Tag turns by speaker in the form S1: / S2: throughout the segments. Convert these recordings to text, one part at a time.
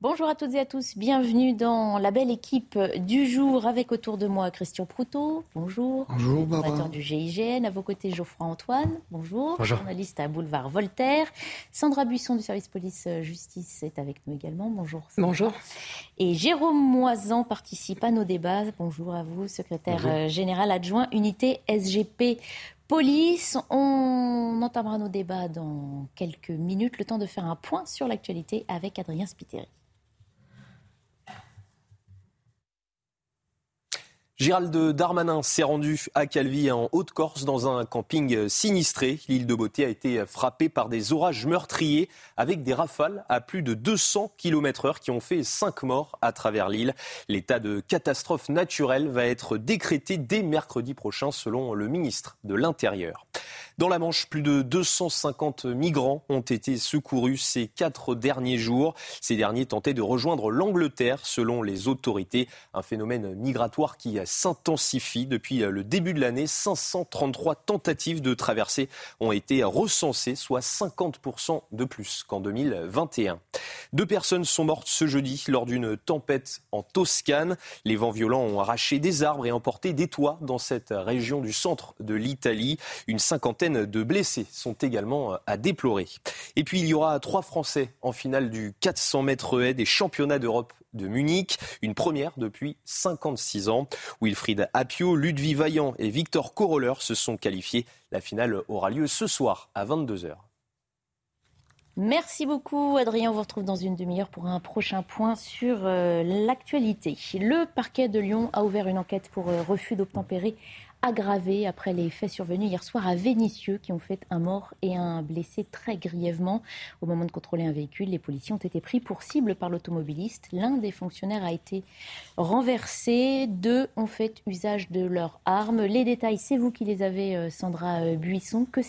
S1: Bonjour à toutes et à tous, bienvenue dans la belle équipe du jour avec autour de moi Christian Proutot, bonjour.
S2: Bonjour Barbara.
S1: du GIGN, à vos côtés Geoffroy Antoine, bonjour.
S2: Bonjour.
S1: Journaliste à Boulevard Voltaire. Sandra Buisson du service police-justice est avec nous également, bonjour.
S3: Bonjour.
S1: Et Jérôme Moisan participe à nos débats, bonjour à vous, secrétaire
S2: Bonjour.
S1: général adjoint unité SGP Police, on entamera nos débats dans quelques minutes. Le temps de faire un point sur l'actualité avec Adrien Spiteri.
S4: Gérald Darmanin s'est rendu à Calvi en Haute-Corse dans un camping sinistré. L'île de Beauté a été frappée par des orages meurtriers avec des rafales à plus de 200 km heure qui ont fait 5 morts à travers l'île. L'état de catastrophe naturelle va être décrété dès mercredi prochain selon le ministre de l'Intérieur. Dans la Manche, plus de 250 migrants ont été secourus ces quatre derniers jours. Ces derniers tentaient de rejoindre l'Angleterre, selon les autorités. Un phénomène migratoire qui s'intensifie depuis le début de l'année. 533 tentatives de traversée ont été recensées, soit 50% de plus qu'en 2021. Deux personnes sont mortes ce jeudi lors d'une tempête en Toscane. Les vents violents ont arraché des arbres et emporté des toits dans cette région du centre de l'Italie. Une cinquantaine de blessés sont également à déplorer. Et puis il y aura trois Français en finale du 400 mètres haies des championnats d'Europe de Munich, une première depuis 56 ans. Wilfried Apio, Ludwig Vaillant et Victor Coroller se sont qualifiés. La finale aura lieu ce soir à 22h.
S1: Merci beaucoup Adrien, on vous retrouve dans une demi-heure pour un prochain point sur euh, l'actualité. Le parquet de Lyon a ouvert une enquête pour euh, refus d'obtempérer aggravé après les faits survenus hier soir à Vénissieux qui ont fait un mort et un blessé très grièvement. Au moment de contrôler un véhicule, les policiers ont été pris pour cible par l'automobiliste. L'un des fonctionnaires a été renversé, deux ont fait usage de leurs armes. Les détails, c'est vous qui les avez, euh, Sandra euh, Buisson. Que,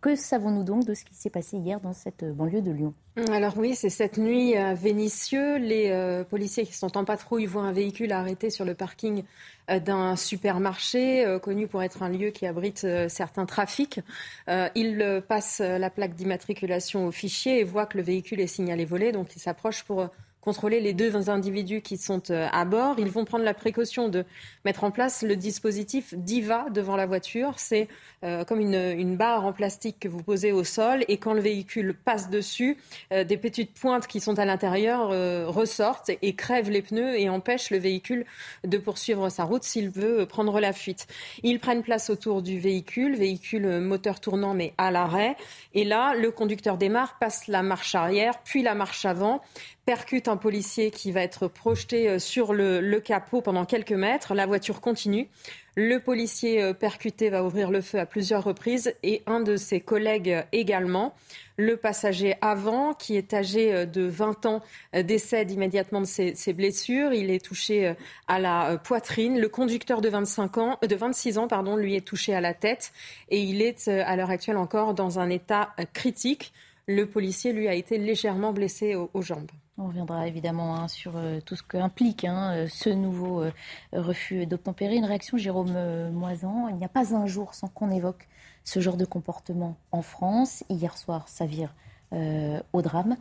S1: que savons-nous donc de ce qui s'est passé hier dans cette euh, banlieue de Lyon?
S3: Alors oui, c'est cette nuit à Vénissieux. Les euh, policiers qui sont en patrouille voient un véhicule arrêté sur le parking euh, d'un supermarché euh, connu pour être un lieu qui abrite certains trafics. Ils passent la plaque d'immatriculation au fichier et voient que le véhicule est signalé volé. Donc ils s'approchent pour contrôler les deux individus qui sont euh, à bord. Ils vont prendre la précaution de mettre en place le dispositif DIVA devant la voiture. C'est euh, comme une, barre en plastique que vous posez au sol et quand le véhicule passe dessus, euh, des petites pointes qui sont à l'intérieur ressortent et crèvent les pneus et empêchent le véhicule de poursuivre sa route s'il veut prendre la fuite. Ils prennent place autour du véhicule, véhicule moteur tournant mais à l'arrêt. Et là, le conducteur démarre, passe la marche arrière, puis la marche avant, percute un policier qui va être projeté euh, sur le, capot pendant quelques mètres. La voiture continue. Le policier euh, percuté va ouvrir le feu à plusieurs reprises et un de ses collègues euh, également. Le passager avant, qui est âgé de 20 ans, décède immédiatement de ses, blessures. Il est touché à la poitrine. Le conducteur de 25 ans, de 26 ans, pardon, lui est touché à la tête et il est à l'heure actuelle encore dans un état critique. Le policier, lui, a été légèrement blessé aux jambes.
S1: On reviendra évidemment hein, sur euh, tout ce qu'implique hein, euh, ce nouveau euh, refus d'obtempérer. Une réaction, Jérôme Moisan. Il n'y a pas un jour sans qu'on évoque ce genre de comportement en France. Hier soir, ça vire euh, au drame.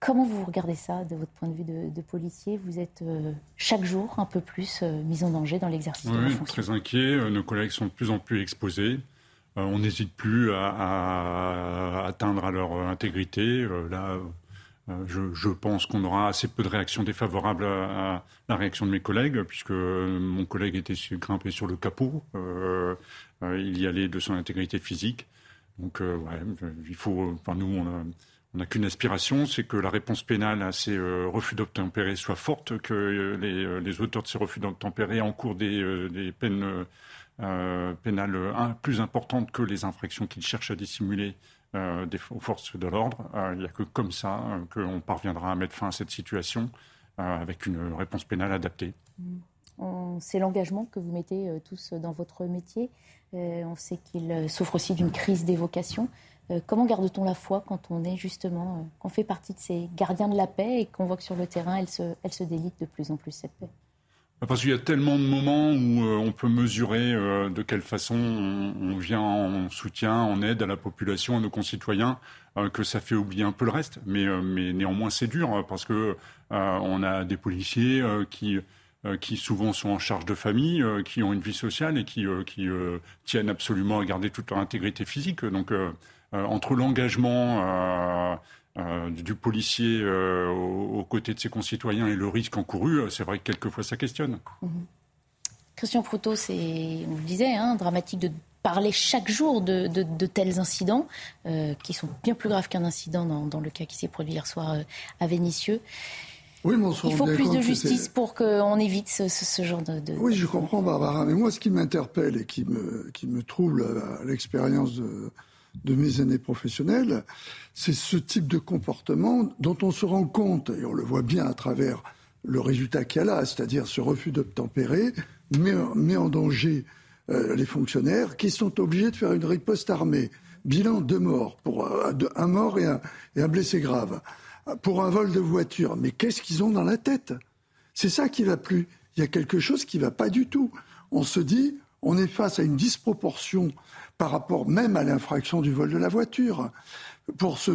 S1: Comment vous regardez ça de votre point de vue de, de policier? Vous êtes euh, chaque jour un peu plus euh, mis en danger dans l'exercice de
S2: Oui,
S1: la
S2: oui,
S1: fonction.
S2: très inquiet. Nos collègues sont de plus en plus exposés. On n'hésite plus à, à atteindre à leur intégrité. Là, je, je pense qu'on aura assez peu de réactions défavorables à, la réaction de mes collègues, puisque euh, mon collègue était grimpé sur le capot. Euh, euh, il y allait de son intégrité physique. Donc, euh, euh, il faut. Nous, on n'a qu'une aspiration, c'est que la réponse pénale à ces euh, refus d'obtempérer soit forte, que euh, les, euh, auteurs de ces refus d'obtempérer encourent des, euh, peines euh, euh, pénales euh, plus importantes que les infractions qu'ils cherchent à dissimuler des forces de l'ordre. Il n'y a que comme ça qu'on parviendra à mettre fin à cette situation avec une réponse pénale adaptée.
S1: C'est l'engagement que vous mettez tous dans votre métier. on sait qu'il souffre aussi d'une crise d'évocation. comment garde-t-on la foi quand on est justement, qu'on fait partie de ces gardiens de la paix et qu'on voit que sur le terrain, elle se, elle se délite de plus en plus cette paix?
S2: Parce qu'il y a tellement de moments où euh, on peut mesurer euh, de quelle façon on, vient en soutien, en aide à la population, à nos concitoyens, euh, que ça fait oublier un peu le reste. Mais, mais néanmoins, c'est dur hein, parce que on a des policiers qui qui souvent sont en charge de famille, qui ont une vie sociale et qui, qui tiennent absolument à garder toute leur intégrité physique. Donc, entre l'engagement euh, du policier euh, aux, côtés de ses concitoyens et le risque encouru, euh, c'est vrai que quelquefois ça questionne. Mhm.
S1: Christian Proutot, c'est, on le disait, hein, dramatique de parler chaque jour de, tels incidents, qui sont bien plus graves qu'un incident dans, le cas qui s'est produit hier soir à Vénissieux.
S5: Oui,
S1: Il faut plus de justice pour qu'on évite ce, genre de,
S5: Oui, je comprends, Barbara. Mais moi, ce qui m'interpelle et qui me, qui me trouble à l'expérience de, de mes années professionnelles, c'est ce type de comportement dont on se rend compte, et on le voit bien à travers le résultat qu'il y a là, c'est-à-dire ce refus d'obtempérer, met, met en danger euh, les fonctionnaires qui sont obligés de faire une riposte armée. Bilan deux morts, pour euh, un mort et un, blessé grave. Pour un vol de voiture, mais qu'est-ce qu'ils ont dans la tête? C'est ça qui va plus. Il y a quelque chose qui va pas du tout. On se dit, on est face à une disproportion par rapport même à l'infraction du vol de la voiture, pour ce,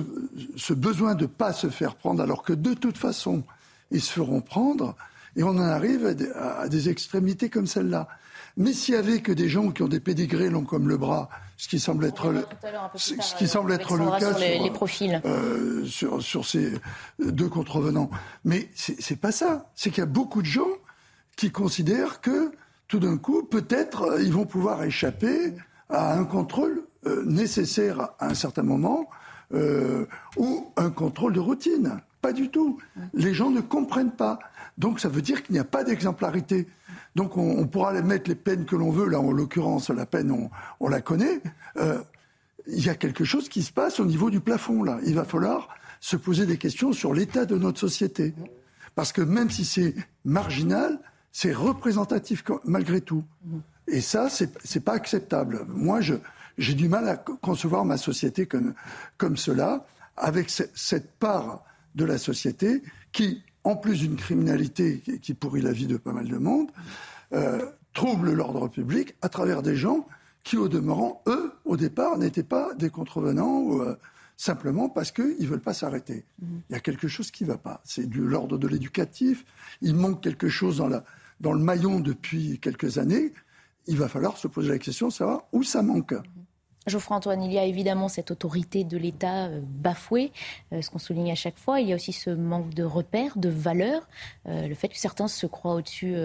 S5: besoin de ne pas se faire prendre, alors que de toute façon, ils se feront prendre, et on en arrive à des, extrémités comme celle-là. Mais s'il y avait que des gens qui ont des pédigrés longs comme le bras, ce qui semble être le, ce, qui semble être le cas
S1: sur, les, profils.
S5: Euh, sur, sur, ces deux contrevenants. Mais c'est pas ça. C'est qu'il y a beaucoup de gens qui considèrent que tout d'un coup, peut-être, ils vont pouvoir échapper à un contrôle euh, nécessaire à un certain moment euh, ou un contrôle de routine. Pas du tout. Les gens ne comprennent pas. Donc ça veut dire qu'il n'y a pas d'exemplarité. Donc on, pourra mettre les peines que l'on veut. Là, en l'occurrence, la peine, on, la connaît. Euh, il y a quelque chose qui se passe au niveau du plafond. Là, il va falloir se poser des questions sur l'état de notre société. Parce que même si c'est marginal, c'est représentatif malgré tout. Et ça, c'est n'est pas acceptable. Moi, j'ai du mal à concevoir ma société comme, comme cela, avec cette part de la société qui, en plus d'une criminalité qui pourrit la vie de pas mal de monde, euh, trouble l'ordre public à travers des gens qui, au demeurant, eux, au départ, n'étaient pas des contrevenants ou euh, simplement parce qu'ils ne veulent pas s'arrêter. Il y a quelque chose qui ne va pas. C'est de l'ordre de l'éducatif. Il manque quelque chose dans, la, dans le maillon depuis quelques années il va falloir se poser la question de savoir où ça manque.
S1: Geoffroy Antoine, il y a évidemment cette autorité de l'État euh, bafouée, euh, ce qu'on souligne à chaque fois. Il y a aussi ce manque de repères, de valeurs, euh, le fait que certains se croient au-dessus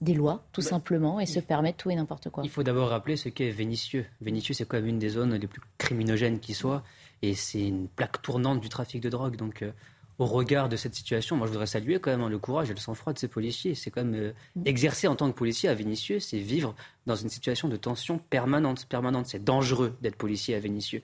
S1: des lois, tout simplement, et se permettent tout et n'importe quoi.
S6: Il faut d'abord rappeler ce qu'est Vénitieux. Vénitieux, c'est quand même une des zones les plus criminogènes qui soit, et c'est une plaque tournante du trafic de drogue. Donc au regard de cette situation, moi je voudrais saluer quand même hein, le courage et le sang-froid de ces policiers. C'est quand même euh, exercer en tant que policier à Vénissieux, c'est vivre dans une situation de tension permanente, permanente. C'est dangereux d'être policier à Vénissieux.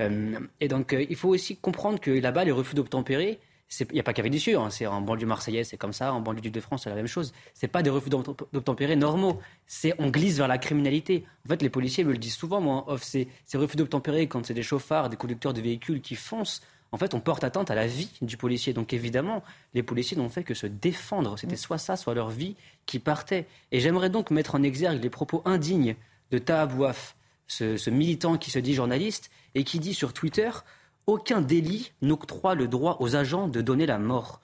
S6: Euh, et donc euh, il faut aussi comprendre que là-bas, les refus d'obtempérer, il n'y a pas qu'à Vénissieux, hein, c'est en banlieue marseillaise, c'est comme ça, en banlieue de France, c'est la même chose. C'est pas des refus d'obtempérer normaux, c'est on glisse vers la criminalité. En fait, les policiers me le disent souvent, moi, c'est ces refus d'obtempérer quand c'est des chauffards, des conducteurs de véhicules qui foncent en fait, on porte atteinte à la vie du policier. Donc évidemment, les policiers n'ont fait que se défendre. C'était soit ça, soit leur vie qui partait. Et j'aimerais donc mettre en exergue les propos indignes de Tahabouaf, ce, ce militant qui se dit journaliste et qui dit sur Twitter aucun délit n'octroie le droit aux agents de donner la mort.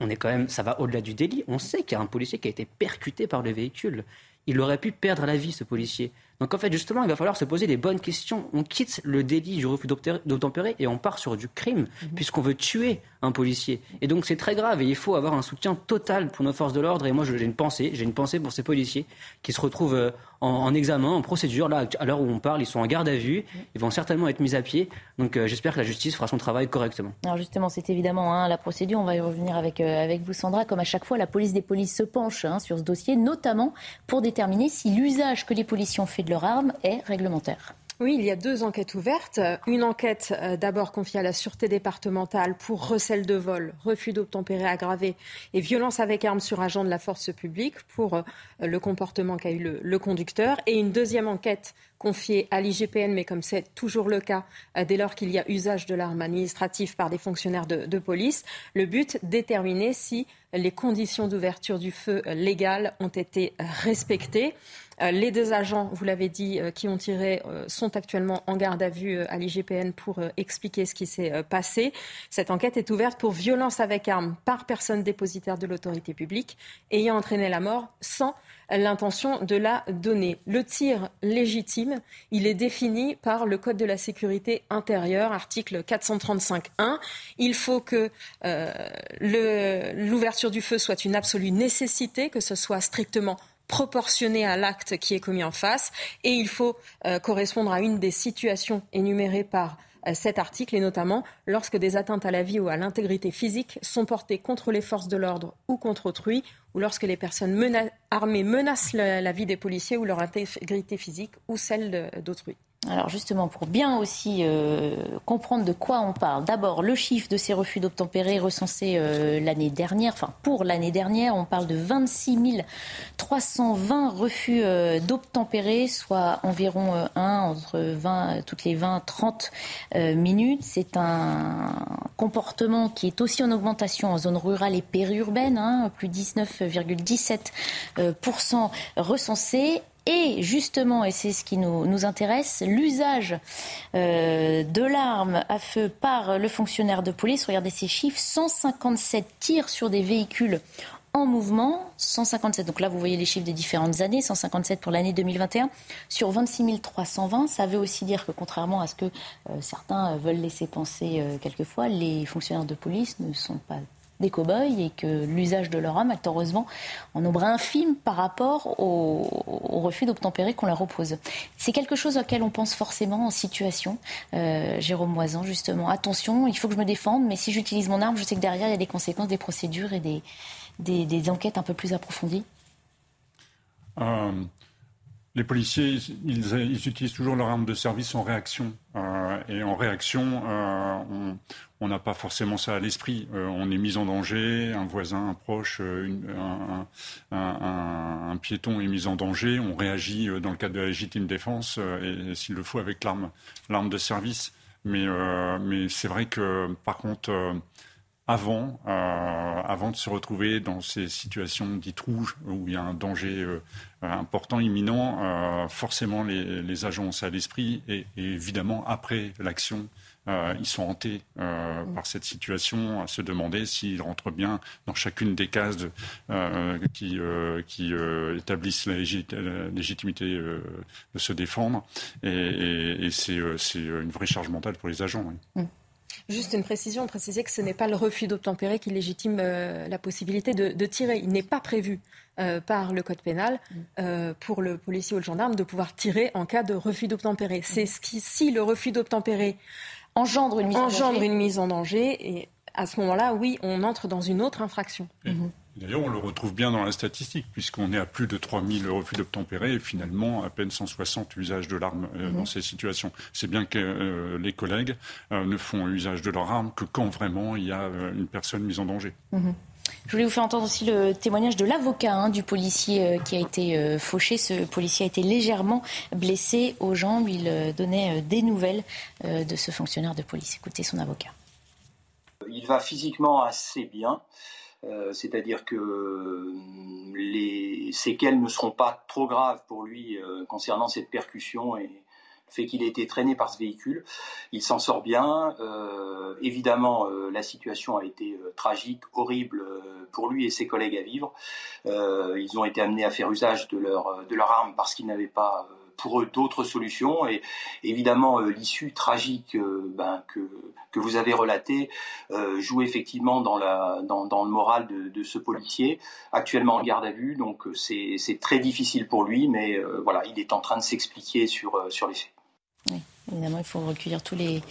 S6: On est quand même, ça va au-delà du délit. On sait qu'il y a un policier qui a été percuté par le véhicule. Il aurait pu perdre la vie, ce policier. Donc en fait, justement, il va falloir se poser des bonnes questions. On quitte le délit du refus d'obtempérer et on part sur du crime, mhm. puisqu'on veut tuer un policier. Et donc c'est très grave et il faut avoir un soutien total pour nos forces de l'ordre. Et moi, j'ai une pensée, j'ai une pensée pour ces policiers qui se retrouvent euh, en, examen, en procédure. Là, à l'heure où on parle, ils sont en garde à vue. Ils vont certainement être mis à pied. Donc euh, j'espère que la justice fera son travail correctement.
S1: Alors justement, c'est évidemment hein, la procédure. On va y revenir avec, euh, avec vous, Sandra. Comme à chaque fois, la police des polices se penche hein, sur ce dossier, notamment pour déterminer si l'usage que les policiers ont fait de leur arme est réglementaire.
S3: Oui, il y a deux enquêtes ouvertes. Une enquête euh, d'abord confiée à la Sûreté départementale pour recel de vol, refus d'obtempérer aggravé et violence avec arme sur agent de la force publique pour euh, le comportement qu'a eu le, conducteur. Et une deuxième enquête confiée à l'IGPN, mais comme c'est toujours le cas euh, dès lors qu'il y a usage de l'arme administrative par des fonctionnaires de, de police, le but déterminer si les conditions d'ouverture du feu légales ont été respectées. Euh, les deux agents, vous l'avez dit, euh, qui ont tiré euh, sont actuellement en garde à vue à l'IGPN pour expliquer ce qui s'est passé. Cette enquête est ouverte pour violence avec arme par personne dépositaire de l'autorité publique ayant entraîné la mort sans l'intention de la donner. Le tir légitime, il est défini par le Code de la sécurité intérieure, article 435.1. Il faut que l'ouverture du feu soit une absolue nécessité, que ce soit strictement proportionné à l'acte qui est commis en face et il faut euh, correspondre à une des situations énumérées par euh, cet article et notamment lorsque des atteintes à la vie ou à l'intégrité physique sont portées contre les forces de l'ordre ou contre autrui ou lorsque les personnes armées menacent la, vie des policiers ou leur intégrité physique ou celle d'autrui.
S1: Alors justement, pour bien aussi euh, comprendre de quoi on parle, d'abord le chiffre de ces refus d'obtempérer recensés euh, l'année dernière, enfin pour l'année dernière, on parle de 26 320 refus euh, d'obtempérer, soit environ un entre 20, toutes les 20-30 minutes. C'est un comportement qui est aussi en augmentation en zone rurale et périurbaine, hein, plus 19,17% recensés et justement, et c'est ce qui nous, intéresse, l'usage euh, de l'arme à feu par le fonctionnaire de police. Regardez ces chiffres 157 tirs sur des véhicules en mouvement, 157. Donc là, vous voyez les chiffres des différentes années, 157 pour l'année 2021 sur 26 320. Ça veut aussi dire que contrairement à ce que euh, certains veulent laisser penser euh, quelquefois, les fonctionnaires de police ne sont pas des cow-boys et que l'usage de leur âme est heureusement en nombre infime par rapport au, refus d'obtempérer qu'on leur oppose. C'est quelque chose auquel on pense forcément en situation. Euh, Jérôme Moisan, justement, attention, il faut que je me défende, mais si j'utilise mon arme, je sais que derrière, il y a des conséquences, des procédures et des, enquêtes un peu plus approfondies.
S2: Euh, les policiers, ils, utilisent toujours leur arme de service en réaction. Euh, et en réaction, euh, on n'a pas forcément ça à l'esprit. Euh, on est mis en danger, un voisin, un proche, un, piéton est mis en danger. On réagit dans le cadre de la légitime défense, et, s'il le faut, avec l'arme, de service. Mais, c'est vrai que, par contre, avant, euh, avant de se retrouver dans ces situations dites rouges où il y a un danger euh, important, imminent, euh, forcément les, agents ont ça à l'esprit et, évidemment après l'action, ils sont hantés par cette situation, à se demander s'ils rentrent bien dans chacune des cases qui, qui établissent la, légitimité de se défendre. Et, c'est une vraie charge mentale pour les agents. Oui. Mm.
S3: Juste une précision, préciser que ce n'est pas le refus d'obtempérer qui légitime euh, la possibilité de, tirer. Il n'est pas prévu euh, par le code pénal euh, pour le policier ou le gendarme de pouvoir tirer en cas de refus d'obtempérer. C'est ce qui, si le refus d'obtempérer engendre une mise en danger, une mise en danger et à ce moment-là, oui, on entre dans une autre infraction.
S2: D'ailleurs, on le retrouve bien dans la statistique, puisqu'on est à plus de 3000 refus d'obtempérer et finalement à peine 160 usages de l'arme euh, dans mhm. ces situations. C'est bien que euh, les collègues euh, ne font usage de leur arme que quand vraiment il y a une personne mise en danger.
S1: Mhm. Je voulais vous faire entendre aussi le témoignage de l'avocat hein, du policier qui a été fauché. Ce policier a été légèrement blessé aux jambes. Il donnait des nouvelles de ce fonctionnaire de police. Écoutez son avocat.
S7: Il va physiquement assez bien. Euh, c'est-à-dire que euh, les séquelles ne seront pas trop graves pour lui euh, concernant cette percussion et fait qu'il ait été traîné par ce véhicule. Il s'en sort bien. évidemment, la situation a été tragique, horrible pour lui et ses collègues à vivre. ils ont été amenés à faire usage de leur, de leur arme parce qu'ils n'avaient pas pour eux d'autres solutions. Et évidemment, euh, l'issue tragique euh, ben, que, vous avez relatée euh, joue effectivement dans, le moral de, ce policier, actuellement en garde à vue. Donc c'est très difficile pour lui, mais voilà, il est en train de s'expliquer sur, les faits.
S1: Évidemment, il faut recueillir tous les,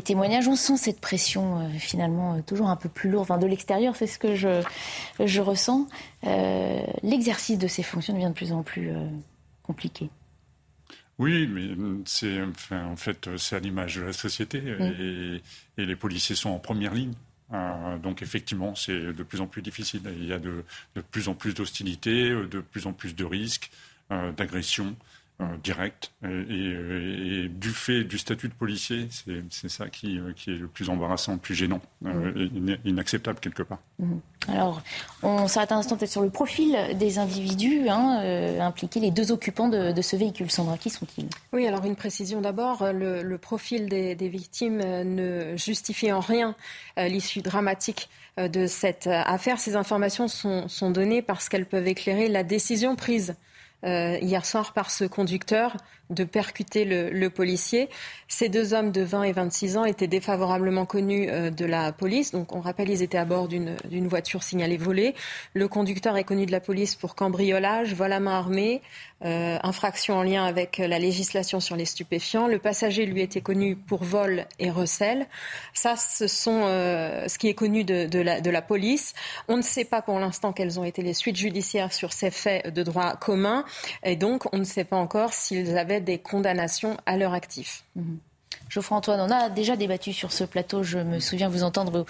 S1: témoignages. On sent cette pression finalement toujours un peu plus lourde. De l'extérieur, c'est ce que je, je ressens. L'exercice de ces fonctions devient de plus en plus compliqué.
S2: Oui, mais c'est en fait c'est à l'image de la société et, les policiers sont en première ligne. Euh, donc effectivement, c'est de plus en plus difficile. Il y a de, plus en plus d'hostilité, de plus en plus de risques, euh, d'agressions. Euh, direct. Et, du fait du statut de policier, c'est ça qui, euh, qui, est le plus embarrassant, le plus gênant, euh, mm. inacceptable quelque part.
S1: Mm. Alors, on s'arrête un instant peut-être sur le profil des individus hein, impliqués, les deux occupants de, ce véhicule. Sandra, qui sont-ils?
S3: Oui, alors une précision d'abord. Le, profil des, victimes ne justifie en rien l'issue dramatique de cette affaire. Ces informations sont, sont données parce qu'elles peuvent éclairer la décision prise euh, hier soir par ce conducteur de percuter le, policier. Ces deux hommes de 20 et 26 ans étaient défavorablement connus euh, de la police. Donc, on rappelle, ils étaient à bord d'une voiture signalée volée. Le conducteur est connu de la police pour cambriolage, vol à main armée, euh, infraction en lien avec la législation sur les stupéfiants. Le passager, lui, était connu pour vol et recel. Ça, ce sont euh, ce qui est connu de, la police. On ne sait pas pour l'instant quelles ont été les suites judiciaires sur ces faits de droit commun. Et donc, on ne sait pas encore s'ils avaient des condamnations à leur actif.
S1: Mhm. Geoffroy Antoine, on a déjà débattu sur ce plateau. Je me souviens vous entendre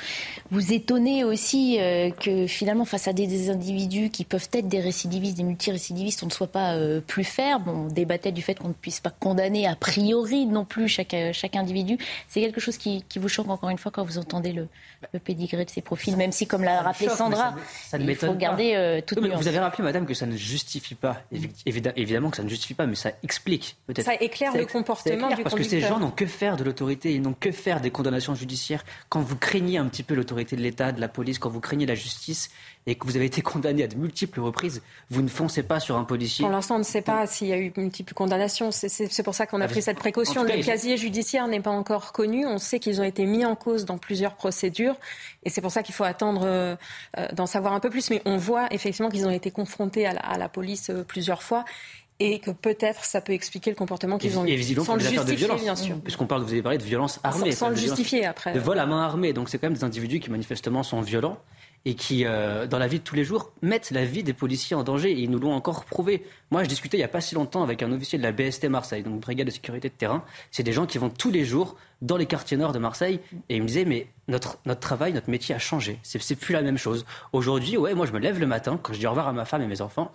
S1: vous, étonner aussi euh, que finalement, face à des, individus qui peuvent être des récidivistes, des multirécidivistes, on ne soit pas euh, plus ferme. On débattait du fait qu'on ne puisse pas condamner a priori non plus chaque, euh, chaque individu. C'est quelque chose qui, vous choque encore une fois quand vous entendez le, le pédigré de ces profils, même si, comme l'a rappelé Sandra, ça, il faut garder toute nuance.
S6: Vous avez rappelé, madame, que ça ne justifie pas. Évidemment que ça ne justifie pas, mais ça explique peut-être.
S3: Ça éclaire le comportement du
S6: Parce que ces gens n'ont que faire de l'autorité, ils n'ont que faire des condamnations judiciaires. Quand vous craignez un petit peu l'autorité de l'État, de la police, quand vous craignez la justice et que vous avez été condamné à de multiples reprises, vous ne foncez pas sur un policier.
S3: Pour l'instant, on ne sait pas s'il y a eu multiples condamnations. C'est pour ça qu'on a ah, pris cette précaution. le casier judiciaire n'est pas encore connu. On sait qu'ils ont été mis en cause dans plusieurs procédures. Et c'est pour ça qu'il faut attendre euh, euh, d'en savoir un peu plus. Mais on voit effectivement qu'ils ont été confrontés à la, à la police euh, plusieurs fois et que peut-être ça peut expliquer le comportement qu'ils ont eu.
S6: sans le justifier, bien sûr. Puisqu'on parle, vous avez parlé de violence armée.
S3: Sans, le justifier après.
S6: De vol à main armée. Donc c'est quand même des individus qui manifestement sont violents et qui, euh, dans la vie de tous les jours, mettent la vie des policiers en danger. Et ils nous l'ont encore prouvé. Moi, je discutais il n'y a pas si longtemps avec un officier de la BST Marseille, donc Brigade de sécurité de terrain. C'est des gens qui vont tous les jours dans les quartiers nord de Marseille. Et il me disait, mais notre, notre travail, notre métier a changé. C'est plus la même chose. Aujourd'hui, ouais, moi, je me lève le matin, quand je dis au revoir à ma femme et mes enfants,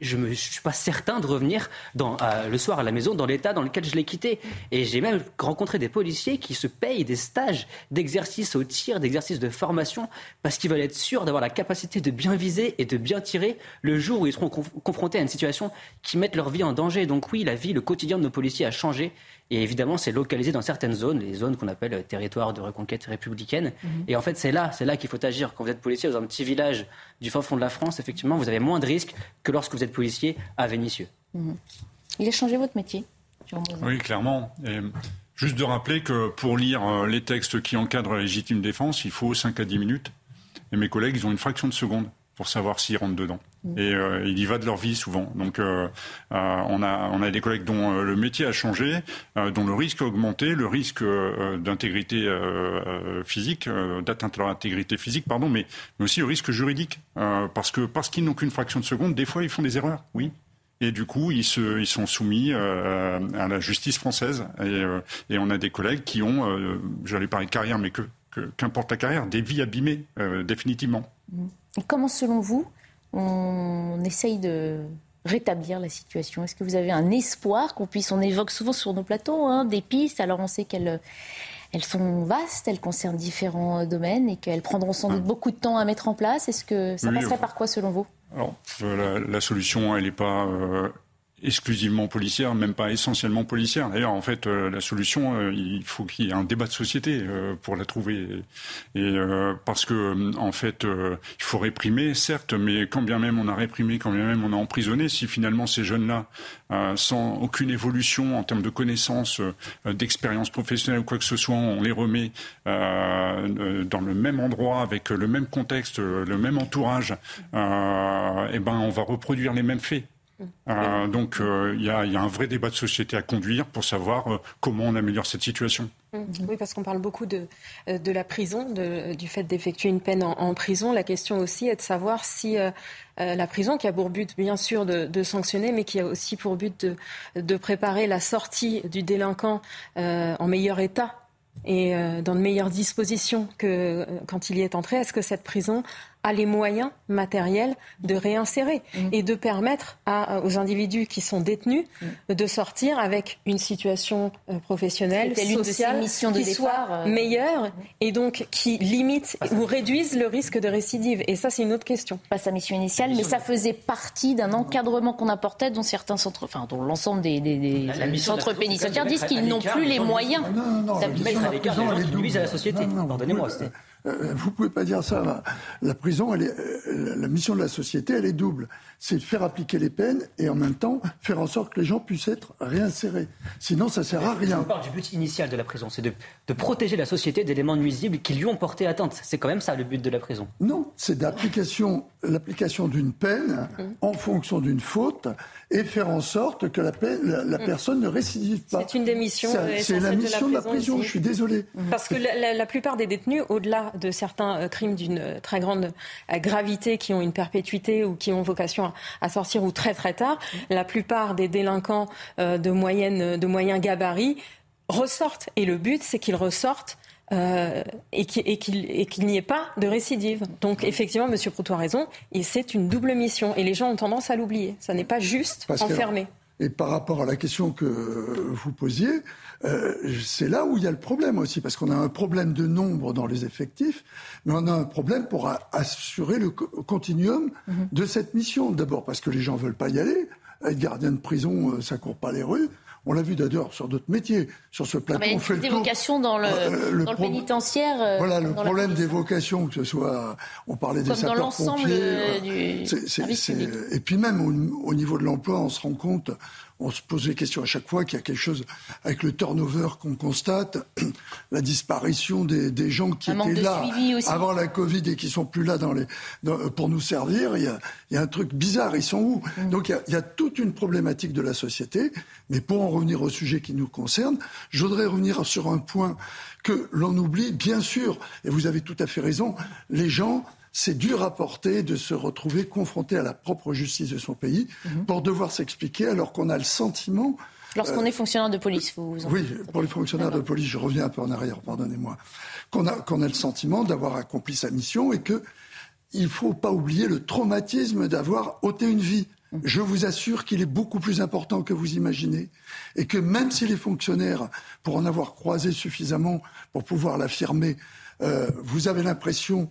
S6: je ne suis pas certain de revenir le soir à la maison dans l'état dans lequel je l'ai quitté. Et j'ai même rencontré des policiers qui se payent des stages d'exercice au tir, d'exercice de formation, parce qu'ils veulent être sûrs d'avoir la capacité de bien viser et de bien tirer le jour où ils seront confrontés à une situation qui mette leur vie en danger. Donc oui, la vie, le quotidien de nos policiers a changé. Et évidemment, c'est localisé dans certaines zones, les zones qu'on appelle territoires de reconquête républicaine. Mhm. Et en fait, c'est là, c'est là qu'il faut agir. Quand vous êtes policier dans un petit village du fin fond de la France, effectivement, vous avez moins de risques que lorsque vous êtes policier à Vénissieux.
S1: Mhm. Il a changé votre métier
S2: Oui, clairement. juste de rappeler que pour lire euh, les textes qui encadrent la légitime défense, il faut 5 à 10 minutes. Et mes collègues, ils ont une fraction de seconde pour savoir s'ils rentrent dedans. Et euh, il y va de leur vie souvent. Donc euh, euh, on, a, on a des collègues dont le métier a changé, dont le risque a augmenté, le risque d'intégrité physique, d'atteinte à leur intégrité physique, pardon, mais, mais aussi le risque juridique. parce que parce qu'ils n'ont qu'une fraction de seconde, des fois ils font des erreurs, oui. Et du coup, ils, se, ils sont soumis à la justice française. Et, et, on a des collègues qui ont, j'allais parler de carrière, mais que, qu'importe la carrière, des vies abîmées, définitivement.
S1: Et comment, selon vous, on essaye de rétablir la situation. Est-ce que vous avez un espoir qu'on puisse, on évoque souvent sur nos plateaux hein, des pistes, alors on sait qu'elles elles sont vastes, elles concernent différents domaines et qu'elles prendront sans doute beaucoup de temps à mettre en place. Est-ce que ça passerait par quoi selon vous?
S2: Alors, la, solution, elle n'est pas euh, exclusivement policière, même pas essentiellement policière. D'ailleurs, en fait, euh, la solution, euh, il faut qu'il y ait un débat de société euh, pour la trouver. Et parce que, en fait, il faut réprimer, certes, mais quand bien même on a réprimé, quand bien même on a emprisonné, si finalement ces jeunes-là, sans aucune évolution en termes de connaissances, d'expérience professionnelle ou quoi que ce soit, on les remet dans le même endroit, avec le même contexte, le même entourage, eh ben, on va reproduire les mêmes faits Euh, donc il y, a un vrai débat de société à conduire pour savoir comment on améliore cette situation.
S3: Oui, parce qu'on parle beaucoup de, la prison, du fait d'effectuer une peine en, prison. La question aussi est de savoir si la prison, qui a pour but bien sûr de, sanctionner, mais qui a aussi pour but de préparer la sortie du délinquant en meilleur état et dans de meilleures dispositions que quand il y est entré, est-ce que cette prison a les moyens matériels de réinsérer mm. et de permettre à, aux individus qui sont détenus mm. de sortir avec une situation euh, professionnelle, sociale, de qui soit euh, meilleure et donc qui limite ou réduise le risque de récidive. Et ça, c'est une autre question.
S1: Pas sa mission initiale, mais ça faisait partie d'un encadrement qu'on apportait dont certains centres, enfin, dont l'ensemble des, des, centres pénitentiaires disent qu'ils n'ont plus les moyens
S6: d'appliquer ça. à la société. Pardonnez-moi.
S5: Euh, vous pouvez pas dire ça. La prison, elle est, euh, la mission de la société, elle est double. C'est de faire appliquer les peines et en même temps faire en sorte que les gens puissent être réinsérés. Sinon, ça sert à rien.
S6: On parle du but initial de la prison, c'est de, de, protéger la société d'éléments nuisibles qui lui ont porté atteinte. C'est quand même ça le but de la prison.
S5: Non, c'est l'application d'une peine en fonction d'une faute et faire en sorte que la, peine, la, mm. personne ne récidive pas.
S3: C'est une des missions.
S5: C'est la mission de la prison. Je suis désolé.
S3: Parce que la, la plupart des détenus, au-delà de certains euh, crimes d'une euh, très grande euh, gravité qui ont une perpétuité ou qui ont vocation à, sortir ou très très tard, la plupart des délinquants de, moyenne, de moyens gabarits ressortent. Et le but, c'est qu'ils ressortent et qu'il n'y ait pas de récidive. Donc effectivement, M. Proutot a raison, et c'est une double mission. Et les gens ont tendance à l'oublier. Ça n'est pas juste enfermé.
S5: Et par rapport à la question que vous posiez, euh, c'est là où il y a le problème aussi, parce qu'on a un problème de nombre dans les effectifs, mais on a un problème pour assurer le continuum mhm. de cette mission. D'abord parce que les gens veulent pas y aller. Être gardien de prison, euh, ça court pas les rues. On l'a vu d'ailleurs sur d'autres métiers. Sur ce plateau,
S1: on fait
S5: le
S1: des vocations dans le, euh, dans le pénitentiaire.
S5: voilà, le problème des vocations, que ce soit, on parlait des sapeurs-pompiers. Du... Et puis même au, au niveau de l'emploi, on se rend compte on se pose des questions à chaque fois qu'il y a quelque chose avec le turnover qu'on constate, la disparition des, gens qui étaient là avant la Covid et qui sont plus là dans les, pour nous servir. Il y, a, un truc bizarre. Ils sont où? Mm. Donc il y, a, toute une problématique de la société. Mais pour en revenir au sujet qui nous concerne, je voudrais revenir sur un point que l'on oublie, bien sûr, et vous avez tout à fait raison, les gens c'est dur à porter de se retrouver confronté à la propre justice de son pays mhm. pour devoir s'expliquer alors qu'on a le sentiment
S1: Lorsqu'on euh, est fonctionnaire de police, vous,
S5: vous Oui, pour les fonctionnaires de police, je reviens un peu en arrière, pardonnez-moi. Qu'on a, qu'on a le sentiment d'avoir accompli sa mission et que il faut pas oublier le traumatisme d'avoir ôté une vie. Mhm. Je vous assure qu'il est beaucoup plus important que vous imaginez et que même si les fonctionnaires, pour en avoir croisé suffisamment pour pouvoir l'affirmer, euh, vous avez l'impression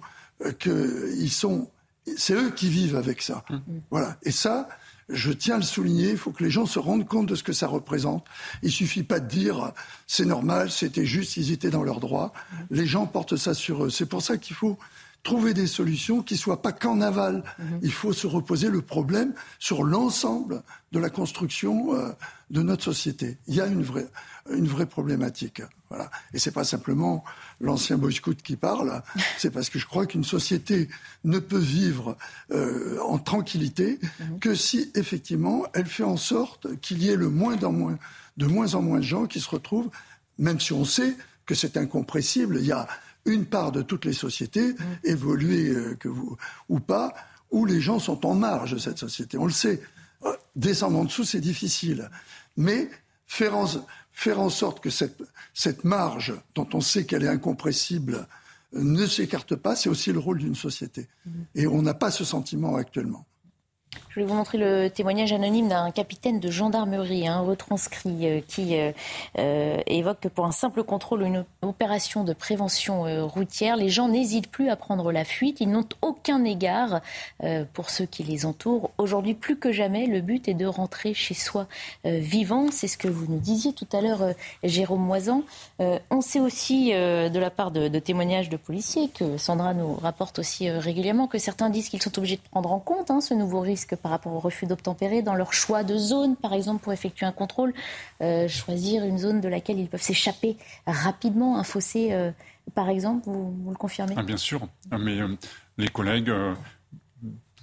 S5: qu'ils sont, c'est eux qui vivent avec ça. Mmh. Voilà. Et ça, je tiens à le souligner, il faut que les gens se rendent compte de ce que ça représente. Il suffit pas de dire c'est normal, c'était juste, ils étaient dans leurs droits. Mmh. Les gens portent ça sur eux. C'est pour ça qu'il faut trouver des solutions qui soient pas qu'en aval. Mmh. Il faut se reposer le problème sur l'ensemble de la construction euh, de notre société. Il y a une vraie, une vraie problématique. Voilà. Et c'est pas simplement l'ancien boy scout qui parle, c'est parce que je crois qu'une société ne peut vivre euh, en tranquillité mhm. que si effectivement elle fait en sorte qu'il y ait le moins en moins, de moins en moins de gens qui se retrouvent, même si on sait que c'est incompressible, il y a une part de toutes les sociétés, mhm. évoluées euh, que vous, ou pas, où les gens sont en marge de cette société. On le sait. Euh, descendre en dessous, c'est difficile. Mais faire en, faire en sorte que cette, cette marge, dont on sait qu'elle est incompressible, ne s'écarte pas, c'est aussi le rôle d'une société. Mmh. Et on n'a pas ce sentiment actuellement.
S1: Je vais vous montrer le témoignage anonyme d'un capitaine de gendarmerie, un retranscrit, euh, qui euh, euh, évoque que pour un simple contrôle ou une opération de prévention routière, les gens n'hésitent plus à prendre la fuite. Ils n'ont aucun égard pour ceux qui les entourent. Aujourd'hui, plus que jamais, le but est de rentrer chez soi vivant. C'est ce que vous nous disiez tout à l'heure, Jérôme Moisan. on sait aussi, de la part de, de, témoignages de policiers, que Sandra nous rapporte aussi régulièrement, que certains disent qu'ils sont obligés de prendre en compte hein, ce nouveau risque par rapport au refus d'obtempérer, dans leur choix de zone, par exemple, pour effectuer un contrôle, euh, choisir une zone de laquelle ils peuvent s'échapper rapidement, un fossé, euh, par exemple, vous, le confirmez?
S2: Ah, Bien sûr, ah, mais euh, les collègues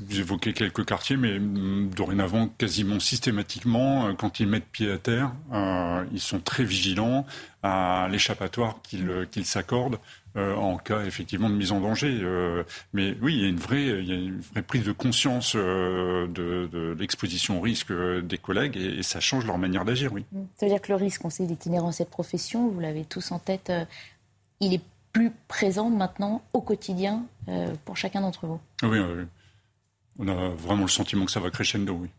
S2: vous évoquez quelques quartiers, mais mm, dorénavant, quasiment systématiquement, quand ils mettent pied à terre, ils sont très vigilants à l'échappatoire qu'ils s'accordent en cas effectivement de mise en danger. mais oui, il y a une vraie, il y a une vraie prise de conscience de, l'exposition au risque des collègues et, ça change leur manière d'agir, oui.
S1: Ça veut dire que le risque, on sait, il est inhérent à cette profession, vous l'avez tous en tête, il est plus présent maintenant au quotidien pour chacun d'entre vous.
S2: Oui, oui on a vraiment le sentiment que ça va crescendo, oui.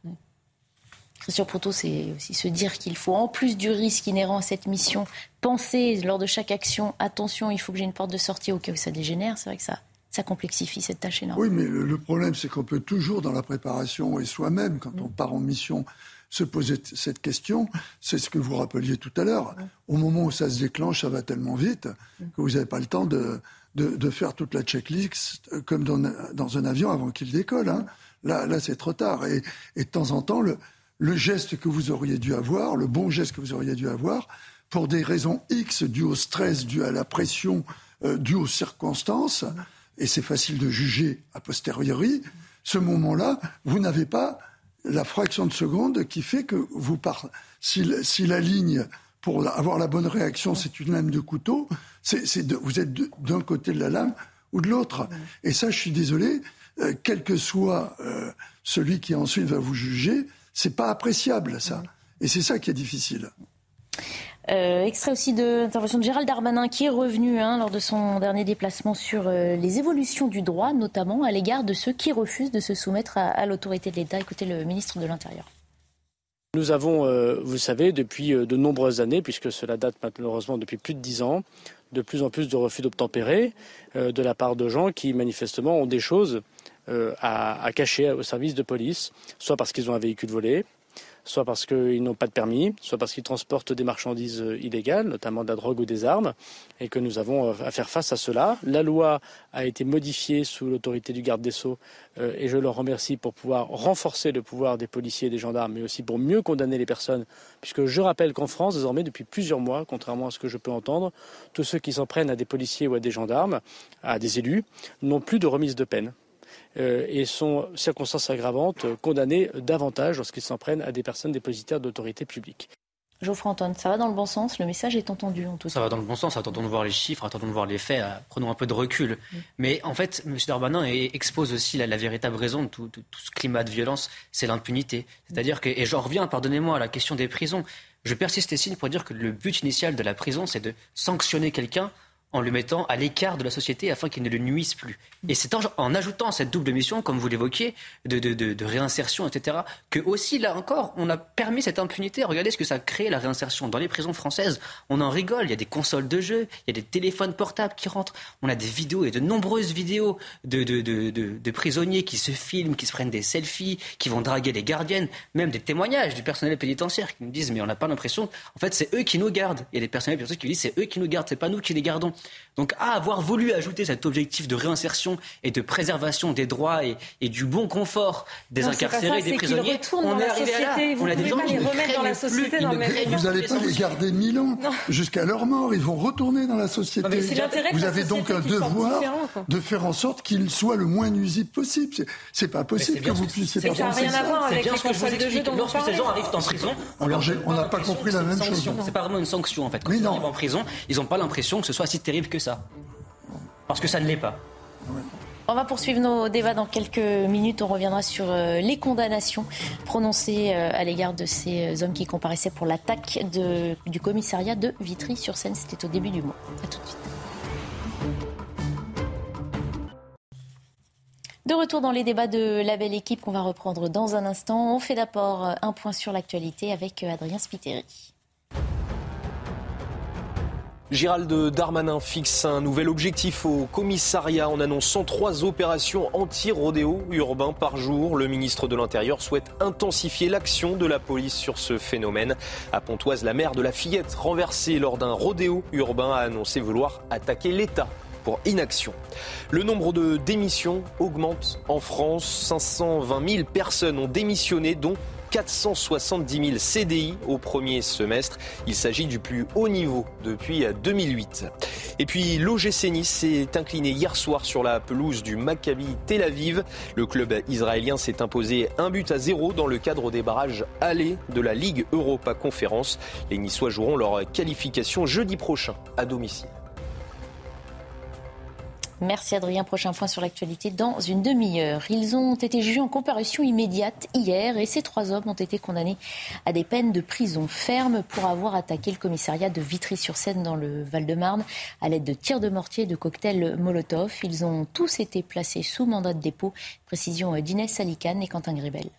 S1: Christian Proto, c'est aussi se dire qu'il faut, en plus du risque inhérent à cette mission, penser lors de chaque action, attention, il faut que j'ai une porte de sortie au cas où ça dégénère. C'est vrai que ça, ça complexifie cette tâche énorme.
S5: Oui, mais le, problème, c'est qu'on peut toujours, dans la préparation et soi-même, quand on part en mission, se poser cette question. C'est ce que vous rappeliez tout à l'heure. Au moment où ça se déclenche, ça va tellement vite que vous n'avez pas le temps de, de, faire toute la checklist euh, comme dans, dans un avion avant qu'il décolle. Hein. Là, là c'est trop tard. Et, et, de temps en temps, le, le geste que vous auriez dû avoir, le bon geste que vous auriez dû avoir, pour des raisons X dues au stress, dues à la pression, euh, dues aux circonstances, et c'est facile de juger a posteriori, ce moment-là, vous n'avez pas la fraction de seconde qui fait que vous partez. Si, la ligne pour avoir la bonne réaction, c'est une lame de couteau. Vous êtes d'un côté de la lame ou de l'autre. Et ça, je suis désolé, euh, quel que soit euh, celui qui ensuite va vous juger, c'est pas appréciable ça. Et c'est ça qui est difficile.
S1: Euh, extrait aussi de l'intervention de Gérald Darmanin qui est revenu hein, lors de son dernier déplacement sur les évolutions du droit, notamment à l'égard de ceux qui refusent de se soumettre à l'autorité de l'État. Écoutez le ministre de l'Intérieur.
S8: Nous avons, euh, vous savez, depuis euh, de nombreuses années, puisque cela date malheureusement depuis plus de dix ans, de plus en plus de refus d'obtempérer euh, de la part de gens qui manifestement ont des choses à, à, cacher au service de police, soit parce qu'ils ont un véhicule volé, soit parce qu'ils n'ont pas de permis, soit parce qu'ils transportent des marchandises euh, illégales, notamment de la drogue ou des armes, et que nous avons euh, à faire face à cela. La loi a été modifiée sous l'autorité du garde des Sceaux, euh, et je leur remercie pour pouvoir renforcer le pouvoir des policiers et des gendarmes, mais aussi pour mieux condamner les personnes, puisque je rappelle qu'en France, désormais, depuis plusieurs mois, contrairement à ce que je peux entendre, tous ceux qui s'en prennent à des policiers ou à des gendarmes, à des élus, n'ont plus de remise de peine. Euh, et sont, circonstances aggravantes, condamnés davantage lorsqu'ils s'en prennent à des personnes dépositaires d'autorité publique.
S1: Geoffroy Antoine, ça va dans le bon sens, le message est entendu en tout
S6: Ça va dans le bon sens, attendons de voir les chiffres, attendons de voir les faits, euh, prenons un peu de recul. Mais en fait, M. Darmanin expose aussi la, véritable raison de tout, ce climat de violence, c'est l'impunité. C'est-à-dire que, et j'en reviens, pardonnez-moi, à la question des prisons. Je persiste ici pour dire que le but initial de la prison, c'est de sanctionner quelqu'un en le mettant à l'écart de la société afin qu'il ne le nuise plus. Et c'est en, ajoutant cette double mission, comme vous l'évoquiez, de, de, réinsertion, etc., que aussi, là encore, on a permis cette impunité. Regardez ce que ça a créé, la réinsertion. Dans les prisons françaises, on en rigole. Il y a des consoles de jeux, il y a des téléphones portables qui rentrent. On a des vidéos et de nombreuses vidéos de, de prisonniers qui se filment, qui se prennent des selfies, qui vont draguer les gardiennes, même des témoignages du personnel pénitentiaire qui nous disent, mais on n'a pas l'impression, en fait, c'est eux qui nous gardent. Il y a des personnels pénitentiaires qui disent, c'est eux qui nous gardent, c'est pas nous qui les gardons. Donc à avoir voulu ajouter cet objectif de réinsertion et de préservation des droits et, du bon confort des incarcérés, des prisonniers,
S3: on est arrivé à là. Vous on a des gens qui remettre dans la société.
S5: vous n'allez pas les garder mille ans jusqu'à leur mort. Ils vont retourner dans la société. vous avez donc un devoir de faire en sorte qu'ils soient le moins nuisibles possible. C'est pas possible que vous puissiez
S3: pas Ça n'a rien à voir avec les de jeu
S6: Lorsque ces gens arrivent en prison,
S5: on n'a pas compris la même chose.
S6: C'est pas vraiment une sanction en fait. Quand ils arrivent en prison, ils n'ont pas l'impression que ce soit si que ça. Parce que ça ne l'est pas.
S1: On va poursuivre nos débats dans quelques minutes. On reviendra sur euh, les condamnations prononcées euh, à l'égard de ces hommes qui comparaissaient pour l'attaque du commissariat de Vitry-sur-Seine. C'était au début du mois. A tout de suite. De retour dans les débats de la belle équipe qu'on va reprendre dans un instant. On fait d'abord un point sur l'actualité avec Adrien Spiteri.
S4: Gérald Darmanin fixe un nouvel objectif au commissariat en annonçant trois opérations anti-rodéo urbain par jour. Le ministre de l'Intérieur souhaite intensifier l'action de la police sur ce phénomène. À Pontoise, la mère de la fillette renversée lors d'un rodéo urbain a annoncé vouloir attaquer l'État pour inaction. Le nombre de démissions augmente en France. 520 000 personnes ont démissionné, dont 470 000 CDI au premier semestre. Il s'agit du plus haut niveau depuis 2008. Et puis l'OGC Nice s'est incliné hier soir sur la pelouse du Maccabi Tel Aviv. Le club israélien s'est imposé un but à zéro dans le cadre des barrages allés de la Ligue Europa Conférence. Les Niçois joueront leur qualification jeudi prochain à domicile.
S1: Merci Adrien. Prochain point sur l'actualité dans une demi-heure. Ils ont été jugés en comparution immédiate hier et ces trois hommes ont été condamnés à des peines de prison ferme pour avoir attaqué le commissariat de Vitry-sur-Seine dans le Val-de-Marne à l'aide de tirs de mortier et de cocktails Molotov. Ils ont tous été placés sous mandat de dépôt. Précision d'Inès Salicane et Quentin Gribel.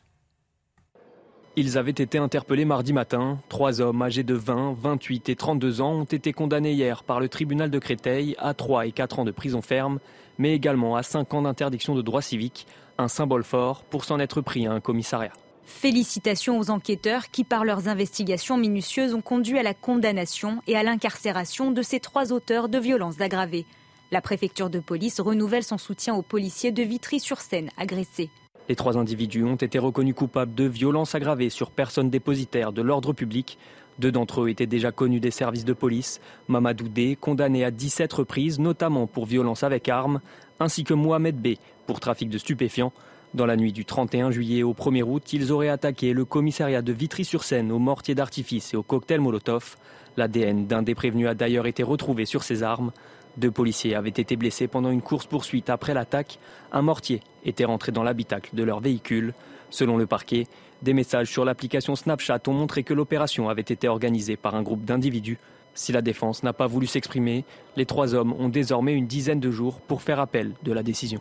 S9: Ils avaient été interpellés mardi matin. Trois hommes âgés de 20, 28 et 32 ans ont été condamnés hier par le tribunal de Créteil à 3 et 4 ans de prison ferme, mais également à 5 ans d'interdiction de droit civique, un symbole fort pour s'en être pris à un commissariat.
S10: Félicitations aux enquêteurs qui, par leurs investigations minutieuses, ont conduit à la condamnation et à l'incarcération de ces trois auteurs de violences aggravées. La préfecture de police renouvelle son soutien aux policiers de Vitry-sur-Seine agressés.
S9: Les trois individus ont été reconnus coupables de violences aggravées sur personnes dépositaires de l'ordre public. Deux d'entre eux étaient déjà connus des services de police. Mamadou D, condamné à 17 reprises, notamment pour violence avec armes, ainsi que Mohamed B, pour trafic de stupéfiants. Dans la nuit du 31 juillet au 1er août, ils auraient attaqué le commissariat de Vitry-sur-Seine au mortier d'artifice et au cocktail Molotov. L'ADN d'un des prévenus a d'ailleurs été retrouvé sur ces armes. Deux policiers avaient été blessés pendant une course-poursuite après l'attaque. Un mortier était rentré dans l'habitacle de leur véhicule. Selon le parquet, des messages sur l'application Snapchat ont montré que l'opération avait été organisée par un groupe d'individus. Si la défense n'a pas voulu s'exprimer, les trois hommes ont désormais une dizaine de jours pour faire appel de la décision.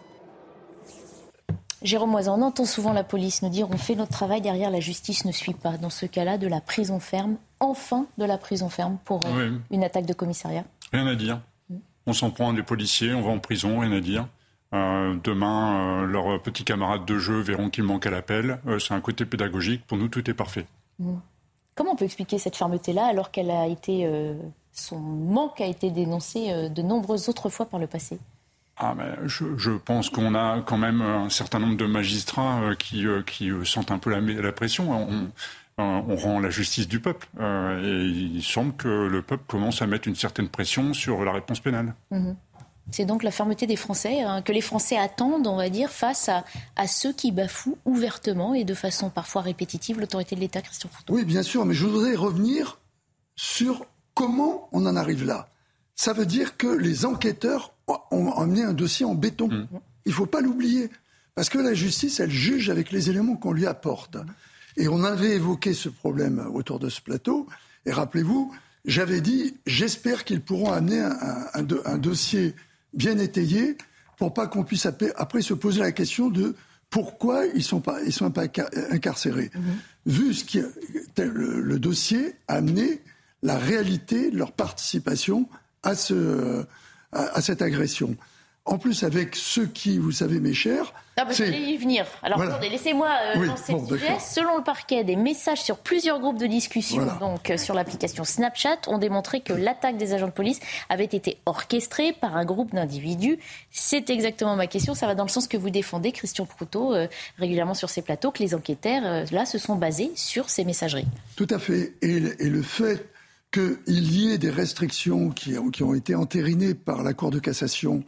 S1: Jérôme Moisan, on entend souvent la police nous dire on fait notre travail, derrière la justice ne suit pas. Dans ce cas-là, de la prison ferme, enfin de la prison ferme pour euh, une attaque de commissariat
S2: Rien à dire. On s'en prend à des policiers, on va en prison, rien à dire. Euh, demain, euh, leurs petits camarades de jeu verront qu'il manque à l'appel. Euh, c'est un côté pédagogique. Pour nous, tout est parfait.
S1: Mmh. Comment on peut expliquer cette fermeté-là alors qu'elle a été, son manque a été dénoncé de nombreuses autres fois par le passé?
S2: Ah, mais je, pense qu'on a quand même un certain nombre de magistrats qui, qui sentent un peu la, la pression. On, on rend la justice du peuple. Euh, et il semble que le peuple commence à mettre une certaine pression sur la réponse pénale.
S1: Mhm. C'est donc la fermeté des Français, hein, que les Français attendent, on va dire, face à, à, ceux qui bafouent ouvertement et de façon parfois répétitive l'autorité de l'État, Christian Foucault.
S5: Oui, bien sûr, mais je voudrais revenir sur comment on en arrive là. Ça veut dire que les enquêteurs ont amené un dossier en béton. Mhm. Il ne faut pas l'oublier. Parce que la justice, elle juge avec les éléments qu'on lui apporte. Et on avait évoqué ce problème autour de ce plateau. Et rappelez-vous, j'avais dit, j'espère qu'ils pourront amener un, dossier bien étayé pour pas qu'on puisse après se poser la question de pourquoi ils sont pas, ils sont pas incarcérés. Mm-hmm. Vu ce qui, le, le, dossier a amené la réalité de leur participation à, ce, à cette agression. En plus, avec ceux qui, vous savez, mes chers.
S1: Ah bah, y venir. Alors, laissez-moi euh, lancer le sujet. Selon le parquet, des messages sur plusieurs groupes de discussion, donc euh, sur l'application Snapchat, ont démontré que l'attaque des agents de police avait été orchestrée par un groupe d'individus. C'est exactement ma question. Ça va dans le sens que vous défendez, Christian Proutot, euh, régulièrement sur ces plateaux, que les enquêteurs, là, se sont basés sur ces messageries.
S5: Tout à fait. Et, et le fait qu'il y ait des restrictions qui, qui ont été entérinées par la Cour de cassation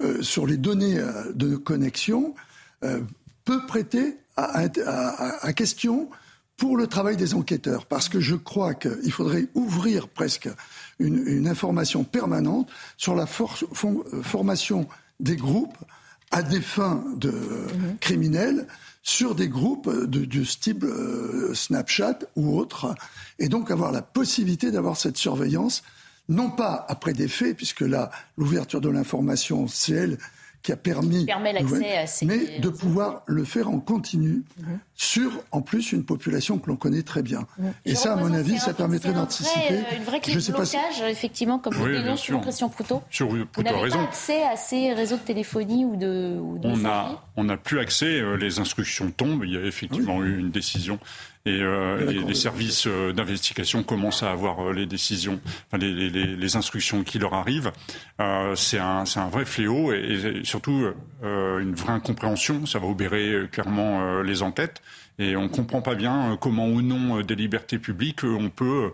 S5: euh, sur les données de connexion euh, peut prêter à, question pour le travail des enquêteurs, parce que je crois qu'il faudrait ouvrir presque une, information permanente sur la formation des groupes à des fins de mhm. criminels sur des groupes de, de type Snapchat ou autres, et donc avoir la possibilité d'avoir cette surveillance non pas après des faits, puisque là, l'ouverture de l'information, c'est elle qui a permis,
S1: permet l'accès à ces...
S5: mais de pouvoir le faire en continu mhm. sur, en plus, une population que l'on connaît très bien. Mhm. Et ça, à mon avis, ça permettrait d'anticiper.
S1: Euh, une vraie clé de blocage, effectivement, comme vous dénonce Christian Proutot.
S2: Sur,
S1: vous n'avez pas accès à ces réseaux de téléphonie ou de,
S2: on a, on n'a plus accès. Euh, les instructions tombent. Il y a effectivement eu une décision et, euh, les services euh, d'investigation commencent à avoir euh, les décisions, enfin, les, les, les, instructions qui leur arrivent. Euh, c'est un, un, vrai fléau et, et surtout euh, une vraie incompréhension. Ça va obérer clairement les enquêtes Et on ne comprend pas bien comment, au nom des libertés publiques, on peut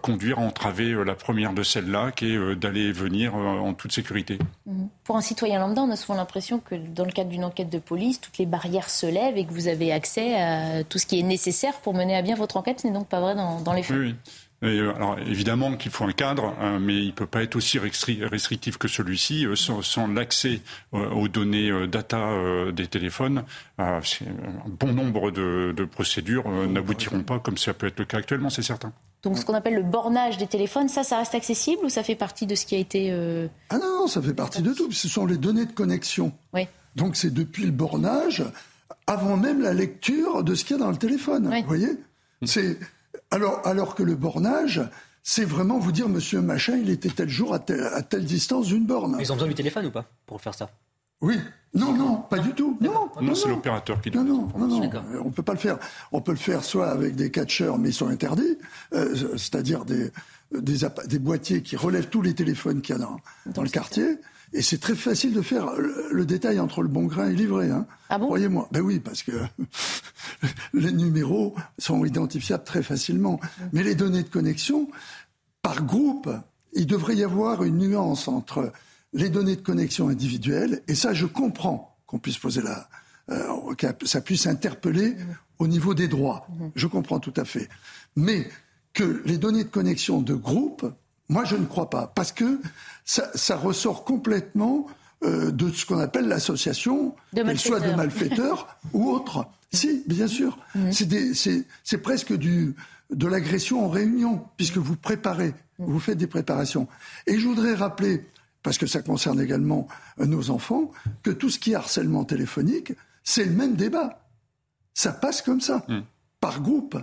S2: conduire à entraver la première de celles-là, qui est d'aller et venir en toute sécurité.
S1: Mhm. Pour un citoyen lambda, on a souvent l'impression que dans le cadre d'une enquête de police, toutes les barrières se lèvent et que vous avez accès à tout ce qui est nécessaire pour mener à bien votre enquête. Ce n'est donc pas vrai dans, dans les faits.
S2: Oui, oui. Euh, alors évidemment qu'il faut un cadre, hein, mais il ne peut pas être aussi restrictif que celui-ci. Euh, sans, l'accès euh, aux données data des téléphones, un bon nombre de, procédures n'aboutiront pas comme ça peut être le cas actuellement, c'est certain.
S1: Donc ce qu'on appelle le bornage des téléphones, ça, ça reste accessible ou ça fait partie de ce qui a été...
S5: Ah non, ça fait partie de tout. Ce sont les données de connexion.
S1: Oui.
S5: Donc c'est depuis le bornage, avant même la lecture de ce qu'il y a dans le téléphone. Vous voyez? C'est alors, alors que le bornage, c'est vraiment vous dire, monsieur machin, il était tel jour à, telle distance d'une borne.
S6: Ils ont besoin du téléphone ou pas pour faire ça?
S5: Oui. Non, non, pas du tout. Non,
S2: non, c'est l'opérateur qui doit.
S5: Non, non, non, on peut pas le faire. On peut le faire soit avec des catcheurs, mais ils sont interdits, euh, c'est-à-dire des, des, boîtiers qui relèvent tous les téléphones qu'il y a dans, dans le quartier. Et c'est très facile de faire le, détail entre le bon grain et l'ivraie. Hein.
S1: Ah bon?
S5: Croyez-moi. Ben oui, parce que les numéros sont identifiables très facilement. Mais les données de connexion, par groupe, il devrait y avoir une nuance entre les données de connexion individuelles, et ça, je comprends qu'on puisse poser la, euh, que ça puisse interpeller au niveau des droits. Mmh. Je comprends tout à fait. Mais que les données de connexion de groupe, moi, je ne crois pas, parce que ça, ressort complètement euh, de ce qu'on appelle l'association, qu'elle soit de malfaiteurs ou autre. Si, bien sûr. Mhm. C'est presque du, de l'agression en réunion, puisque vous préparez, vous faites des préparations. Et je voudrais rappeler, parce que ça concerne également euh, nos enfants, que tout ce qui est harcèlement téléphonique, c'est le même débat. Ça passe comme ça, mhm. par groupe.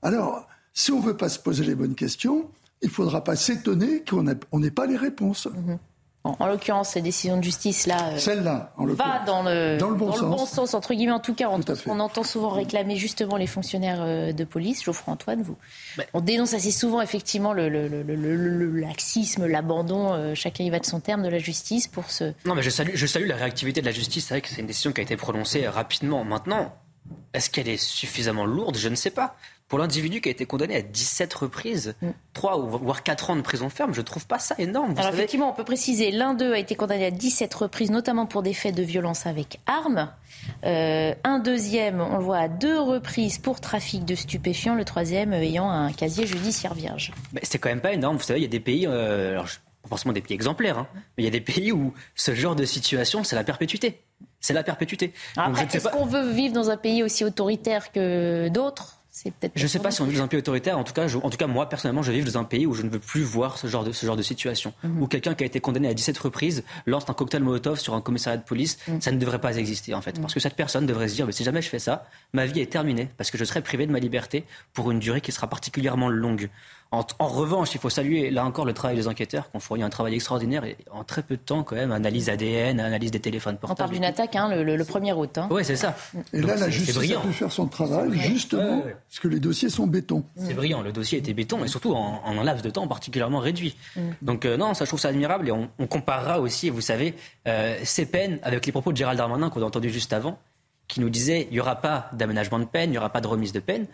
S5: Alors, si on ne veut pas se poser les bonnes questions, il ne faudra pas s'étonner qu'on n'ait pas les réponses.
S1: Mhm. en l'occurrence, cette décision de justice là,
S5: euh, celle-là,
S1: va dans le,
S5: dans le, bon,
S1: sens. entre guillemets. En tout cas, on, entend souvent réclamer justement les fonctionnaires euh, de police. Geoffroy Antoine, vous, on dénonce assez souvent effectivement le, laxisme, l'abandon. Euh, chacun y va de son terme de la justice pour ce.
S6: Non, mais je salue, je salue la réactivité de la justice. C'est vrai que c'est une décision qui a été prononcée rapidement. Maintenant, est-ce qu'elle est suffisamment lourde? Je ne sais pas. Pour l'individu qui a été condamné à 17 reprises, 3 mm. ou voire 4 ans de prison ferme, je ne trouve pas ça énorme.
S1: Alors effectivement, on peut préciser, l'un d'eux a été condamné à 17 reprises, notamment pour des faits de violence avec armes. Euh, un deuxième, on le voit à deux reprises pour trafic de stupéfiants, le troisième ayant un casier judiciaire vierge.
S6: Mais c'est quand même pas énorme. Vous savez, il y a des pays, euh, alors, pas forcément des pays exemplaires, hein, mais il y a des pays où ce genre de situation, c'est la perpétuité. C'est la perpétuité.
S1: Après, est-ce qu'on veut vivre dans un pays aussi autoritaire que d'autres?
S6: Je ne sais pas si on vit dans un pays autoritaire. En tout cas, en tout cas, moi personnellement, je vis dans un pays où je ne veux plus voir ce genre de, ce genre de situation. Mhm. Où quelqu'un qui a été condamné à 17 reprises lance un cocktail Molotov sur un commissariat de police, mhm. ça ne devrait pas exister en fait. Parce que cette personne devrait se dire, mais si jamais je fais ça, ma vie est terminée parce que je serai privé de ma liberté pour une durée qui sera particulièrement longue. En, revanche, il faut saluer là encore le travail des enquêteurs qui ont fourni un travail extraordinaire et en très peu de temps quand même, analyse ADN, analyse des téléphones portables.
S1: On parle d'une attaque, hein, le, premier hôte. Hein.
S6: Oui, c'est ça.
S5: Et là, la justice a pu faire son travail justement parce que les dossiers sont béton.
S6: C'est brillant, le dossier était béton et surtout en, un laps de temps particulièrement réduit. Mm. Donc euh, non, ça je trouve ça admirable et on, comparera aussi, vous savez, euh, ces peines avec les propos de Gérald Darmanin qu'on a entendu juste avant, qui nous disait il n'y aura pas d'aménagement de peine, il n'y aura pas de remise de peine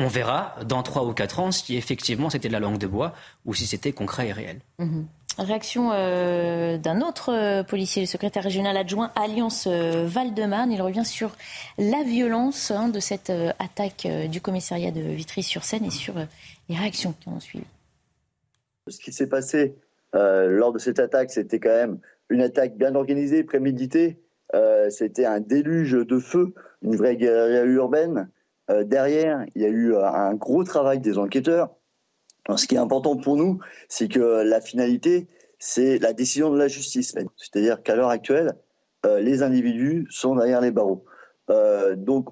S6: on verra dans trois ou quatre ans si effectivement c'était de la langue de bois ou si c'était concret et réel.
S1: Mhm. Réaction euh, d'un autre euh, policier, le secrétaire régional adjoint Alliance euh, Val-de-Marne. Il revient sur la violence hein, de cette attaque du commissariat de Vitry-sur-Seine et sur les réactions qui ont suivi.
S11: Ce qui s'est passé lors de cette attaque, c'était quand même une attaque bien organisée, préméditée. c'était un déluge de feu, une vraie guerre urbaine. Euh, derrière, il y a eu euh, un gros travail des enquêteurs. ce qui est important pour nous, c'est que la finalité, c'est la décision de la justice. C'est-à-dire qu'à l'heure actuelle, euh, les individus sont derrière les barreaux. donc,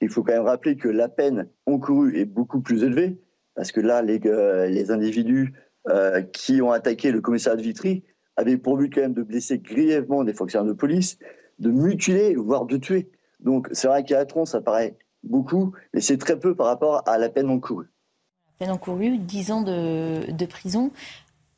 S11: il faut quand même rappeler que la peine encourue est beaucoup plus élevée, parce que là, les, individus qui ont attaqué le commissariat de Vitry avaient pour but quand même de blesser grièvement des fonctionnaires de police, de mutiler, voire de tuer. Donc, c'est vrai qu'à Atron, ça paraît beaucoup, mais c'est très peu par rapport à la peine encourue.
S1: La peine encourue, 10 ans de, prison.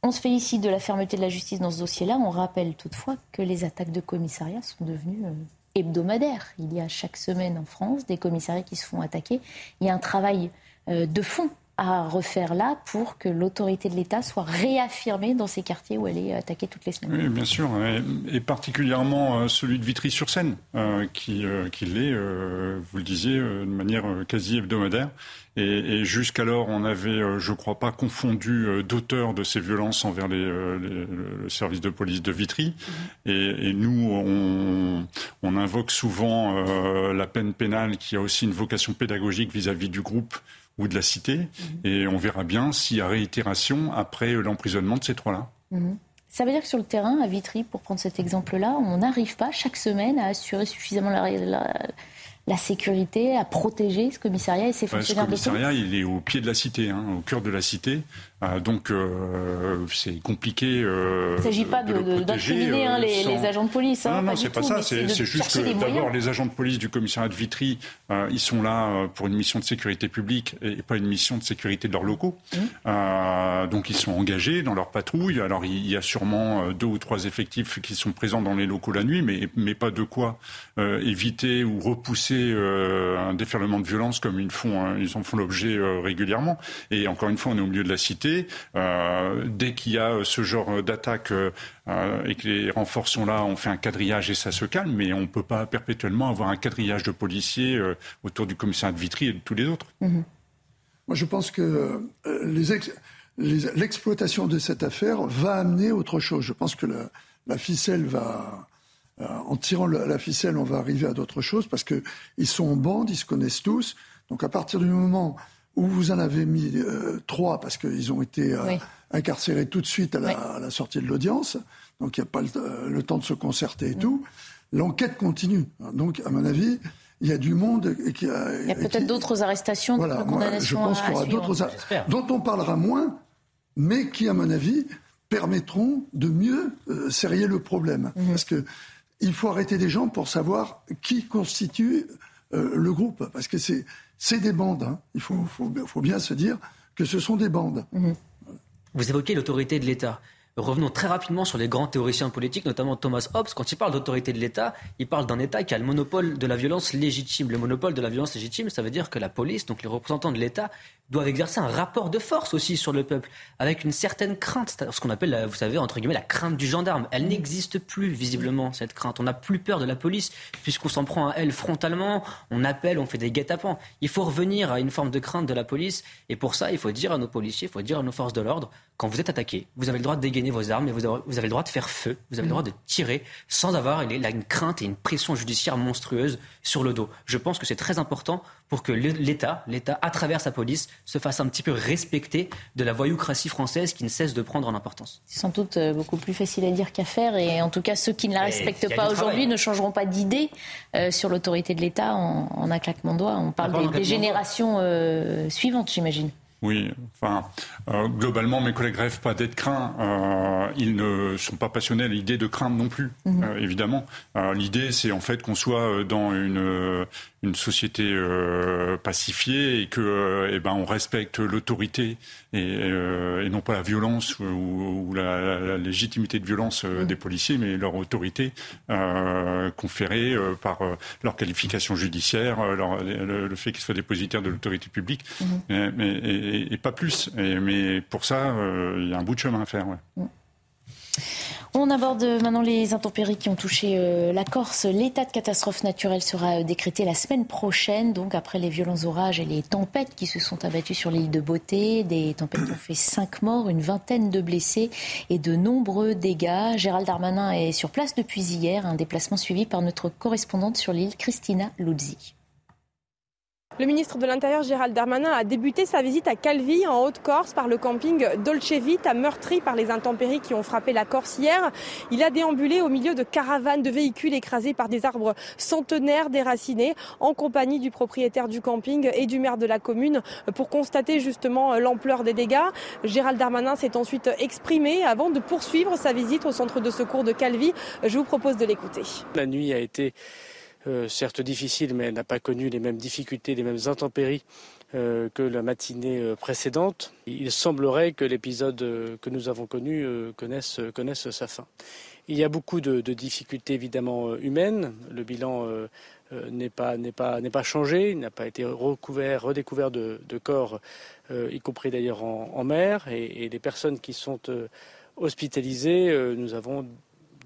S1: On se félicite de la fermeté de la justice dans ce dossier-là. On rappelle toutefois que les attaques de commissariat sont devenues euh, hebdomadaire. Il y a chaque semaine en France des commissariats qui se font attaquer. Il y a un travail euh, de fond à refaire là pour que l'autorité de l'État soit réaffirmée dans ces quartiers où elle est attaquée toutes les semaines.
S2: Oui, bien sûr, et, particulièrement euh, celui de Vitry-sur-Seine, euh, qui, euh, qui l'est, vous le disiez, de manière quasi hebdomadaire. Et, jusqu'alors, on avait, je crois pas, confondu d'auteurs de ces violences envers les, le service de police de Vitry. Mmh. Et, nous, on, on, invoque souvent la peine pénale qui a aussi une vocation pédagogique vis-à-vis -vis du groupe ou de la cité. Mhm. Et on verra bien s'il y a réitération après l'emprisonnement de ces trois-là.
S1: Mhm. Ça veut dire que sur le terrain, à Vitry, pour prendre cet exemple-là, on n'arrive pas chaque semaine à assurer suffisamment la, la sécurité, à protéger ce commissariat et ses fonctionnaires.
S2: Ce commissariat, il est au pied de la cité, hein, au cœur de la cité. Euh, donc euh, c'est compliqué. Euh,
S1: il ne s'agit pas d'incriminer hein, les, agents de police.
S2: Hein, non, non, c'est pas ça. C'est juste que d'abord, les agents de police du commissariat de Vitry, ils sont là pour une mission de sécurité publique et pas une mission de sécurité de leurs locaux. Mmh. donc ils sont engagés dans leur patrouille. Alors il y a sûrement deux ou trois effectifs qui sont présents dans les locaux la nuit, mais, mais pas de quoi éviter ou repousser un déferlement de violence comme ils, font, hein, ils en font l'objet régulièrement. Et encore une fois, on est au milieu de la cité. Euh, dès qu'il y a ce genre d'attaque et que les renforts sont là, on fait un quadrillage et ça se calme. Mais on ne peut pas perpétuellement avoir un quadrillage de policiers autour du commissariat de Vitry et de tous les autres.
S5: Mhm. Moi, je pense que l'exploitation de cette affaire va amener autre chose. Je pense que la ficelle va, euh, en tirant la ficelle, on va arriver à d'autres choses parce qu'ils sont en bande, ils se connaissent tous. Donc à partir du moment où vous en avez mis euh, trois parce qu'ils ont été euh, incarcérés tout de suite à la, sortie de l'audience, donc il n'y a pas le, temps de se concerter et tout, l'enquête continue. Donc à mon avis, il y a du monde qui
S1: a, Il y a peut-être d'autres arrestations,
S5: voilà, d'autres condamnations. je pense qu'il y aura d'autres dont on parlera moins, mais qui, à mon avis, permettront de mieux serrer le problème. Mhm. Parce que il faut arrêter des gens pour savoir qui constitue euh, le groupe. Parce que c'est des bandes. Hein. Il faut, faut, bien se dire que ce sont des bandes. Mhm.
S6: Vous évoquez l'autorité de l'État. Revenons très rapidement sur les grands théoriciens politiques, notamment Thomas Hobbes. Quand il parle d'autorité de l'État, il parle d'un État qui a le monopole de la violence légitime. Le monopole de la violence légitime, ça veut dire que la police, donc les représentants de l'État, doivent exercer un rapport de force aussi sur le peuple, avec une certaine crainte, ce qu'on appelle, vous savez, entre guillemets, la crainte du gendarme. Elle n'existe plus, visiblement, cette crainte. On n'a plus peur de la police, puisqu'on s'en prend à elle frontalement, on appelle, on fait des guet-apens. Il faut revenir à une forme de crainte de la police, et pour ça, il faut dire à nos policiers, il faut dire à nos forces de l'ordre, quand vous êtes attaqué, vous avez le droit de dégainer vos armes, et vous avez, le droit de faire feu, vous avez le droit de tirer, sans avoir une crainte et une pression judiciaire monstrueuse sur le dos. Je pense que c'est très important pour que l'État, l'État, à travers sa police, se fasse un petit peu respecter de la voyoucratie française qui ne cesse de prendre en importance.
S1: C'est sans doute euh, beaucoup plus facile à dire qu'à faire, et en tout cas, ceux qui ne la respectent pas aujourd'hui ne changeront pas d'idée euh, sur l'autorité de l'État en, un claquement de doigts. On parle des, générations euh, suivantes, j'imagine.
S2: Oui, enfin, euh, globalement, mes collègues rêvent pas d'être craints. Euh, ils ne sont pas passionnés à l'idée de craindre non plus, mhm. euh, évidemment. l'idée, c'est en fait qu'on soit dans une, une société pacifiée et que, eh ben, on respecte l'autorité et, non pas la violence ou, la, légitimité de violence mhm. des policiers, mais leur autorité conférée par leur qualification judiciaire, le, fait qu'ils soient dépositaires de l'autorité publique. Mhm. mais, et, pas plus. mais pour ça, euh, il y a un bout de chemin à faire. Mm.
S1: On aborde maintenant les intempéries qui ont touché euh, la Corse. L'état de catastrophe naturelle sera euh, décrété la semaine prochaine, donc après les violents orages et les tempêtes qui se sont abattues sur l'île de Beauté. Des tempêtes qui ont fait cinq morts, une vingtaine de blessés et de nombreux dégâts. Gérald Darmanin est sur place depuis hier, un déplacement suivi par notre correspondante sur l'île, Christina Luzzi.
S12: Le ministre de l'Intérieur Gérald Darmanin a débuté sa visite à Calvi en Haute-Corse par le camping Dolce Vita meurtri par les intempéries qui ont frappé la Corse hier. Il a déambulé au milieu de caravanes de véhicules écrasés par des arbres centenaires déracinés en compagnie du propriétaire du camping et du maire de la commune pour constater justement l'ampleur des dégâts. Gérald Darmanin s'est ensuite exprimé avant de poursuivre sa visite au centre de secours de Calvi. Je vous propose de l'écouter.
S8: La nuit a été euh, certes difficile, mais elle n'a pas connu les mêmes difficultés, les mêmes intempéries que la matinée précédente. Il semblerait que l'épisode que nous avons connu connaisse, sa fin. Il y a beaucoup de, difficultés évidemment humaines. Le bilan n'est pas, pas, pas changé. Il n'a pas été recouvert, redécouvert de, corps, y compris d'ailleurs en, mer. Et, les personnes qui sont hospitalisées, nous avons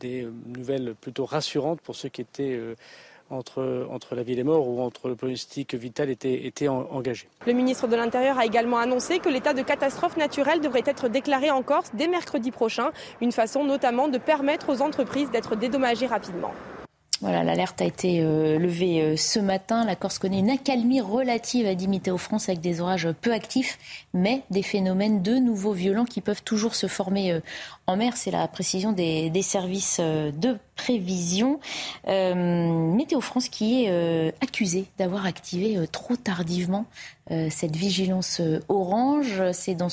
S8: des nouvelles plutôt rassurantes pour ceux qui étaient entre, entre la vie et les morts ou entre le pronostic vital était, était engagé.
S12: Le ministre de l'Intérieur a également annoncé que l'état de catastrophe naturelle devrait être déclaré en Corse dès mercredi prochain, une façon notamment de permettre aux entreprises d'être dédommagées rapidement.
S1: Voilà, l'alerte a été euh, levée euh, ce matin. La Corse connaît une accalmie relative, à dit Météo France, avec des orages peu actifs, mais des phénomènes de nouveau violents qui peuvent toujours se former euh, en mer. C'est la précision des, des services de prévision. Météo France qui est accusé d'avoir activé trop tardivement cette vigilance orange. C'est dans,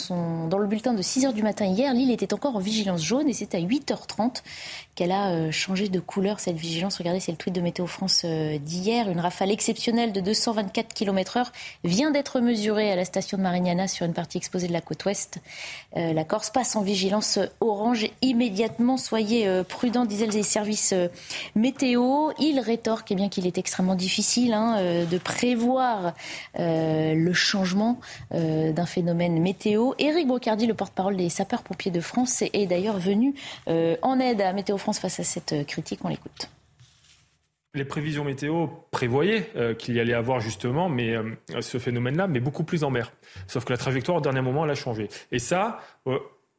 S1: dans le bulletin de 6 h du matin hier. L'île était encore en vigilance jaune et c'est à 8h30 qu'elle a euh, changé de couleur, cette vigilance. Regardez, c'est le tweet de Météo France euh, d'hier. Une rafale exceptionnelle de 224 km heure vient d'être mesurée à la station de Marignana sur une partie exposée de la côte ouest. Euh, la Corse passe en vigilance orange immédiatement. Soyez prudents, disaient les services météo. Il rétorque eh bien qu'il est extrêmement difficile hein, de prévoir le changement d'un phénomène météo. Éric Brocardi, le porte-parole des sapeurs-pompiers de France, est d'ailleurs venu en aide à Météo France face à cette euh, critique On l'écoute.
S13: Les prévisions météo prévoyaient euh, qu'il y allait avoir justement mais, euh, ce phénomène-là, mais beaucoup plus en mer. Sauf que la trajectoire, au dernier moment, elle a changé. Et ça,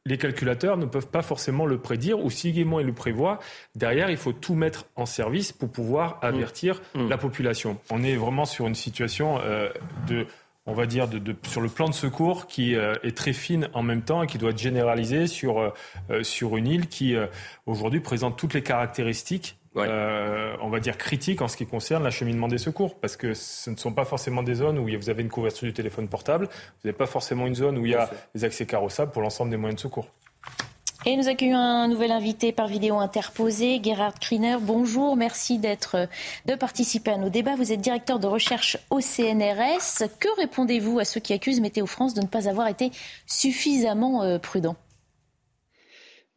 S13: les calculateurs ne peuvent pas forcément le prédire, ou si ils le prévoient, derrière, il faut tout mettre en service pour pouvoir avertir mmh. Mmh. la population. On est vraiment sur une situation de on va dire, de, sur le plan de secours qui euh, est très fine en même temps et qui doit être généralisé sur, euh, euh, sur une île qui, aujourd'hui, présente toutes les caractéristiques on va dire critiques en ce qui concerne l'acheminement des secours, parce que ce ne sont pas forcément des zones où vous avez une couverture du téléphone portable, vous n'avez pas forcément une zone où il y a des accès carrossables pour l'ensemble des moyens de secours.
S1: Et nous accueillons un nouvel invité par vidéo interposée, Gerhard Kriner. Bonjour, merci d'être, de participer à nos débats. Vous êtes directeur de recherche au CNRS. Que répondez-vous à ceux qui accusent Météo France de ne pas avoir été suffisamment euh, prudent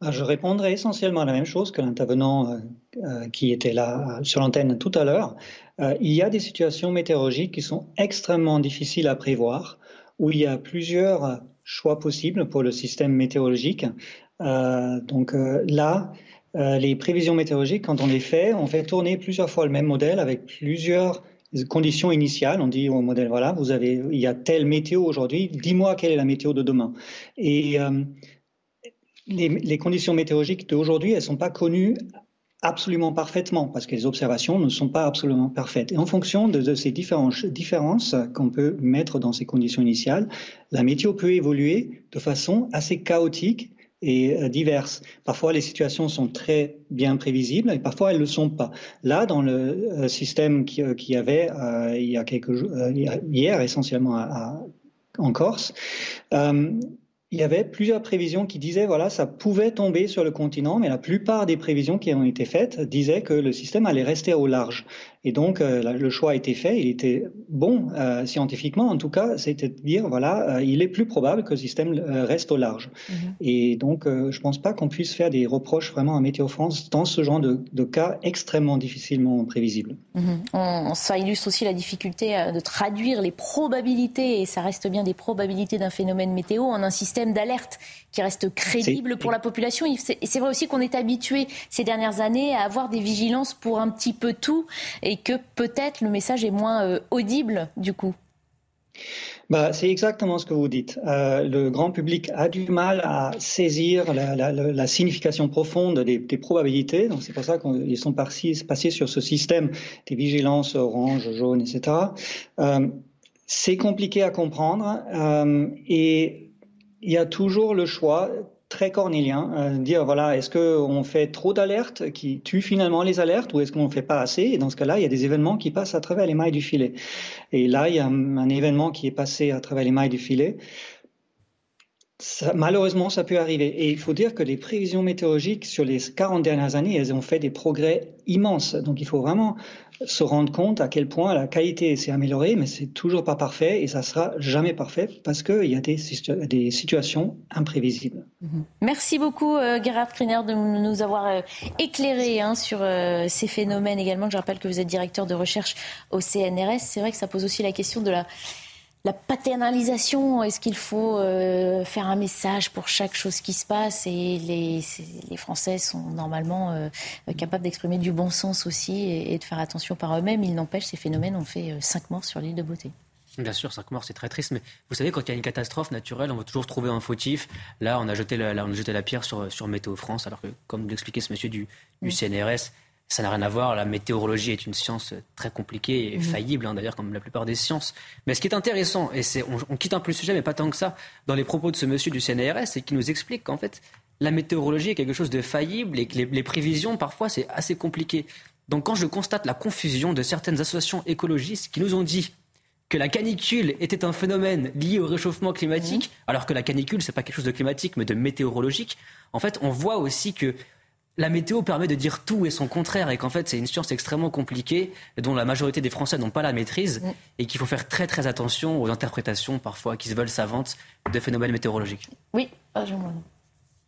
S14: Je répondrai essentiellement à la même chose que l'intervenant euh, euh, qui était là sur l'antenne tout à l'heure. il y a des situations météorologiques qui sont extrêmement difficiles à prévoir, où il y a plusieurs choix possibles pour le système météorologique. Euh, donc euh, là, euh, les prévisions météorologiques, quand on les fait, on fait tourner plusieurs fois le même modèle avec plusieurs conditions initiales. On dit au modèle, voilà, vous avez, il y a telle météo aujourd'hui, dis-moi quelle est la météo de demain. Et les, conditions météorologiques d'aujourd'hui, elles ne sont pas connues absolument parfaitement parce que les observations ne sont pas absolument parfaites. Et en fonction de, ces différences qu'on peut mettre dans ces conditions initiales, la météo peut évoluer de façon assez chaotique et euh, diverses. Parfois, les situations sont très bien prévisibles et parfois elles ne le sont pas. Là, dans le euh, système qui, euh, y avait hier essentiellement en Corse, il y avait plusieurs prévisions qui disaient voilà ça pouvait tomber sur le continent, mais la plupart des prévisions qui ont été faites disaient que le système allait rester au large. Et donc, euh, le choix a été fait. Il était bon euh, scientifiquement, en tout cas, c'était de dire voilà, euh, il est plus probable que le système reste au large. Mhm. Et donc, je pense pas qu'on puisse faire des reproches vraiment à Météo France dans ce genre de, de cas extrêmement difficilement prévisibles.
S1: Mhm. ça illustre aussi la difficulté de traduire les probabilités, et ça reste bien des probabilités d'un phénomène météo, en un système d'alerte qui reste crédible pour la population. Et c'est vrai aussi qu'on est habitué ces dernières années à avoir des vigilances pour un petit peu tout et que peut-être le message est moins euh, audible du coup.
S14: Bah, c'est exactement ce que vous dites. Euh, le grand public a du mal à saisir la, signification profonde des, probabilités. Donc c'est pour ça qu'ils sont passés sur ce système des vigilances orange, jaune, etc. Euh, c'est compliqué à comprendre et il y a toujours le choix très cornélien, euh, dire voilà, est-ce qu'on fait trop d'alertes qui tuent finalement les alertes ou est-ce qu'on ne fait pas assez? Et dans ce cas-là, il y a des événements qui passent à travers les mailles du filet. Et là, il y a un, événement qui est passé à travers les mailles du filet. malheureusement, ça peut arriver. Et il faut dire que les prévisions météorologiques sur les 40 dernières années, elles ont fait des progrès immenses. Donc il faut vraiment se rendre compte à quel point la qualité s'est améliorée, mais c'est toujours pas parfait et ça sera jamais parfait parce qu'il y a des, situations imprévisibles.
S1: Mhm. Merci beaucoup, euh, Gerhard Kriner, de nous avoir euh, éclairé hein, sur euh, ces phénomènes également. Je rappelle que vous êtes directeur de recherche au CNRS. C'est vrai que ça pose aussi la question de la la paternalisation, est-ce qu'il faut euh, faire un message pour chaque chose qui se passe? Et les, les Français sont normalement euh, capables d'exprimer du bon sens aussi et, de faire attention par eux-mêmes. Il n'empêche, ces phénomènes ont fait euh, cinq morts sur l'île de Beauté.
S6: Bien sûr, cinq morts, c'est très triste. Mais vous savez, quand il y a une catastrophe naturelle, on va toujours trouver un fautif. Là, on a jeté la, on a jeté la pierre sur, sur Météo France, alors que, comme l'expliquait ce monsieur du, du. CNRS, ça n'a rien à voir. La météorologie est une science très compliquée et mhm. faillible, hein, d'ailleurs, comme la plupart des sciences. Mais ce qui est intéressant, et c'est, on, quitte un peu le sujet, mais pas tant que ça, dans les propos de ce monsieur du CNRS, c'est qu'il nous explique qu'en fait, la météorologie est quelque chose de faillible et que les, prévisions, parfois, c'est assez compliqué. Donc, quand je constate la confusion de certaines associations écologistes qui nous ont dit que la canicule était un phénomène lié au réchauffement climatique, mhm. alors que la canicule, c'est pas quelque chose de climatique, mais de météorologique, en fait, on voit aussi que la météo permet de dire tout et son contraire et qu'en fait c'est une science extrêmement compliquée dont la majorité des Français n'ont pas la maîtrise mm. et qu'il faut faire très très attention aux interprétations parfois qui se veulent savantes de phénomènes météorologiques.
S1: Oui,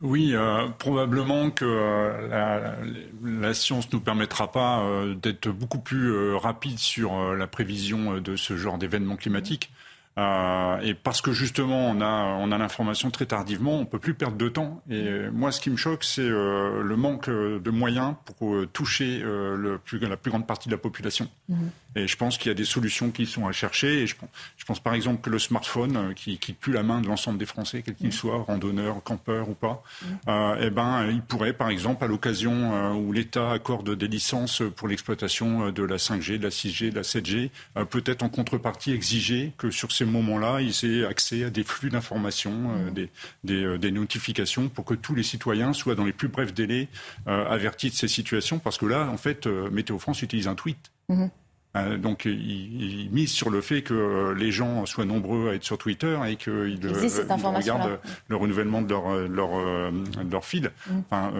S2: oui, euh, probablement que euh, la, science ne nous permettra pas euh, d'être beaucoup plus rapide sur la prévision de ce genre d'événements climatiques. Euh, et parce que justement, on a, on a l'information très tardivement, on peut plus perdre de temps. Et moi, ce qui me choque, c'est euh, le manque de moyens pour euh, toucher le plus, la plus grande partie de la population. Mhm. Et je pense qu'il y a des solutions qui sont à chercher. Et je, je pense par exemple que le smartphone, qui quitte plus la main de l'ensemble des Français, quels qu'ils mhm. soient, randonneurs, campeurs ou pas, mhm. eh ben, il pourrait, par exemple, à l'occasion où l'État accorde des licences pour l'exploitation de la 5G, de la 6G, de la 7G, peut-être en contrepartie exiger que sur ces ces moments-là, ils aient accès à des flux d'informations, euh, mmh. des, euh, des, notifications pour que tous les citoyens soient dans les plus brefs délais euh, avertis de ces situations. Parce que là, en fait, Météo France utilise un tweet. Mmh. Donc il, mise sur le fait que euh, les gens soient nombreux à être sur Twitter et qu'ils euh, regardent le renouvellement de leur, leur, leur feed. Mm. Enfin,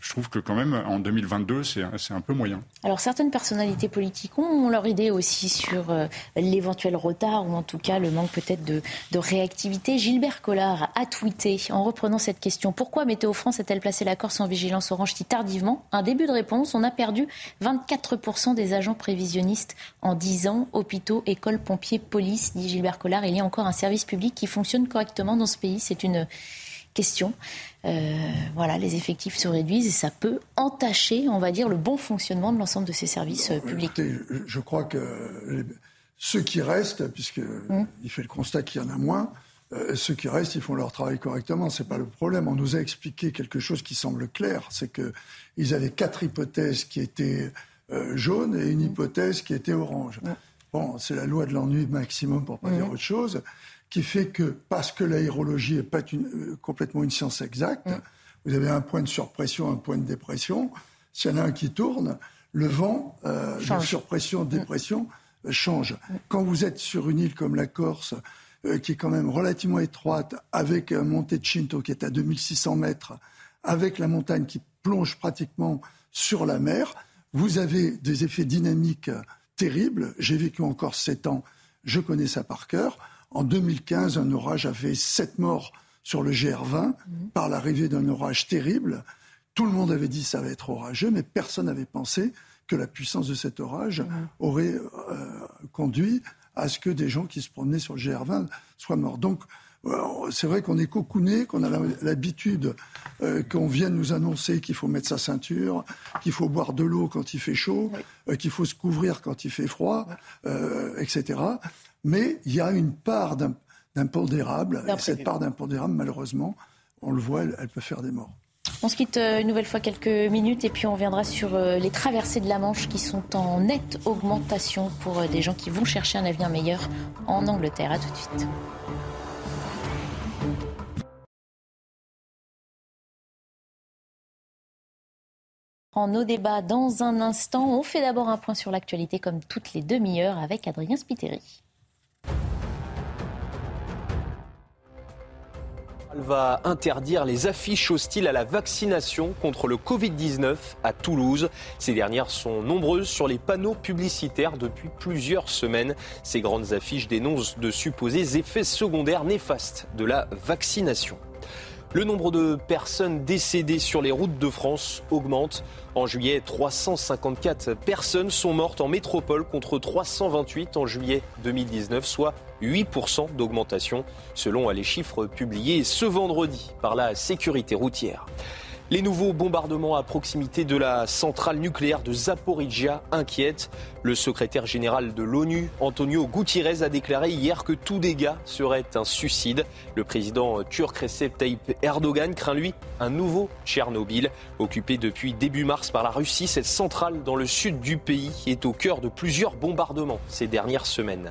S2: je trouve que quand même en 2022 c'est un peu moyen.
S1: Alors certaines personnalités politiques ont leur idée aussi sur l'éventuel retard ou en tout cas le manque peut-être de, de, réactivité. Gilbert Collard a tweeté en reprenant cette question pourquoi Météo France a-t-elle placé la Corse en vigilance orange si tardivement? Un début de réponse on a perdu 24% des agents prévisionnistes en 10 ans. Hôpitaux, écoles, pompiers, police, dit Gilbert Collard. Il y a encore un service public qui fonctionne correctement dans ce pays. C'est une question. Euh, voilà, les effectifs se réduisent et ça peut entacher, on va dire, le bon fonctionnement de l'ensemble de ces services euh, publics.
S5: je crois que ceux qui restent, puisqu'il hum. il fait le constat qu'il y en a moins, euh, ceux qui restent, ils font leur travail correctement. C'est pas le problème. On nous a expliqué quelque chose qui semble clair, c'est qu'ils avaient quatre hypothèses qui étaient euh, jaune et une hypothèse qui était orange. Bon, c'est la loi de l'ennui maximum, pour pas dire autre chose, qui fait que, parce que l'aérologie n'est pas euh, complètement une science exacte, vous avez un point de surpression, un point de dépression. S'il y en a un qui tourne, le vent euh, de surpression, dépression change. Quand vous êtes sur une île comme la Corse, qui est quand même relativement étroite, avec un montée de Chinto qui est à 2600 mètres, avec la montagne qui plonge pratiquement sur la mer, vous avez des effets dynamiques terribles. J'ai vécu encore sept ans, je connais ça par cœur. En 2015, un orage a fait sept morts sur le GR20 mhm. par l'arrivée d'un orage terrible. Tout le monde avait dit ça va être orageux, mais personne n'avait pensé que la puissance de cet orage mhm. aurait euh, conduit à ce que des gens qui se promenaient sur le GR20 soient morts. Donc, c'est vrai qu'on est cocooné, qu'on a l'habitude euh, qu'on vienne nous annoncer qu'il faut mettre sa ceinture, qu'il faut boire de l'eau quand il fait chaud, euh, qu'il faut se couvrir quand il fait froid, euh, etc. Mais il y a une part d'impondérable, et cette part d'impondérable, malheureusement, on le voit, elle, peut faire des morts.
S1: On se quitte une nouvelle fois quelques minutes et puis on reviendra sur les traversées de la Manche qui sont en nette augmentation pour des gens qui vont chercher un avenir meilleur en Angleterre. À tout de suite. Nos débats dans un instant. On fait d'abord un point sur l'actualité comme toutes les demi-heures avec Adrien Spiteri.
S4: va interdire les affiches hostiles à la vaccination contre le Covid-19 à Toulouse. Ces dernières sont nombreuses sur les panneaux publicitaires depuis plusieurs semaines. Ces grandes affiches dénoncent de supposés effets secondaires néfastes de la vaccination. Le nombre de personnes décédées sur les routes de France augmente. En juillet, 354 personnes sont mortes en métropole contre 328 en juillet 2019, soit 8% d'augmentation selon les chiffres publiés ce vendredi par la sécurité routière. Les nouveaux bombardements à proximité de la centrale nucléaire de Zaporizhia inquiètent. Le secrétaire général de l'ONU, Antonio Gutiérrez, a déclaré hier que tout dégât serait un suicide. Le président turc Recep Tayyip Erdogan craint, lui, un nouveau Tchernobyl. Occupé depuis début mars par la Russie, cette centrale dans le sud du pays est au cœur de plusieurs bombardements ces dernières semaines.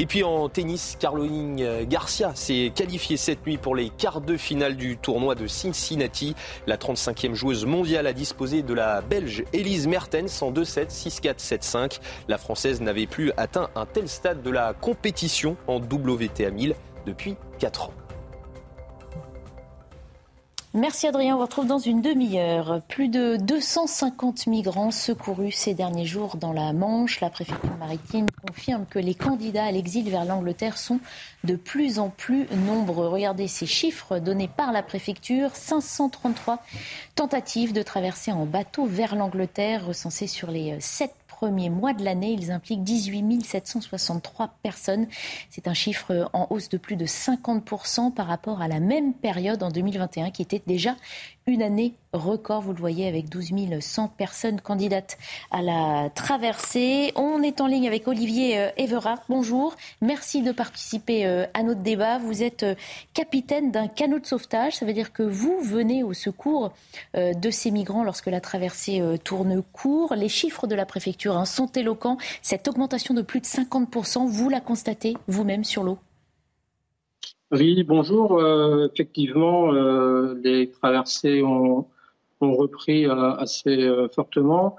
S4: Et puis en tennis, Caroline Garcia s'est qualifiée cette nuit pour les quarts de finale du tournoi de Cincinnati. La 35e joueuse mondiale a disposé de la Belge Elise Mertens en 2-7, 6-4, 7-5. La Française n'avait plus atteint un tel stade de la compétition en WTA 1000 depuis 4 ans.
S1: Merci Adrien, on vous retrouve dans une demi-heure. Plus de 250 migrants secourus ces derniers jours dans la Manche. La préfecture maritime confirme que les candidats à l'exil vers l'Angleterre sont de plus en plus nombreux. Regardez ces chiffres donnés par la préfecture. 533 tentatives de traverser en bateau vers l'Angleterre recensées sur les 7 premiers mois de l'année. Ils impliquent 18 763 personnes. C'est un chiffre en hausse de plus de 50% par rapport à la même période en 2021 qui était déjà une année record, vous le voyez, avec 12 100 personnes candidates à la traversée. On est en ligne avec Olivier euh, Everard. Bonjour, merci de participer euh, à notre débat. Vous êtes euh, capitaine d'un canot de sauvetage, ça veut dire que vous venez au secours de ces migrants lorsque la traversée tourne court. Les chiffres de la préfecture hein, sont éloquents. Cette augmentation de plus de 50%, vous la constatez vous-même sur l'eau?
S15: Oui, bonjour. Effectivement, les traversées ont, ont repris euh, assez euh, fortement.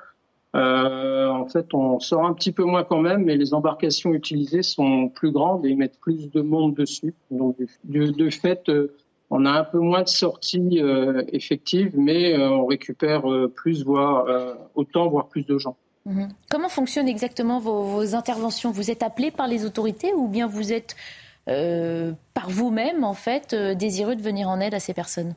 S15: en fait, on sort un petit peu moins quand même, mais les embarcations utilisées sont plus grandes et mettent plus de monde dessus. Donc, de, fait, on a un peu moins de sorties effectives, mais on récupère plus, voire autant, voire plus de gens.
S1: Mhm. Comment fonctionnent exactement vos, vos interventions? Vous êtes appelé par les autorités ou bien vous êtes euh, par vous-même, en fait, euh, désireux de venir en aide à ces personnes?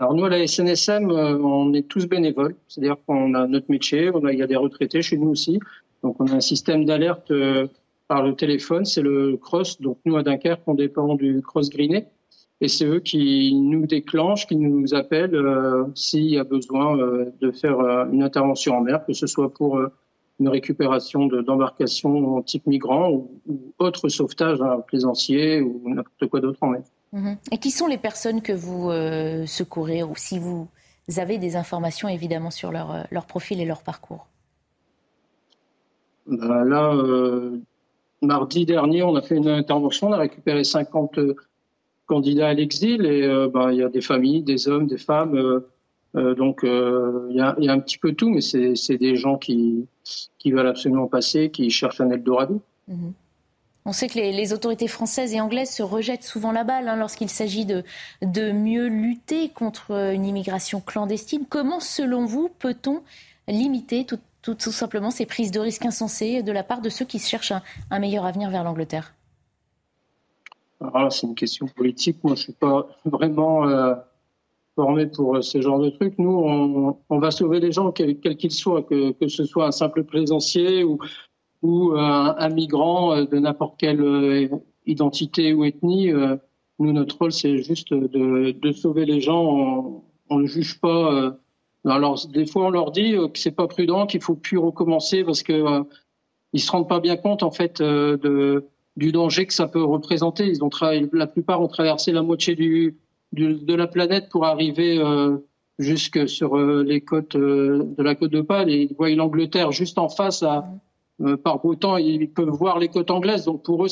S15: Alors nous, à la SNSM, euh, on est tous bénévoles, c'est-à-dire qu'on a notre métier, il y a des retraités chez nous aussi, donc on a un système d'alerte par le téléphone, c'est le CROSS, donc nous à Dunkerque, on dépend du CROSS Greené, et c'est eux qui nous déclenchent, qui nous appellent s'il y a besoin de faire une intervention en mer, que ce soit pour une récupération d'embarcations type migrant ou, autre sauvetage, un plaisancier ou n'importe quoi d'autre en mer.
S1: Mhm. Et qui sont les personnes que vous euh, secourez ou si vous avez des informations évidemment sur leur, euh, leur profil et leur parcours?
S15: Ben Là, euh, mardi dernier, on a fait une intervention, on a récupéré 50 candidats à l'exil et ben, il y a des familles, des hommes, des femmes euh, donc euh, il y, a, y, a, un petit peu tout, mais c'est des gens qui, qui veulent absolument passer, qui cherchent un Eldorado.
S1: Mhm. On sait que les, autorités françaises et anglaises se rejettent souvent la balle hein, lorsqu'il s'agit de, mieux lutter contre une immigration clandestine. Comment, selon vous, peut-on limiter tout, simplement ces prises de risques insensées de la part de ceux qui cherchent un, meilleur avenir vers l'Angleterre?
S15: Alors c'est une question politique. Moi, je suis pas vraiment euh, formés pour euh, ce genre de trucs. Nous, on, on va sauver les gens, quels qu'ils soient, que, que, ce soit un simple plaisancier ou, ou un, un migrant euh, de n'importe quelle euh, identité ou ethnie. Nous, notre rôle, c'est juste de, de, sauver les gens. On ne juge pas. Alors, des fois, on leur dit que c'est pas prudent, qu'il faut plus recommencer parce que ils se rendent pas bien compte, en fait, de, du danger que ça peut représenter. Ils ont la plupart ont traversé la moitié du, de la planète pour arriver euh, jusque sur euh, les côtes euh, de la côte de Pâle et ils voient l'Angleterre juste en face à, par beau temps, ils peuvent voir les côtes anglaises. Donc pour eux,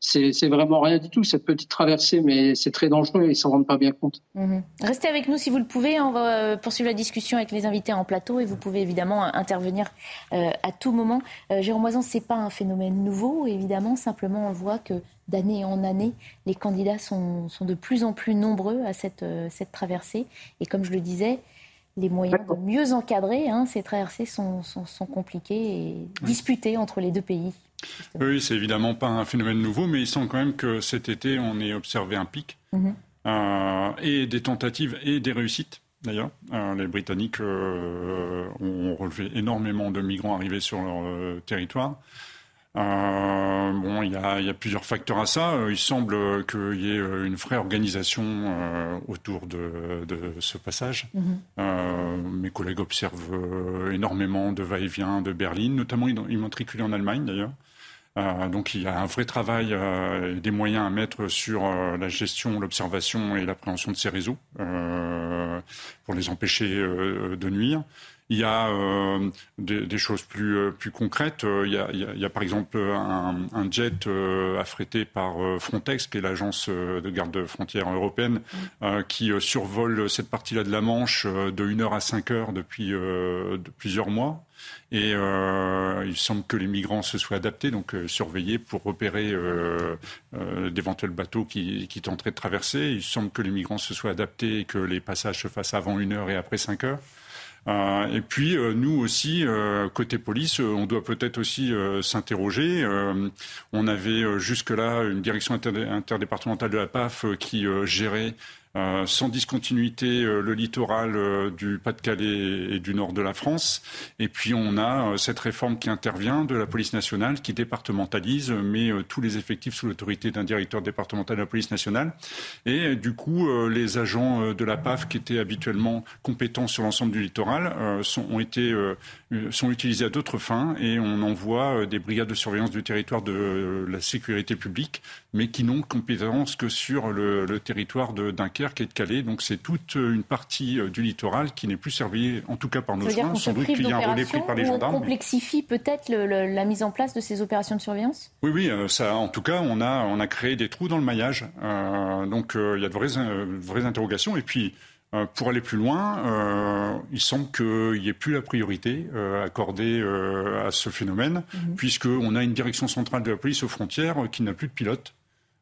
S15: c'est vraiment rien du tout, cette petite traversée, mais c'est très dangereux et ils ne s'en rendent pas bien compte.
S1: Mhm. Restez avec nous si vous le pouvez. On va euh, poursuivre la discussion avec les invités en plateau et vous pouvez évidemment intervenir euh, à tout moment. Euh, Jérôme Moisan, ce n'est pas un phénomène nouveau, évidemment. Simplement, on voit que d'année en année, les candidats sont, sont, de plus en plus nombreux à cette, cette traversée. Et comme je le disais, les moyens de mieux encadrer hein, ces traversées sont, sont, sont compliqués et disputés entre les deux pays.
S2: Oui, c'est évidemment pas un phénomène nouveau, mais il semble quand même que cet été, on ait observé un pic, mhm. euh, et des tentatives et des réussites. D'ailleurs, euh, les Britanniques euh, ont relevé énormément de migrants arrivés sur leur territoire. Euh, bon, il y, a, plusieurs facteurs à ça. Euh, il semble qu'il y ait euh, une vraie organisation autour de, ce passage. Mhm. mes collègues observent énormément de va-et-vient de Berlin, notamment immatriculés en Allemagne d'ailleurs. donc il y a un vrai travail et des moyens à mettre sur la gestion, l'observation et l'appréhension de ces réseaux pour les empêcher de nuire. Il y a euh, des, choses plus, euh, plus concrètes. Euh, il y, a, il, y a, par exemple un, un jet affrété par Frontex, qui est l'agence de garde frontière européenne, mm. qui survole cette partie-là de la Manche de 1 heure à 5 heures depuis de plusieurs mois. Et euh, il semble que les migrants se soient adaptés, donc euh, surveillés pour repérer euh, d'éventuels bateaux qui, tenteraient de traverser. Il semble que les migrants se soient adaptés et que les passages se fassent avant une heure et après cinq heures. Et puis nous aussi, côté police, on doit peut-être aussi s'interroger. on avait jusque-là une direction interdépartementale de la PAF qui gérait euh, sans discontinuité euh, le littoral euh, du Pas-de-Calais et du nord de la France. Et puis on a cette réforme qui intervient de la police nationale qui départementalise, met tous les effectifs sous l'autorité d'un directeur départemental de la police nationale. Et du coup, les agents de la PAF qui étaient habituellement compétents sur l'ensemble du littoral sont, utilisés à d'autres fins et on envoie des brigades de surveillance du territoire de la sécurité publique, mais qui n'ont compétence que sur le, le territoire de Dunkerque qui est de Calais. Donc c'est toute une partie euh, du littoral qui n'est plus servie, en tout cas par nos soins.
S1: Sans doute qu'il y a un relais pris par les gendarmes. On complexifie peut-être la mise en place de ces opérations de surveillance?
S2: Oui, oui. Euh, ça, en tout cas, on a, on a créé des trous dans le maillage. Euh, donc il y a de vraies, vraies interrogations. Et puis, pour aller plus loin, il semble qu'il n'y ait plus la priorité accordée à ce phénomène, mhm. puisqu'on a une direction centrale de la police aux frontières qui n'a plus de pilote.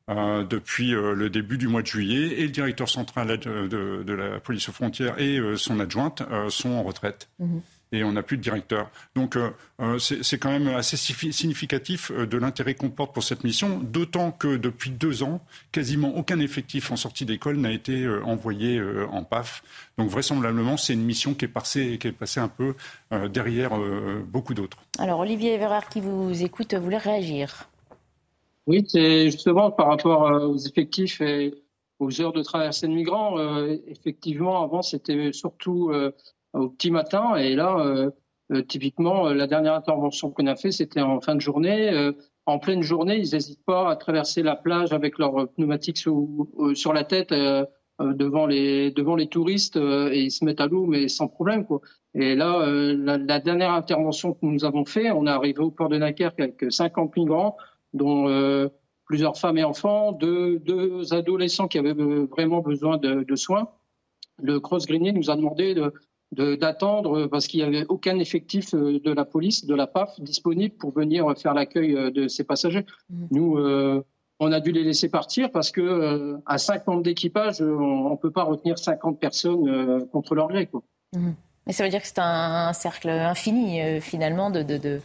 S2: Euh, depuis euh, le début du mois de juillet et le directeur central de, la police aux frontières et euh, son adjointe sont en retraite. Mhm. Et on n'a plus de directeur. Donc c'est quand même assez significatif de l'intérêt qu'on porte pour cette mission, d'autant que depuis deux ans, quasiment aucun effectif en sortie d'école n'a été envoyé en PAF. Donc vraisemblablement, c'est une mission qui est passée, qui est passée un peu derrière beaucoup d'autres.
S1: Alors Olivier Everard qui vous écoute voulait réagir?
S15: Oui, c'est justement par rapport euh, aux effectifs et aux heures de traversée de migrants. Euh, effectivement, avant, c'était surtout euh, au petit matin. Et là, typiquement, la dernière intervention qu'on a fait, c'était en fin de journée. en pleine journée, ils n'hésitent pas à traverser la plage avec leurs pneumatiques sur la tête devant les devant les touristes et ils se mettent à l'eau, mais sans problème. Quoi. Et là, la, la, dernière intervention que nous avons fait, on est arrivé au port de Dunkerque avec 50 migrants dont euh, plusieurs femmes et enfants, deux, deux, adolescents qui avaient vraiment besoin de, de soins. Le Cross Grenier nous a demandé de, d'attendre parce qu'il n'y avait aucun effectif euh, de la police, de la PAF disponible pour venir faire l'accueil euh, de ces passagers. Mmh. Nous, on a dû les laisser partir parce que à 50 d'équipage, on ne peut pas retenir 50 personnes contre leur gré. Quoi.
S1: Mmh. Mais ça veut dire que c'est un, cercle infini finalement de, euh,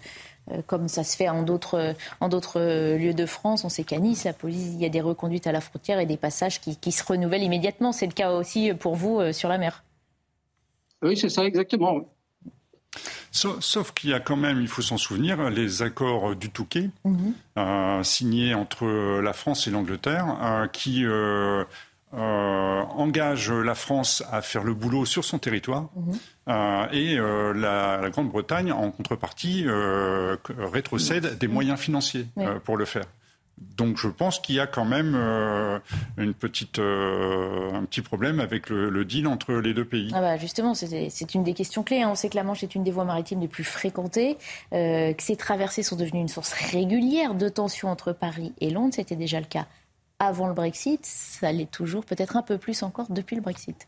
S1: comme ça se fait en d'autres, en d'autres lieux de France. On sait qu'à Nice, la police, il y a des reconduites à la frontière et des passages qui, se renouvellent immédiatement. C'est le cas aussi pour vous euh, sur la mer.
S15: Oui, c'est ça, exactement.
S2: Sauf, qu'il y a quand même, il faut s'en souvenir, les accords du Touquet, mhm. euh, signés entre la France et l'Angleterre, qui euh, engage la France à faire le boulot sur son territoire mhm. euh, et euh, la, Grande-Bretagne, en contrepartie, rétrocède des moyens financiers pour le faire. Donc je pense qu'il y a quand même euh, une petite, euh, un petit problème avec le, deal entre les deux pays.
S1: Ah bah justement, c'est une des questions clés. Hein. On sait que la Manche est une des voies maritimes les plus fréquentées, euh, que ces traversées sont devenues une source régulière de tensions entre Paris et Londres. C'était déjà le cas avant le Brexit. Ça l'est toujours, peut-être un peu plus encore depuis le Brexit.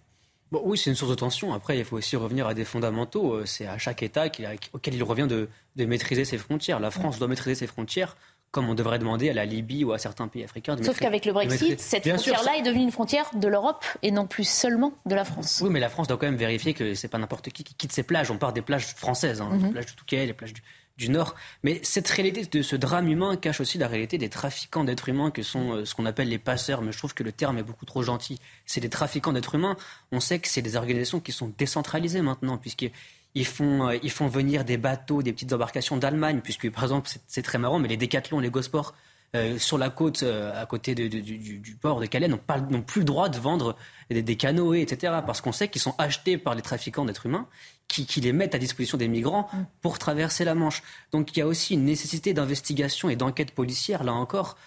S6: Bon, oui, c'est une source de tension. Après, il faut aussi revenir à des fondamentaux. C'est à chaque État auquel il revient de, de maîtriser ses frontières. La France doit maîtriser ses frontières comme on devrait demander à la Libye ou à certains pays africains.
S1: Sauf qu'avec le Brexit, cette frontière-là est devenue une frontière de l'Europe et non plus seulement de la France.
S6: Oui, mais la France doit quand même vérifier que c'est pas n'importe qui qui quitte ses plages. On part des plages françaises, hein, les mhm. plages du Touquet, les plages du, Nord. Mais cette réalité de ce drame humain cache aussi la réalité des trafiquants d'êtres humains que sont euh, ce qu'on appelle les passeurs. Mais je trouve que le terme est beaucoup trop gentil. C'est des trafiquants d'êtres humains. On sait que c'est des organisations qui sont décentralisées maintenant, puisque ils font, euh, ils font venir des bateaux, des petites embarcations d'Allemagne, puisque par exemple, c'est très marrant, mais les décathlons, les gosports, euh, sur la côte, euh, à côté du, port de Calais, n'ont plus le droit de vendre des, canoës, etc. Parce qu'on sait qu'ils sont achetés par les trafiquants d'êtres humains, qui, les mettent à disposition des migrants mm. pour traverser la Manche. Donc il y a aussi une nécessité d'investigation et d'enquête policière, là encore,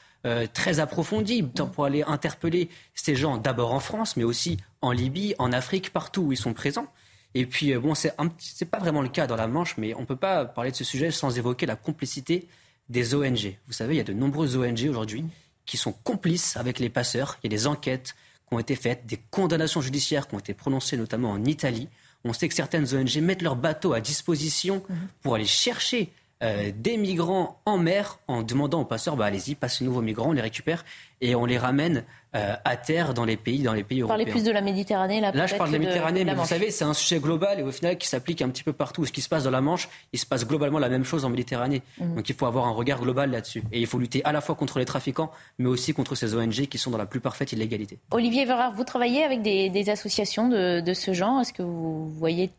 S6: très approfondie, mm. pour aller interpeller ces gens, d'abord en France, mais aussi en Libye, en Afrique, partout où ils sont présents. Et puis, euh, bon, c'est n'est pas vraiment le cas dans la Manche, mais on ne peut pas parler de ce sujet sans évoquer la complicité des ONG. Vous savez, il y a de nombreuses ONG aujourd'hui qui sont complices avec les passeurs. Il y a des enquêtes qui ont été faites, des condamnations judiciaires qui ont été prononcées, notamment en Italie. On sait que certaines ONG mettent leurs bateaux à disposition mhm. pour aller chercher euh, des migrants en mer en demandant aux passeurs bah, allez-y, passez-nous vos migrants, on les récupère et on les ramène euh, à terre dans les pays, dans les pays européens.
S1: Vous parlez plus de la Méditerranée là
S6: Là, je parle de la Méditerranée, mais vous savez, c'est un sujet global et au final qui s'applique un petit peu partout. Ce qui se passe dans la Manche, il se passe globalement la même chose en Méditerranée. Mhm. Donc il faut avoir un regard global là-dessus. Et il faut lutter à la fois contre les trafiquants, mais aussi contre ces ONG qui sont dans la plus parfaite illégalité.
S1: Olivier Verard, vous travaillez avec des, associations de, de ce genre? Est-ce que vous voyez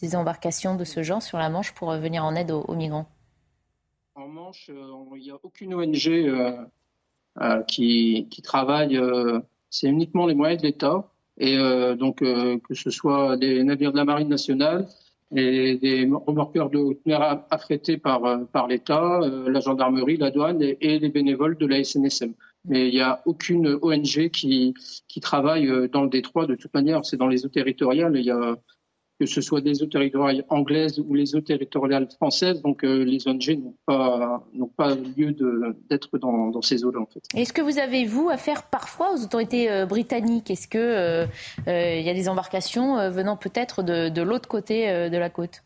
S1: des embarcations de ce genre sur la Manche pour venir en aide aux migrants?
S15: En Manche, euh, il n'y a aucune ONG euh, euh, qui, travaille, c'est uniquement les moyens de l'État. Et donc, que ce soit des navires de la Marine nationale, et des remorqueurs de haute mer affrétés par, par l'État, la gendarmerie, la douane et, les bénévoles de la SNSM. Mais il n'y a aucune ONG qui, qui travaille dans le détroit. De toute manière, c'est dans les eaux territoriales. Il y a que ce soit des eaux territoriales anglaises ou les eaux territoriales françaises. Donc euh, les ONG n'ont pas, n'ont pas lieu d'être dans, dans, ces eaux-là. En fait.
S1: Est-ce que vous avez, vous, affaire parfois aux autorités euh, britanniques? Est-ce qu'il euh, y a des embarcations venant peut-être de, de l'autre côté de la côte?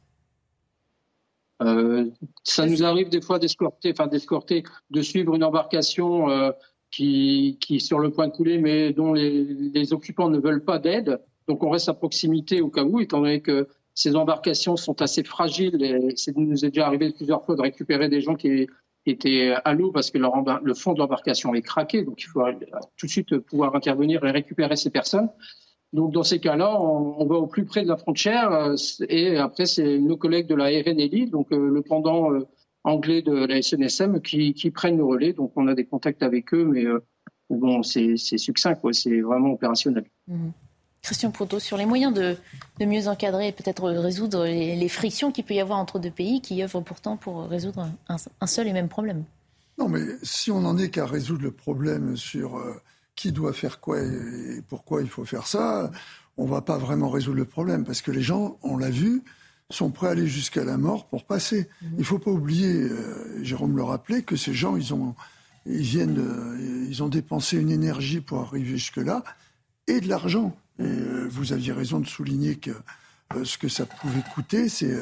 S15: Ça nous arrive des fois d'escorter, enfin d'escorter, de suivre une embarcation qui, qui est sur le point de couler, mais dont les, les occupants ne veulent pas d'aide. Donc on reste à proximité au cas où, étant donné que ces embarcations sont assez fragiles. Et ça nous est déjà arrivé plusieurs fois de récupérer des gens qui étaient à l'eau parce que le fond de l'embarcation est craqué. Donc il faut tout de suite pouvoir intervenir et récupérer ces personnes. Donc dans ces cas-là, on, va au plus près de la frontière euh, et après c'est nos collègues de la RNLI, donc euh, le pendant euh, anglais de la SNSM, qui, prennent le relais. Donc on a des contacts avec eux, mais bon c'est succinct. C'est vraiment opérationnel.
S1: Mmh. Christian Proto, sur les moyens de, mieux encadrer et peut-être résoudre les, frictions qu'il peut y avoir entre deux pays qui œuvrent pourtant pour résoudre un, seul et même problème.
S5: Non, mais si on n'en est qu'à résoudre le problème sur euh, qui doit faire quoi et pourquoi il faut faire ça, on ne va pas vraiment résoudre le problème parce que les gens, on l'a vu, sont prêts à aller jusqu'à la mort pour passer. Mhm. Il ne faut pas oublier, euh, Jérôme le rappelait, que ces gens, ils ont, ils viennent, euh, ils ont dépensé une énergie pour arriver jusque-là et de l'argent. Euh, vous aviez raison de souligner que euh, ce que ça pouvait coûter, c'est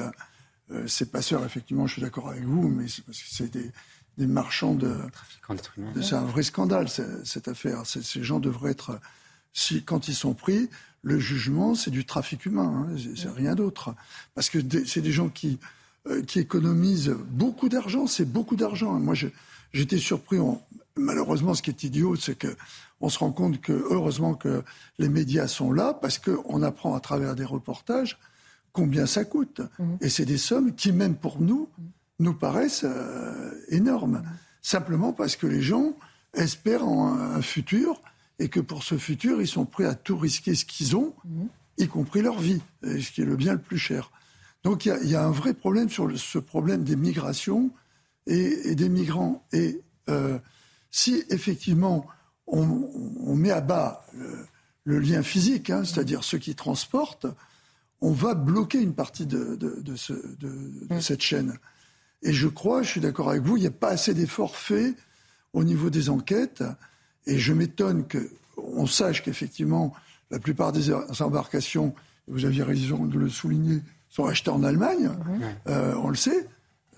S5: euh, ces passeurs, effectivement, je suis d'accord avec vous, mais c'est parce que c'est des, marchands de. c'est un vrai scandale, cette affaire. Ces gens devraient être. Si, quand ils sont pris, le jugement, c'est du trafic humain, hein, c'est rien d'autre. Parce que c'est des gens qui, qui économisent beaucoup d'argent, c'est beaucoup d'argent. Moi, j'étais surpris. malheureusement, ce qui est idiot, c'est que on se rend compte que heureusement que les médias sont là parce qu'on apprend à travers des reportages combien ça coûte. Mhm. Et c'est des sommes qui, même pour nous, nous paraissent euh, énormes. Simplement parce que les gens espèrent en un futur et que pour ce futur, ils sont prêts à tout risquer ce qu'ils ont, y compris leur vie, ce qui est le bien le plus cher. Donc il y, a un vrai problème sur ce problème des migrations et, des migrants. Et euh, si effectivement on, met à bas le, lien physique, hein, c'est-à-dire ceux qui transportent, on va bloquer une partie de, mm. cette chaîne. Et je crois, je suis d'accord avec vous, il n'y a pas assez d'efforts faits au niveau des enquêtes. Et je m'étonne qu'on sache qu'effectivement, la plupart des embarcations, vous aviez raison de le souligner, sont achetées en Allemagne. Mm-hmm. Euh, on le sait.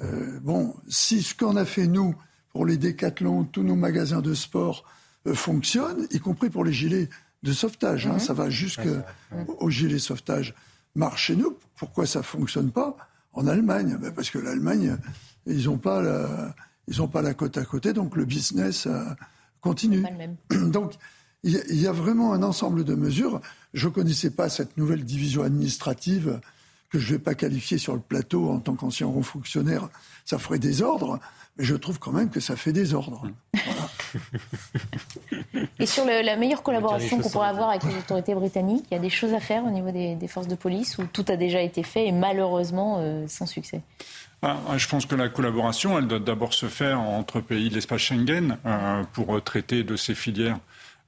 S5: Euh, bon, si ce qu'on a fait nous pour les décathlons, tous nos magasins de sport euh, fonctionnent, y compris pour les gilets de sauvetage, hein, mm-hmm. ça va jusqu'au gilet sauvetage, marche chez nous. Pourquoi ça fonctionne pas en Allemagne? Ben Parce que l'Allemagne, ils n'ont pas, la, ils pas la côte à côté, donc le business euh, continue. Donc il y, a vraiment un ensemble de mesures. Je ne connaissais pas cette nouvelle division administrative que je ne vais pas qualifier sur le plateau en tant qu'ancien haut fonctionnaire, ça ferait désordre, mais je trouve quand même que ça fait désordre.
S1: Et sur la meilleure collaboration qu'on pourrait avoir avec les autorités britanniques, il y a des choses à faire au niveau des, forces de police où tout a déjà été fait et malheureusement euh, sans succès
S2: ah, je pense que la collaboration, elle doit d'abord se faire entre pays de l'espace Schengen euh, pour traiter de ces filières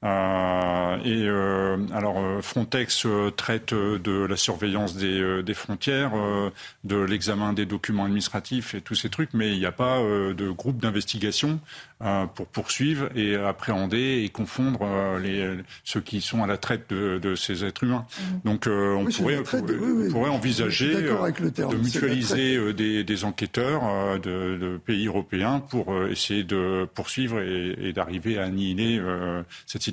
S2: euh, et euh, alors euh, Frontex traite de la surveillance des, des frontières, de l'examen des documents administratifs et tous ces trucs, mais il n'y a pas de groupe d'investigation pour poursuivre et appréhender et confondre les, ceux qui sont à la traite de, de ces êtres humains. Mmh. Donc on, pourrait, pourrait, envisager de mutualiser des, des, enquêteurs de, de, pays européens pour essayer de poursuivre et, et d'arriver à annihiler cette situation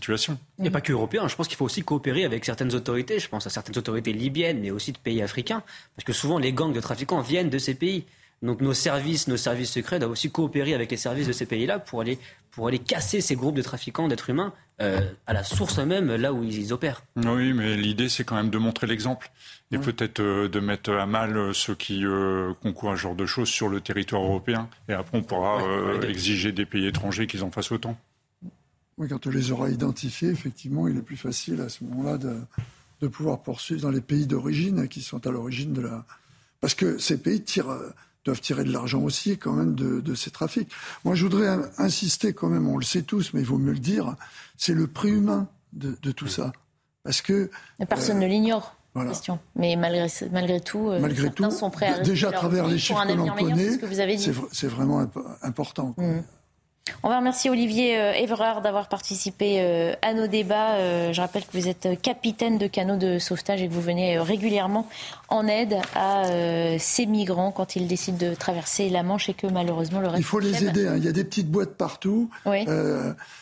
S6: il n'y a pas que européen. Je pense qu'il faut aussi coopérer avec certaines autorités. Je pense à certaines autorités libyennes, mais aussi de pays africains. Parce que souvent, les gangs de trafiquants viennent de ces pays. Donc nos services, nos services secrets doivent aussi coopérer avec les services de ces pays-là pour aller, pour aller casser ces groupes de trafiquants d'êtres humains euh, à la source même, là où ils, opèrent.
S2: Oui, mais l'idée, c'est quand même de montrer l'exemple. Et peut-être euh, de mettre à mal euh, ceux qui concourent à ce genre de choses sur le territoire européen. Et après, on pourra exiger des pays étrangers qu'ils en fassent autant.
S5: Oui, quand on les aura identifiés, effectivement, il est plus facile à ce moment-là de, pouvoir poursuivre dans les pays d'origine qui sont à l'origine de la. Parce que ces pays doivent tirer de l'argent aussi, quand même, de, ces trafics. Moi, je voudrais insister, quand même, on le sait tous, mais il vaut mieux le dire, c'est le prix humain de, tout ça. Parce que.
S1: personne euh, ne l'ignore. Question. Mais malgré, malgré tout, euh,
S5: malgré
S1: certains
S5: tout,
S1: sont prêts à
S5: déjà à travers les chiffres que l'on connaît, c'est vraiment important. Mm.
S1: On va remercier Olivier euh, Évrard d'avoir participé euh, à nos débats. Euh, je rappelle que vous êtes capitaine de canot de sauvetage et que vous venez régulièrement en aide à ces migrants quand ils décident de traverser la Manche et que malheureusement le reste.
S5: Il faut les aider. Hein. Il y a des petites boîtes partout.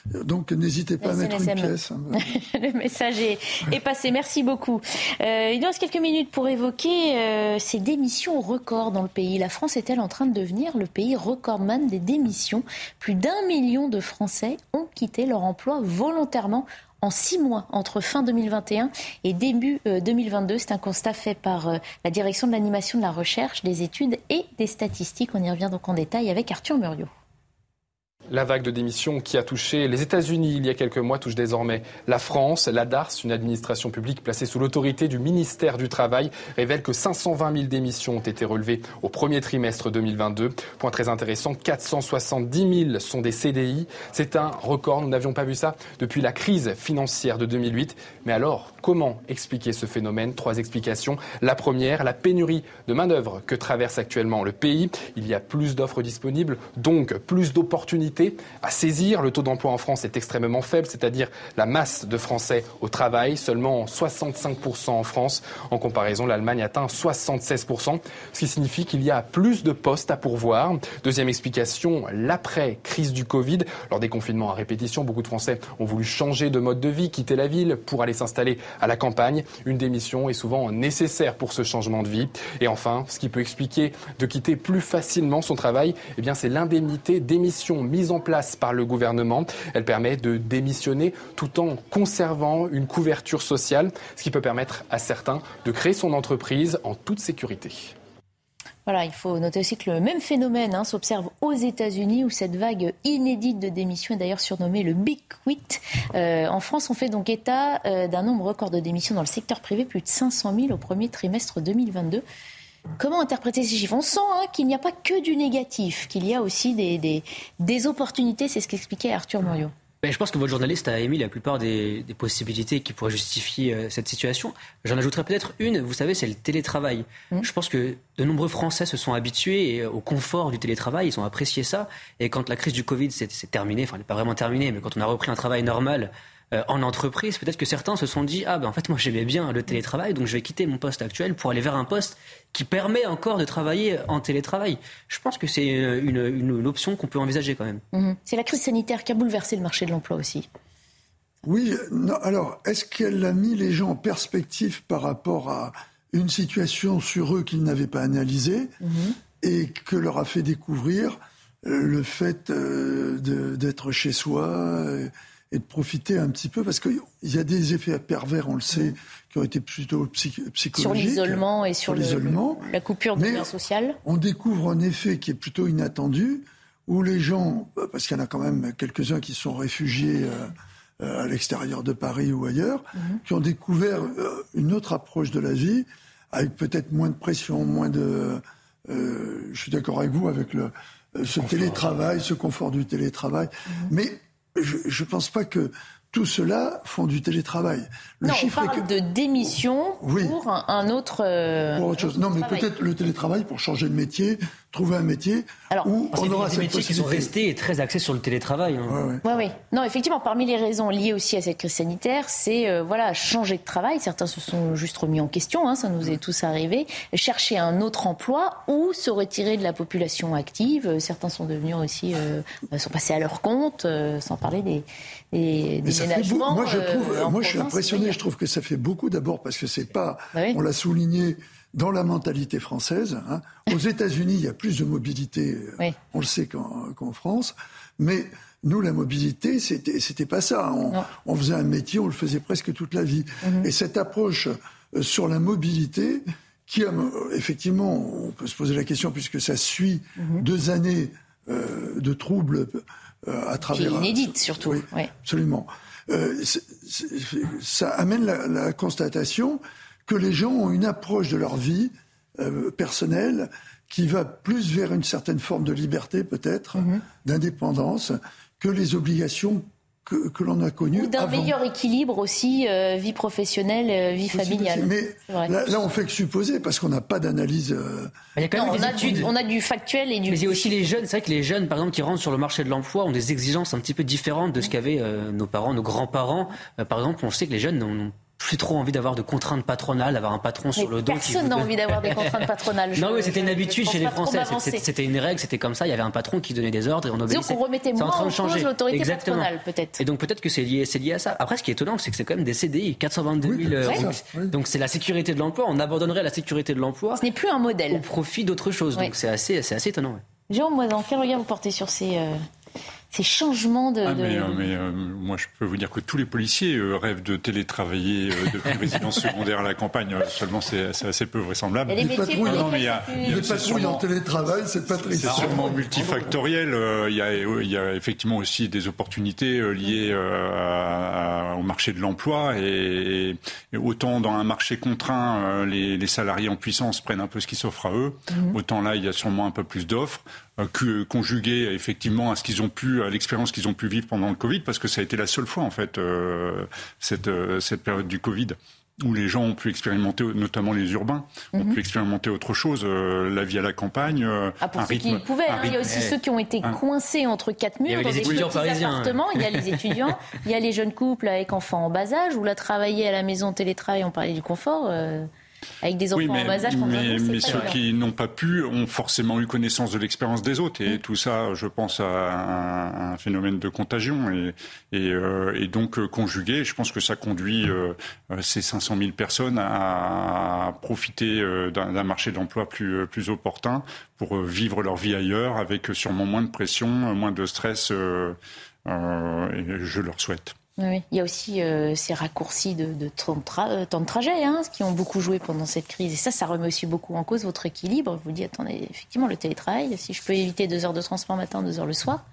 S5: donc n'hésitez pas à mettre une pièce. Hein.
S1: le message est, passé. Merci beaucoup. il nous reste quelques minutes pour évoquer ces démissions records dans le pays. La France est-elle en train de devenir le pays recordman des démissions? Plus d'un un million de Français ont quitté leur emploi volontairement en six mois entre fin 2021 et début 2022. Euh, C'est un constat fait par euh, la direction de l'animation de la recherche, des études et des statistiques. On y revient donc en détail avec Arthur Muriot.
S16: La vague de démissions qui a touché les États-Unis il y a quelques mois touche désormais la France. La DARS, une administration publique placée sous l'autorité du ministère du Travail, révèle que 520 000 démissions ont été relevées au premier trimestre 2022. Point très intéressant, 470 000 sont des CDI. C'est un record, nous n'avions pas vu ça depuis la crise financière de 2008. Mais alors, comment expliquer ce phénomène? Trois explications. La première, la pénurie de main-d'œuvre que traverse actuellement le pays. Il y a plus d'offres disponibles, donc plus d'opportunités à saisir. Le taux d'emploi en France est extrêmement faible, c'est-à-dire la masse de Français au travail, seulement 65% en France. En comparaison, l'Allemagne atteint 76%, ce qui signifie qu'il y a plus de postes à pourvoir. Deuxième explication, l'après-crise du Covid. Lors des confinements à répétition, beaucoup de Français ont voulu changer de mode de vie, quitter la ville pour aller s'installer à la campagne. Une démission est souvent nécessaire pour ce changement de vie. Et enfin, ce qui peut expliquer de quitter plus facilement son travail, eh bien, c'est l'indemnité d'émission mise en place par le gouvernement. Elle permet de démissionner tout en conservant une couverture sociale, ce qui peut permettre à certains de créer son entreprise en toute sécurité.
S1: Voilà, il faut noter aussi que le même phénomène hein, s'observe aux États-Unis où cette vague inédite de démissions est d'ailleurs surnommée le Big Quit. Euh, en France, on fait donc état euh, d'un nombre record de démissions dans le secteur privé, plus de 500 000 au premier trimestre 2022. Comment interpréter ces chiffres? On sent hein, qu'il n'y a pas que du négatif, qu'il y a aussi des, des, opportunités, c'est ce qu'expliquait Arthur Muriot.
S6: Ben, je pense que votre journaliste a émis la plupart des, possibilités qui pourraient justifier euh, cette situation. J'en ajouterai peut-être une, vous savez, c'est le télétravail. Mmh. Je pense que de nombreux Français se sont habitués au confort du télétravail, ils ont apprécié ça. Et quand la crise du Covid s'est terminée, enfin, elle n'est pas vraiment terminée, mais quand on a repris un travail normal, euh, en entreprise, peut-être que certains se sont dit ah ben en fait moi j'aimais bien le télétravail donc je vais quitter mon poste actuel pour aller vers un poste qui permet encore de travailler en télétravail. Je pense que c'est une, option qu'on peut envisager quand même.
S1: Mhm. C'est la crise sanitaire qui a bouleversé le marché de l'emploi aussi.
S5: Oui, alors est-ce qu'elle a mis les gens en perspective par rapport à une situation sur eux qu'ils n'avaient pas analysée mhm. et que leur a fait découvrir euh, le fait euh, d'être chez soi et de profiter un petit peu, parce qu'il y a des effets pervers, on le sait, qui ont été plutôt psychologiques.
S1: Sur l'isolement et sur, l'isolement. la coupure du lien social.
S5: On découvre un effet qui est plutôt inattendu, où les gens, parce qu'il y en a quand même quelques-uns qui sont réfugiés euh, euh, à l'extérieur de Paris ou ailleurs, mhm. qui ont découvert euh, une autre approche de la vie, avec peut-être moins de pression, moins de... je suis d'accord avec vous, avec le, ce télétravail, ce confort du télétravail. Mhm. Mais je ne pense pas que tout cela font du télétravail.
S1: Le non, chiffre on parle de démission pour un, autre.
S5: Euh, pour autre chose. Non, mais peut-être le télétravail pour changer de métier, trouver un métier Alors, où
S6: on aura des métiers qui sont restés et très axés sur le télétravail.
S1: Hein. Oui, oui. Non, effectivement, parmi les raisons liées aussi à cette crise sanitaire, c'est euh, voilà changer de travail. Certains se sont juste remis en question, hein, ça nous est tous arrivé. Chercher un autre emploi ou se retirer de la population active. Certains sont devenus aussi euh, sont passés à leur compte, sans parler des, des,
S5: moi, je trouve, euh, moi, je suis impressionné. Je trouve que ça fait beaucoup d'abord parce que c'est pas, bah on l'a souligné dans la mentalité française. Hein. Aux États-Unis, il y a plus de mobilité, euh, on le sait qu'en France, mais nous, la mobilité, c'était, c'était pas ça. On, faisait un métier, on le faisait presque toute la vie. Mhm. Et cette approche euh, sur la mobilité, qui a, effectivement, on peut se poser la question puisque ça suit mhm. deux années de troubles euh, à travers.
S1: Qui est inédite surtout. Oui,
S5: Absolument. Euh, ça amène la, constatation que les gens ont une approche de leur vie euh, personnelle qui va plus vers une certaine forme de liberté peut-être, mhm. d'indépendance, que les obligations que, l'on a connu.
S1: Ou d'un meilleur équilibre aussi, euh, vie professionnelle, euh, vie familiale.
S5: Mais là, là, on fait que supposer, parce qu'on n'a pas d'analyse. Euh,
S1: il y a quand même des on, études. A du, on a du factuel et du.
S6: Mais il y a aussi les jeunes. C'est vrai que les jeunes, par exemple, qui rentrent sur le marché de l'emploi, ont des exigences un petit peu différentes de ce qu'avaient nos parents, nos grands-parents. par exemple, on sait que les jeunes n'ont plus trop envie d'avoir de contraintes patronales, d'avoir un patron sur le dos.
S1: Personne n'a envie d'avoir des contraintes patronales.
S6: non, oui, c'était une habitude chez les Français. C'était une règle, c'était comme ça. Il y avait un patron qui donnait des ordres et on obéissait.
S1: Donc on remettait moins en, cause l'autorité patronale, peut-être.
S6: Et donc peut-être que c'est lié, lié à ça. Après, ce qui est étonnant, c'est que c'est quand même des CDI, 422 000. Euh, donc c'est la sécurité de l'emploi. On abandonnerait la sécurité de l'emploi.
S1: Ce n'est plus un modèle.
S6: Au profit d'autre chose. Donc c'est assez, assez étonnant.
S1: Jérôme Moisan, quel regard vous portez sur ces euh, ces changements de.
S2: Ah, mais, euh, euh, moi, je peux vous dire que tous les policiers euh, rêvent de télétravailler depuis résidence secondaire à la campagne. Seulement, c'est assez peu vraisemblable.
S5: Les, patrouilles, non, mais il y a, il en télétravail, c'est pas très.
S2: C'est sûrement multifactoriel. Il y, a, il y a effectivement aussi des opportunités liées au marché de l'emploi et, autant dans un marché contraint, les, les, salariés en puissance prennent un peu ce qui s'offre à eux. Mhm. Autant là, il y a sûrement un peu plus d'offres. Euh, conjugué effectivement à ce qu'ils ont pu, à l'expérience qu'ils ont pu vivre pendant le Covid, parce que ça a été la seule fois en fait euh, cette, euh, cette période du Covid où les gens ont pu expérimenter, notamment les urbains, ont mhm. pu expérimenter autre chose, la vie à la campagne.
S1: Ah, pour ceux qui pouvaient, hein, il y a aussi ceux qui ont été coincés entre quatre murs dans des petits appartements. Il y a les étudiants, il y a les jeunes couples avec enfants en bas âge, ou la travailler à la maison, télétravail, on parlait du confort avec des enfants en bas âge.
S2: Mais, mais ceux qui n'ont pas pu ont forcément eu connaissance de l'expérience des autres. Et mm. tout ça, je pense à un, phénomène de contagion. Et, et, euh, donc, euh, conjugué, je pense que ça conduit euh, ces 500 000 personnes à, profiter d'un marché d'emploi plus, plus opportun pour vivre leur vie ailleurs avec sûrement moins de pression, moins de stress. et je leur souhaite.
S1: Oui, il y a aussi euh, ces raccourcis de, de temps, de trajet hein, qui ont beaucoup joué pendant cette crise. Et ça, ça remet aussi beaucoup en cause votre équilibre. Vous dites, attendez, effectivement, le télétravail, si je peux éviter deux heures de transport matin, deux heures le soir,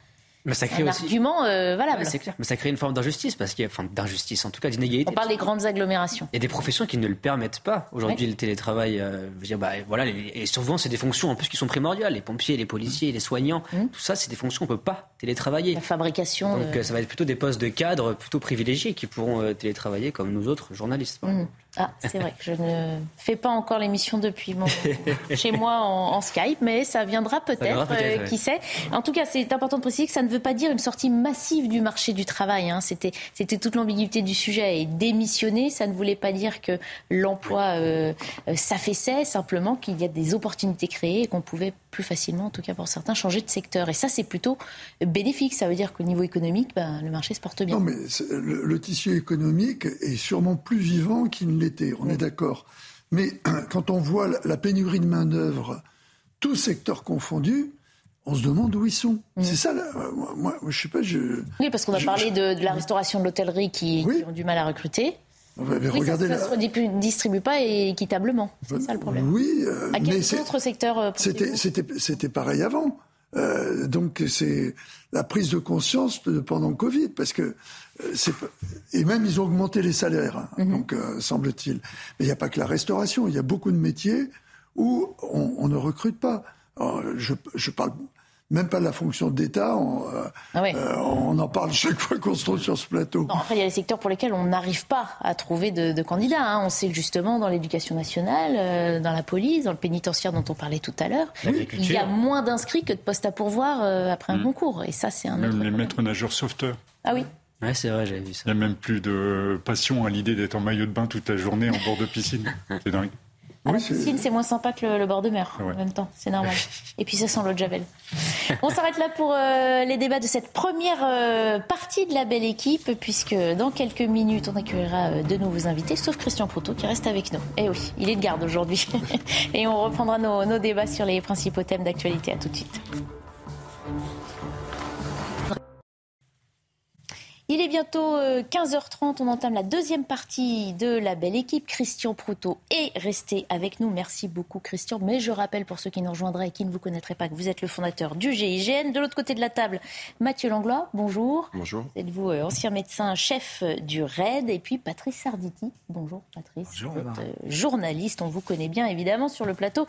S6: Mais ça crée
S1: un
S6: aussi...
S1: argument euh, valable.
S6: c'est clair. Mais ça crée une forme d'injustice, parce qu'il y a, enfin, d'injustice, en tout cas d'inégalité.
S1: On parle des grandes agglomérations.
S6: Il y a des professions qui ne le permettent pas. Aujourd'hui, le télétravail, euh, je veux dire, bah, voilà, et souvent, c'est des fonctions en plus qui sont primordiales. Les pompiers, les policiers, les soignants, mmh. tout ça, c'est des fonctions qu'on ne peut pas télétravailler.
S1: La fabrication.
S6: Donc, euh... ça va être plutôt des postes de cadre plutôt privilégiés qui pourront télétravailler comme nous autres journalistes.
S1: Mmh. Ah, c'est vrai que je ne fais pas encore l'émission depuis mon... chez moi en, en, Skype, mais ça viendra peut-être, peut euh, qui sait. En tout cas, c'est important de préciser que ça ne veut pas dire une sortie massive du marché du travail. Hein. C'était, c'était toute l'ambiguïté du sujet. Et démissionner, ça ne voulait pas dire que l'emploi euh, euh, s'affaissait, simplement qu'il y a des opportunités créées et qu'on pouvait plus facilement, en tout cas pour certains, changer de secteur. Et ça, c'est plutôt bénéfique. Ça veut dire qu'au niveau économique, ben, le marché se porte bien.
S5: Non, mais le, le, tissu économique est sûrement plus vivant qu'il ne On est d'accord. Mais quand on voit la pénurie de main-d'œuvre, tous secteurs confondus, on se demande où ils sont.
S1: Mmh.
S5: C'est ça, là. Moi, moi, je sais pas. Je,
S1: oui, parce qu'on a
S5: je,
S1: parlé
S5: je,
S1: de, de, la restauration de l'hôtellerie qui,
S5: oui.
S1: qui, ont du mal à recruter.
S5: Mais
S1: oui,
S5: regardez
S1: ça ne se redistribue pas équitablement. C'est ça le problème.
S5: Oui. Euh,
S1: à quel
S5: mais
S1: autre secteur euh,
S5: C'était pareil avant. Euh, donc c'est la prise de conscience de, pendant Covid, parce que euh, et même ils ont augmenté les salaires, hein,
S1: Mhm.
S5: donc euh, semble-t-il. Mais il n'y a pas que la restauration, il y a beaucoup de métiers où on, on ne recrute pas. Alors, je, je parle même pas de la fonction d'État, on,
S1: ah ouais.
S5: euh, on, en parle chaque fois qu'on se trouve sur ce plateau.
S1: Non, après, il y a les secteurs pour lesquels on n'arrive pas à trouver de, de candidats. Hein. On sait que justement dans l'éducation nationale, euh, dans la police, dans le pénitentiaire dont on parlait tout à l'heure, il y a moins d'inscrits que de postes à pourvoir euh, après un
S2: Mm.
S1: concours. Et ça, c'est un
S2: Même
S1: autre
S2: les
S1: problème.
S2: maîtres nageurs sauveteurs.
S1: Ah oui.
S6: Ouais, c'est vrai, j'avais vu ça.
S2: Il n'y a même plus de passion à l'idée d'être en maillot de bain toute la journée en bord de piscine. C'est dingue.
S1: À la piscine, c'est moins sympa que le, le bord de mer
S2: Ouais.
S1: en même temps, c'est normal. Et puis ça sent l'eau de Javel. On s'arrête là pour euh, les débats de cette première euh, partie de la belle équipe, puisque dans quelques minutes, on accueillera euh, de nouveaux invités, sauf Christian Proutot qui reste avec nous. Et oui, il est de garde aujourd'hui. Et on reprendra nos, nos débats sur les principaux thèmes d'actualité. À tout de suite. Il est bientôt euh, 15h30, on entame la deuxième partie de la belle équipe. Christian Proutot est resté avec nous. Merci beaucoup Christian. Mais je rappelle pour ceux qui nous rejoindraient et qui ne vous connaîtraient pas que vous êtes le fondateur du GIGN. De l'autre côté de la table, Mathieu Langlois, bonjour.
S17: Bonjour.
S1: Êtes-vous euh, ancien médecin, chef euh, du RAID Et puis Patrice Sarditi. Bonjour Patrice.
S17: Bonjour,
S1: Vous êtes, euh, journaliste, on vous connaît bien évidemment sur le plateau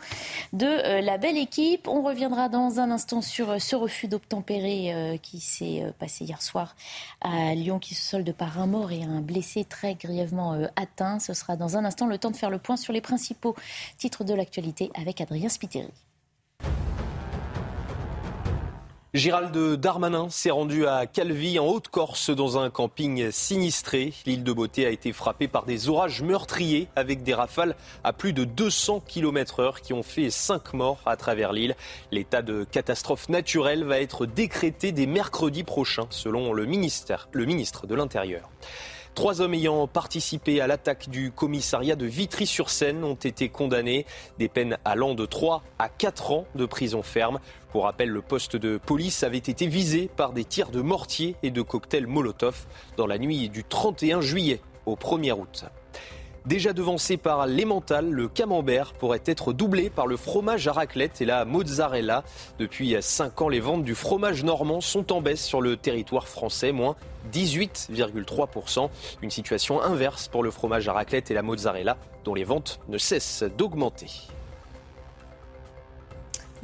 S1: de euh, la belle équipe. On reviendra dans un instant sur euh, ce refus d'obtempérer euh, qui s'est euh, passé hier soir à Lyon qui se solde par un mort et un blessé très grièvement euh, atteint. Ce sera dans un instant le temps de faire le point sur les principaux titres de l'actualité avec Adrien Spiteri.
S4: Gérald Darmanin s'est rendu à Calvi en Haute-Corse dans un camping sinistré. L'île de Beauté a été frappée par des orages meurtriers avec des rafales à plus de 200 km heure qui ont fait 5 morts à travers l'île. L'état de catastrophe naturelle va être décrété dès mercredi prochain selon le ministère, le ministre de l'Intérieur. Trois hommes ayant participé à l'attaque du commissariat de Vitry-sur-Seine ont été condamnés. Des peines allant de 3 à 4 ans de prison ferme. Pour rappel, le poste de police avait été visé par des tirs de mortier et de cocktails Molotov dans la nuit du 31 juillet au 1er août. Déjà devancé par l'emmental, le camembert pourrait être doublé par le fromage à raclette et la mozzarella. Depuis 5 ans, les ventes du fromage normand sont en baisse sur le territoire français, moins 18,3%. Une situation inverse pour le fromage à raclette et la mozzarella, dont les ventes ne cessent d'augmenter.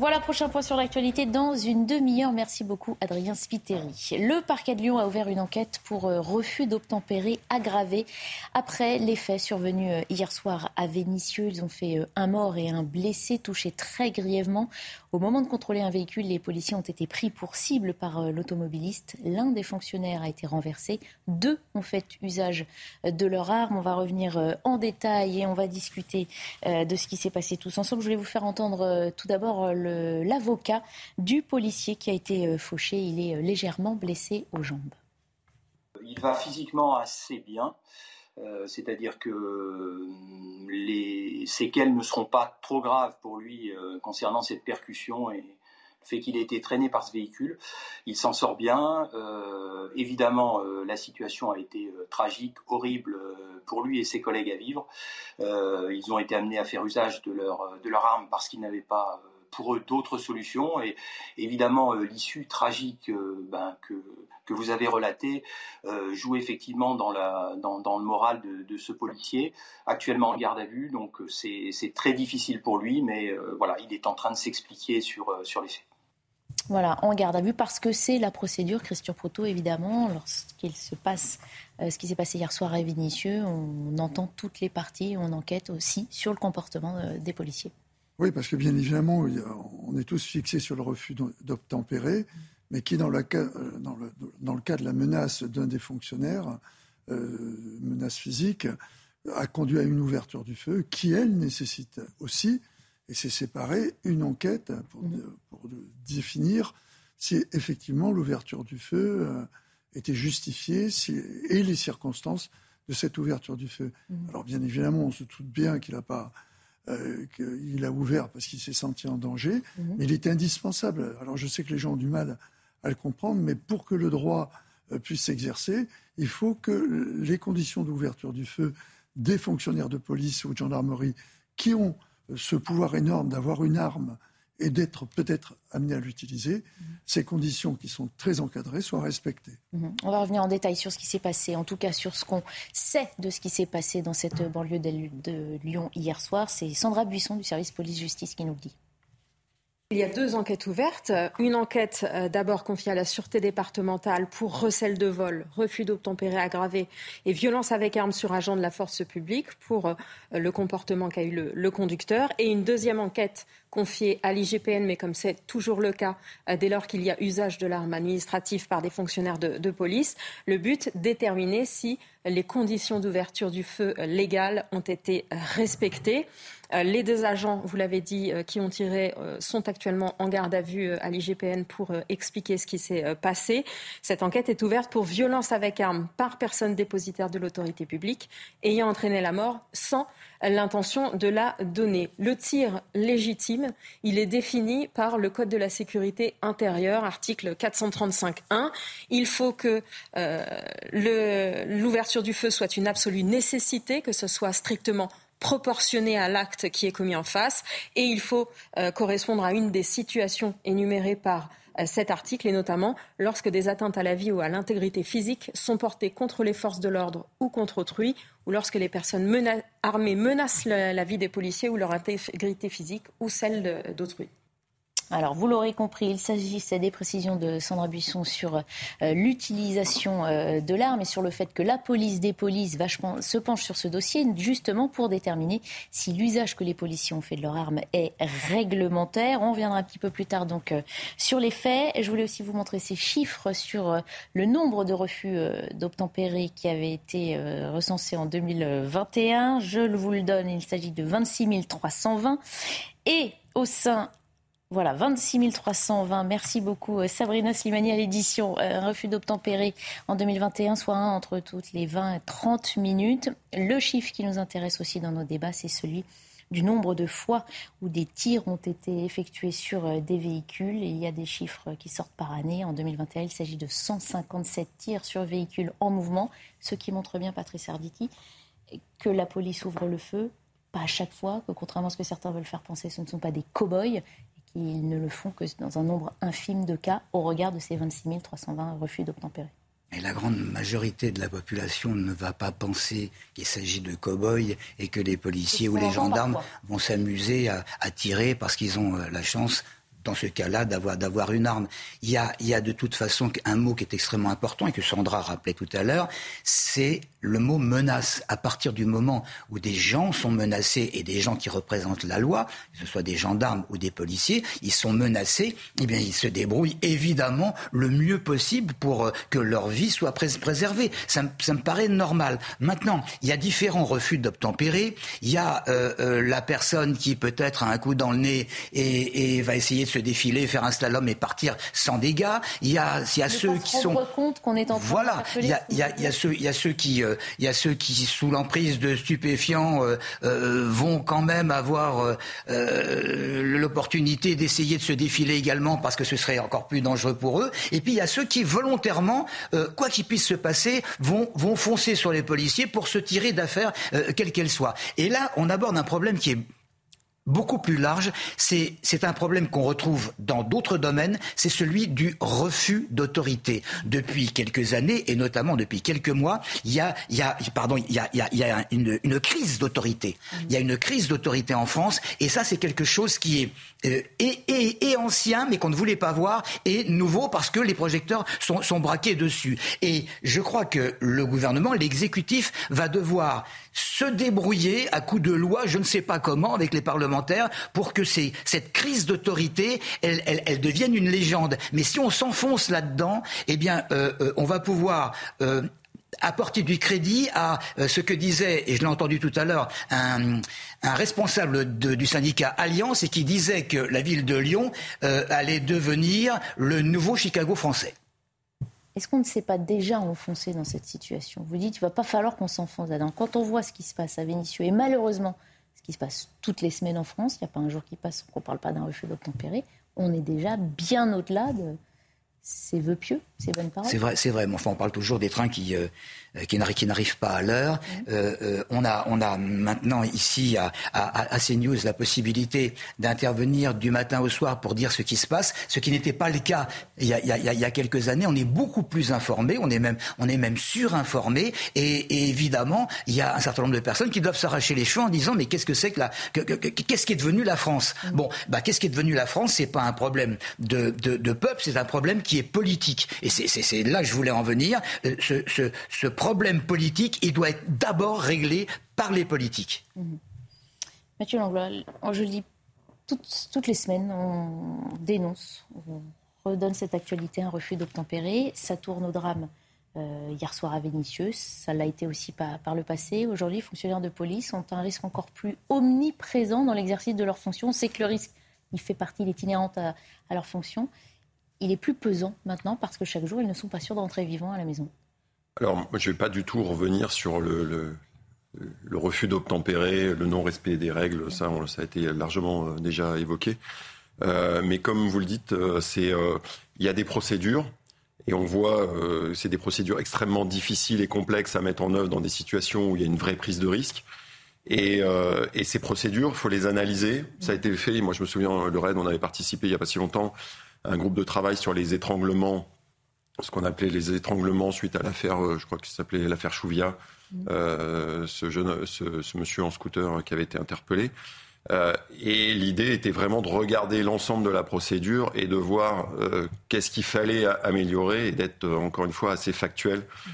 S1: Voilà, prochain point sur l'actualité dans une demi-heure. Merci beaucoup, Adrien Spiteri. Le parquet de Lyon a ouvert une enquête pour euh, refus d'obtempérer aggravé après les faits survenus euh, hier soir à Vénissieux. Ils ont fait euh, un mort et un blessé touché très grièvement. Au moment de contrôler un véhicule, les policiers ont été pris pour cible par l'automobiliste. L'un des fonctionnaires a été renversé. Deux ont fait usage de leur arme. On va revenir en détail et on va discuter de ce qui s'est passé tous ensemble. Je voulais vous faire entendre tout d'abord le- l'avocat du policier qui a été euh, fauché. Il est euh, légèrement blessé aux jambes.
S7: Il va physiquement assez bien, euh, c'est-à-dire que euh, les séquelles ne seront pas trop graves pour lui concernant cette percussion et le fait qu'il ait été traîné par ce véhicule. Il s'en sort bien. Évidemment, la situation a été tragique, horrible pour lui et ses collègues à vivre. Ils ont été amenés à faire usage de leur, de leur arme parce qu'ils n'avaient pas pour eux d'autres solutions. Et évidemment, l'issue tragique ben, que, vous avez relatée joue effectivement dans, le moral de, ce policier, actuellement en garde à vue. Donc c'est très difficile pour lui, mais voilà, il est en train de s'expliquer sur, les faits.
S1: Voilà, en garde à vue parce que c'est la procédure, Christian Proto, évidemment, lorsqu'il se passe euh, ce qui s'est passé hier soir à Vénissieux, on entend toutes les parties, on enquête aussi sur le comportement euh, des policiers.
S5: Oui, parce que bien évidemment, on est tous fixés sur le refus d'obtempérer, mais qui, dans le, cas, euh, dans, le, dans le cas de la menace d'un des fonctionnaires, menace physique, a conduit à une ouverture du feu qui, elle, nécessite aussi et c'est séparé une enquête pour, mmh. pour, définir si effectivement l'ouverture du feu euh, était justifiée si, et les circonstances de cette ouverture du feu. Mmh. Alors bien évidemment, on se doute bien qu'il a pas euh, qu'il a ouvert parce qu'il s'est senti en danger, mmh. mais il était indispensable. Alors je sais que les gens ont du mal à le comprendre, mais pour que le droit euh, puisse s'exercer, il faut que les conditions d'ouverture du feu des fonctionnaires de police ou de gendarmerie qui ont ce pouvoir énorme d'avoir une arme et d'être peut-être amené à l'utiliser, mhm. ces conditions qui sont très encadrées soient respectées.
S1: Mhm. On va revenir en détail sur ce qui s'est passé, en tout cas sur ce qu'on sait de ce qui s'est passé dans cette banlieue de Lyon hier soir. C'est Sandra Buisson du service police-justice qui nous le dit.
S3: Il y a deux enquêtes ouvertes. Une enquête euh, d'abord confiée à la Sûreté départementale pour recel de vol, refus d'obtempérer aggravé et violence avec arme sur agent de la force publique pour euh, le comportement qu'a eu le, conducteur. Et une deuxième enquête confiée à l'IGPN, mais comme c'est toujours le cas euh, dès lors qu'il y a usage de l'arme administrative par des fonctionnaires de, de police. Le but, déterminer si les conditions d'ouverture du feu légales ont été respectées. Euh, les deux agents, vous l'avez dit, euh, qui ont tiré euh, sont actuellement en garde à vue à l'IGPN pour expliquer ce qui s'est passé. Cette enquête est ouverte pour violence avec arme par personne dépositaire de l'autorité publique ayant entraîné la mort sans l'intention de la donner. Le tir légitime, il est défini par le Code de la sécurité intérieure, article 435.1. Il faut que l'ouverture du feu soit une absolue nécessité, que ce soit strictement proportionné à l'acte qui est commis en face et il faut euh, correspondre à une des situations énumérées par euh, cet article et notamment lorsque des atteintes à la vie ou à l'intégrité physique sont portées contre les forces de l'ordre ou contre autrui ou lorsque les personnes armées menacent la, vie des policiers ou leur intégrité physique ou celle d'autrui.
S1: Alors, vous l'aurez compris, il s'agissait des précisions de Sandra Buisson sur euh, l'utilisation euh, de l'arme et sur le fait que la police des polices vachement, se penche sur ce dossier justement pour déterminer si l'usage que les policiers ont fait de leur arme est réglementaire. On reviendra un petit peu plus tard donc euh, sur les faits. Je voulais aussi vous montrer ces chiffres sur le nombre de refus d'obtempérer qui avaient été recensés en 2021. Je vous le donne, il s'agit de 26 320. Et au sein voilà, 26 320. Merci beaucoup euh, Sabrina Slimani à l'édition. Euh, un refus d'obtempérer en 2021, soit un entre toutes les 20 et 30 minutes. Le chiffre qui nous intéresse aussi dans nos débats, c'est celui du nombre de fois où des tirs ont été effectués sur euh, des véhicules. Et il y a des chiffres qui sortent par année. En 2021, il s'agit de 157 tirs sur véhicules en mouvement, ce qui montre bien, Patrice Arditi, que la police ouvre le feu, pas à chaque fois, que contrairement à ce que certains veulent faire penser, ce ne sont pas des cow-boys qu'ils ne le font que dans un nombre infime de cas au regard de ces 26 320 refus d'obtempérer.
S17: Et la grande majorité de la population ne va pas penser qu'il s'agit de cow-boys et que les policiers ou les gendarmes vont s'amuser à, tirer parce qu'ils ont euh, la chance dans ce cas-là, d'avoir, d'avoir une arme. Il y, a, il y a de toute façon un mot qui est extrêmement important et que Sandra rappelait tout à l'heure, c'est le mot menace. À partir du moment où des gens sont menacés et des gens qui représentent la loi, que ce soit des gendarmes ou des policiers, ils sont menacés, eh bien ils se débrouillent évidemment le mieux possible pour euh, que leur vie soit préservée. Ça, ça, me paraît normal. Maintenant, il y a différents refus d'obtempérer. Il y a euh, euh, la personne qui peut-être a un coup dans le nez et, et va essayer de se défiler, faire un slalom et partir sans dégâts. Il y a, il y a ceux qui sont
S1: compte qu'on est en
S17: voilà. Il y a, il y a, il y a ceux, il y a ceux qui euh, il y a ceux qui, sous l'emprise de stupéfiants, euh, euh, vont quand même avoir l'opportunité d'essayer de se défiler également parce que ce serait encore plus dangereux pour eux. Et puis il y a ceux qui volontairement, quoi qu'il puisse se passer, vont, vont foncer sur les policiers pour se tirer d'affaires, quelles qu'elles soient. Et là, on aborde un problème qui est beaucoup plus large. C'est un problème qu'on retrouve dans d'autres domaines, c'est celui du refus d'autorité. Depuis quelques années, et notamment depuis quelques mois, il y a, il y a, pardon, il y a, il y a une, une, crise d'autorité. Il y a une crise d'autorité en France, et ça, c'est quelque chose qui est euh, et, et, et, ancien, mais qu'on ne voulait pas voir, et nouveau parce que les projecteurs sont, sont braqués dessus. Et je crois que le gouvernement, l'exécutif, va devoir se débrouiller à coup de loi, je ne sais pas comment, avec les parlementaires, pour que cette crise d'autorité, elle, devienne une légende. Mais si on s'enfonce là-dedans, eh bien, euh, euh, on va pouvoir euh, apporter du crédit à ce que disait, et je l'ai entendu tout à l'heure, un, responsable du syndicat Alliance et qui disait que la ville de Lyon allait devenir le nouveau Chicago français.
S1: Est-ce qu'on ne s'est pas déjà enfoncé dans cette situation? Vous dites, il ne va pas falloir qu'on s'enfonce là-dedans. Quand on voit ce qui se passe à Vénissieux, et malheureusement, ce qui se passe toutes les semaines en France, il n'y a pas un jour qui passe qu'on ne parle pas d'un refus d'obtempérer, on est déjà bien au-delà de, ces vœux pieux, ces bonnes paroles.
S17: C'est vrai, c'est vrai. Mais enfin, on parle toujours des trains qui, euh, qui n'arrivent pas à l'heure. Euh, euh, on, a, on a maintenant ici à, à, à CNews la possibilité d'intervenir du matin au soir pour dire ce qui se passe, ce qui n'était pas le cas il y, a, il, y a, il y a quelques années. On est beaucoup plus informé, on est même, on est même surinformé. Et, et évidemment, il y a un certain nombre de personnes qui doivent s'arracher les cheveux en disant mais qu'est-ce que c'est que la, qu'est-ce qui est devenu la France? Bon, bah qu'est-ce qui est devenu la France? C'est pas un problème de, de, de peuple, c'est un problème qui est politique. Et c'est là que je voulais en venir. Euh, ce, ce, ce problème politique, il doit être d'abord réglé par les politiques.
S1: Mmh. Mathieu Langlois, je le dis toutes, toutes, les semaines, on dénonce, on redonne cette actualité, un refus d'obtempérer. Ça tourne au drame euh, hier soir à Vénissieux, ça l'a été aussi par, le passé. Aujourd'hui, les fonctionnaires de police ont un risque encore plus omniprésent dans l'exercice de leurs fonctions. On sait que le risque, il fait partie, il est inhérent à, à leur fonction il est plus pesant maintenant parce que chaque jour, ils ne sont pas sûrs de rentrer vivants à la maison.
S18: Alors, je ne vais pas du tout revenir sur le, le, le refus d'obtempérer, le non-respect des règles. Ça, ça a été largement euh, déjà évoqué. Euh, mais comme vous le dites, euh, euh, il y a des procédures. Et on voit, euh, c'est des procédures extrêmement difficiles et complexes à mettre en œuvre dans des situations où il y a une vraie prise de risque. Et, et ces procédures, faut les analyser. Ça a été fait. Moi, je me souviens, le RAID, on avait participé il n'y a pas si longtemps un groupe de travail sur les étranglements, ce qu'on appelait les étranglements suite à l'affaire, euh, je crois que ça s'appelait l'affaire Chouvia, mmh. euh, ce, jeune, ce, ce, monsieur en scooter qui avait été interpellé. Euh, et l'idée était vraiment de regarder l'ensemble de la procédure et de voir euh, qu'est-ce qu'il fallait améliorer et d'être euh, encore une fois assez factuel. Mmh.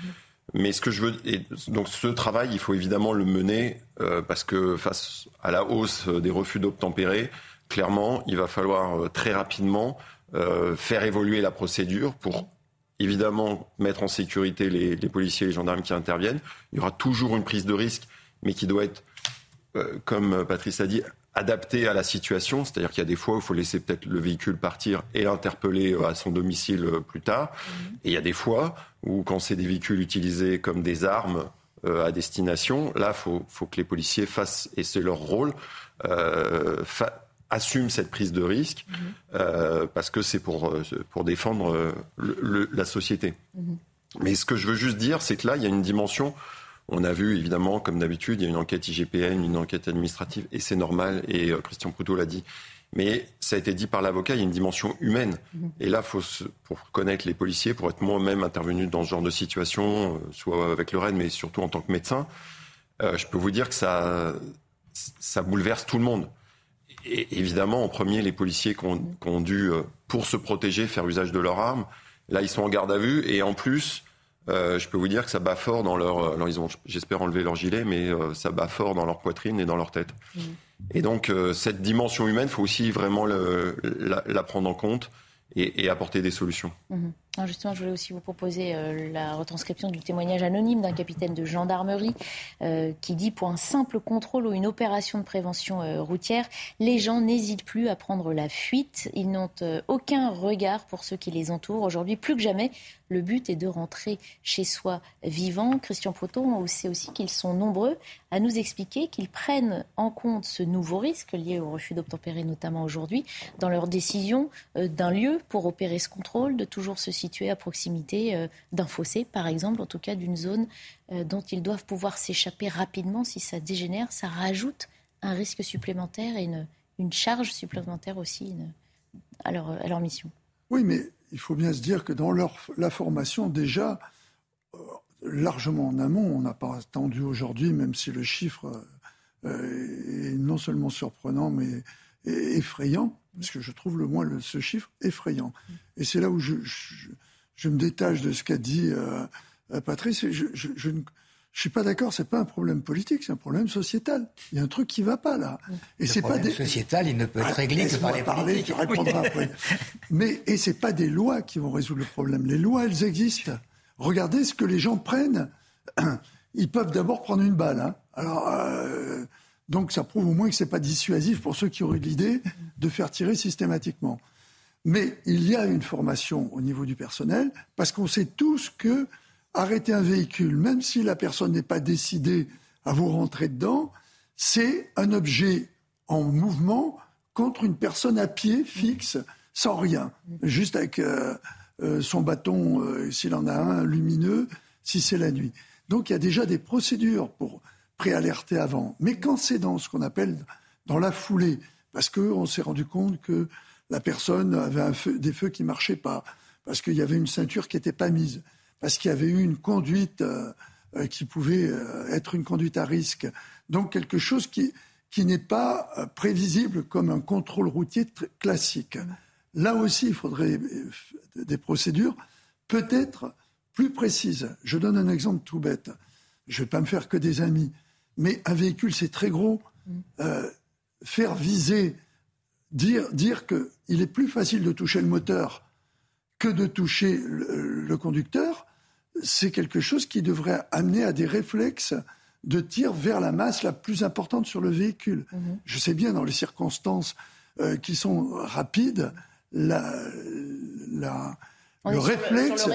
S18: Mais ce que je veux, et donc ce travail, il faut évidemment le mener euh, parce que face à la hausse des refus d'obtempérer, clairement, il va falloir très rapidement euh, faire évoluer la procédure pour évidemment mettre en sécurité les, les, policiers et les gendarmes qui interviennent. Il y aura toujours une prise de risque, mais qui doit être, euh, comme Patrice a dit, adaptée à la situation. C'est-à-dire qu'il y a des fois où il faut laisser peut-être le véhicule partir et l'interpeller euh, à son domicile euh, plus tard. Mmh. Et il y a des fois où, quand c'est des véhicules utilisés comme des armes euh, à destination, là, il faut, faut, que les policiers fassent, et c'est leur rôle, euh, assume cette prise de risque mmh. euh, parce que c'est pour, euh, pour défendre euh, le, le, la société. Mmh. Mais ce que je veux juste dire, c'est que là, il y a une dimension. On a vu, évidemment, comme d'habitude, il y a une enquête IGPN, une enquête administrative, et c'est normal, et euh, Christian Proutot l'a dit. Mais ça a été dit par l'avocat, il y a une dimension humaine. Mmh. Et là, faut se, pour connaître les policiers, pour être moi-même intervenu dans ce genre de situation, euh, soit avec le RAID, mais surtout en tant que médecin, je peux vous dire que ça, ça bouleverse tout le monde. Et évidemment, en premier, les policiers qui ont, qui ont, dû, euh, pour se protéger, faire usage de leurs armes. Là, ils sont en garde à vue. Et en plus, euh, je peux vous dire que ça bat fort dans leur... Euh, alors, ils ont, j'espère, enlevé leur gilet, mais euh, ça bat fort dans leur poitrine et dans leur tête. Mmh. Et donc, euh, cette dimension humaine, il faut aussi vraiment le, la, la, prendre en compte et, et apporter des solutions.
S1: Mmh. Justement, je voulais aussi vous proposer euh, la retranscription du témoignage anonyme d'un capitaine de gendarmerie euh, qui dit pour un simple contrôle ou une opération de prévention euh, routière, les gens n'hésitent plus à prendre la fuite. Ils n'ont aucun regard pour ceux qui les entourent. Aujourd'hui, plus que jamais, le but est de rentrer chez soi vivant. Christian Proto, on sait aussi qu'ils sont nombreux à nous expliquer qu'ils prennent en compte ce nouveau risque lié au refus d'obtempérer, notamment aujourd'hui, dans leur décision d'un lieu pour opérer ce contrôle, de toujours se situé à proximité euh, d'un fossé, par exemple, en tout cas d'une zone euh, dont ils doivent pouvoir s'échapper rapidement si ça dégénère. Ça rajoute un risque supplémentaire et une, charge supplémentaire aussi à leur, mission.
S5: Oui, mais il faut bien se dire que dans leur, la formation, déjà, euh, largement en amont, on n'a pas attendu aujourd'hui, même si le chiffre est non seulement surprenant, mais effrayant, parce que je trouve le moins ce chiffre effrayant. Et c'est là où je, je, me détache de ce qu'a dit euh, Patrice. Je, je ne je suis pas d'accord, c'est pas un problème politique, c'est un problème sociétal. Il y a un truc qui va pas là.
S17: Et c'est pas des
S5: sociétal,
S17: il ne peut être ah, réglé que par les parler, politiques.
S5: répondra après. Mais et c'est pas des lois qui vont résoudre le problème. Les lois, elles existent. Regardez ce que les gens prennent. Ils peuvent d'abord prendre une balle. Hein. Alors euh, donc ça prouve au moins que c'est pas dissuasif pour ceux qui auraient l'idée de faire tirer systématiquement. Mais il y a une formation au niveau du personnel parce qu'on sait tous que arrêter un véhicule, même si la personne n'est pas décidée à vous rentrer dedans, c'est un objet en mouvement contre une personne à pied fixe, sans rien, juste avec euh, euh, son bâton, euh, s'il en a un, lumineux, si c'est la nuit. Donc il y a déjà des procédures pour préalerter avant. Mais quand c'est dans ce qu'on appelle dans la foulée, parce qu'on s'est rendu compte que la personne avait des feux qui ne marchaient pas, parce qu'il y avait une ceinture qui n'était pas mise, parce qu'il y avait eu une conduite euh, euh, qui pouvait euh, être une conduite à risque. Donc quelque chose qui, qui n'est pas prévisible comme un contrôle routier classique. Là aussi, il faudrait des procédures peut-être plus précises. Je donne un exemple tout bête. Je ne vais pas me faire que des amis, mais un véhicule, c'est très gros. faire viser, dire, dire qu'il est plus facile de toucher le moteur que de toucher le, conducteur, c'est quelque chose qui devrait amener à des réflexes de tir vers la masse la plus importante sur le véhicule. Mhm. Je sais bien, dans les circonstances euh, qui sont rapides, la, le, réflexe,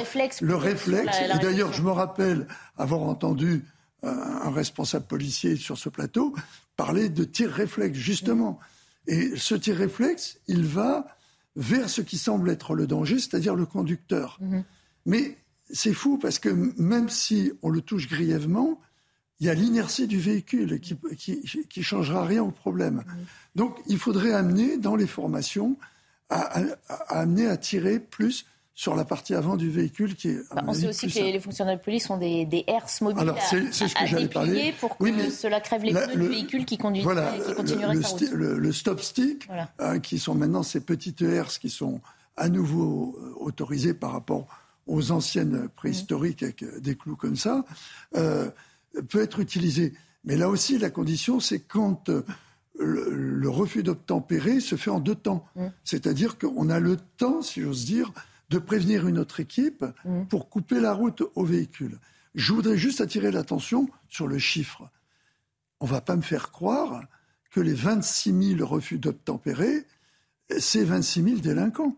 S5: le réflexe, et d'ailleurs, je me rappelle avoir entendu euh, un responsable policier sur ce plateau parler de tir réflexe, justement. Et ce tir réflexe, il va vers ce qui semble être le danger, c'est-à-dire le conducteur. Mhm. Mais c'est fou parce que même si on le touche grièvement, il y a l'inertie du véhicule qui, qui, changera rien au problème. Mhm. Donc il faudrait amener dans les formations à, amener à tirer plus sur la partie avant du véhicule qui est.
S1: Bah, on sait aussi que les, fonctionnaires de police ont des, des herses mobiles Alors, c'est, ce que déplier pour que cela crève les pneus du véhicule qui, conduit, qui continuerait
S5: le,
S1: sa route.
S5: Le, stop stick, hein, qui sont maintenant ces petites herses qui sont à nouveau euh, autorisées par rapport aux anciennes préhistoriques avec euh, des clous comme ça, euh, peut être utilisé. Mais là aussi, la condition, c'est quand le, refus d'obtempérer se fait en deux temps. C'est-à-dire qu'on a le temps, si j'ose dire, de prévenir une autre équipe mmh. pour couper la route au véhicule. Je voudrais juste attirer l'attention sur le chiffre. On ne va pas me faire croire que les 26 000 refus d'obtempérer, c'est 26 000 délinquants.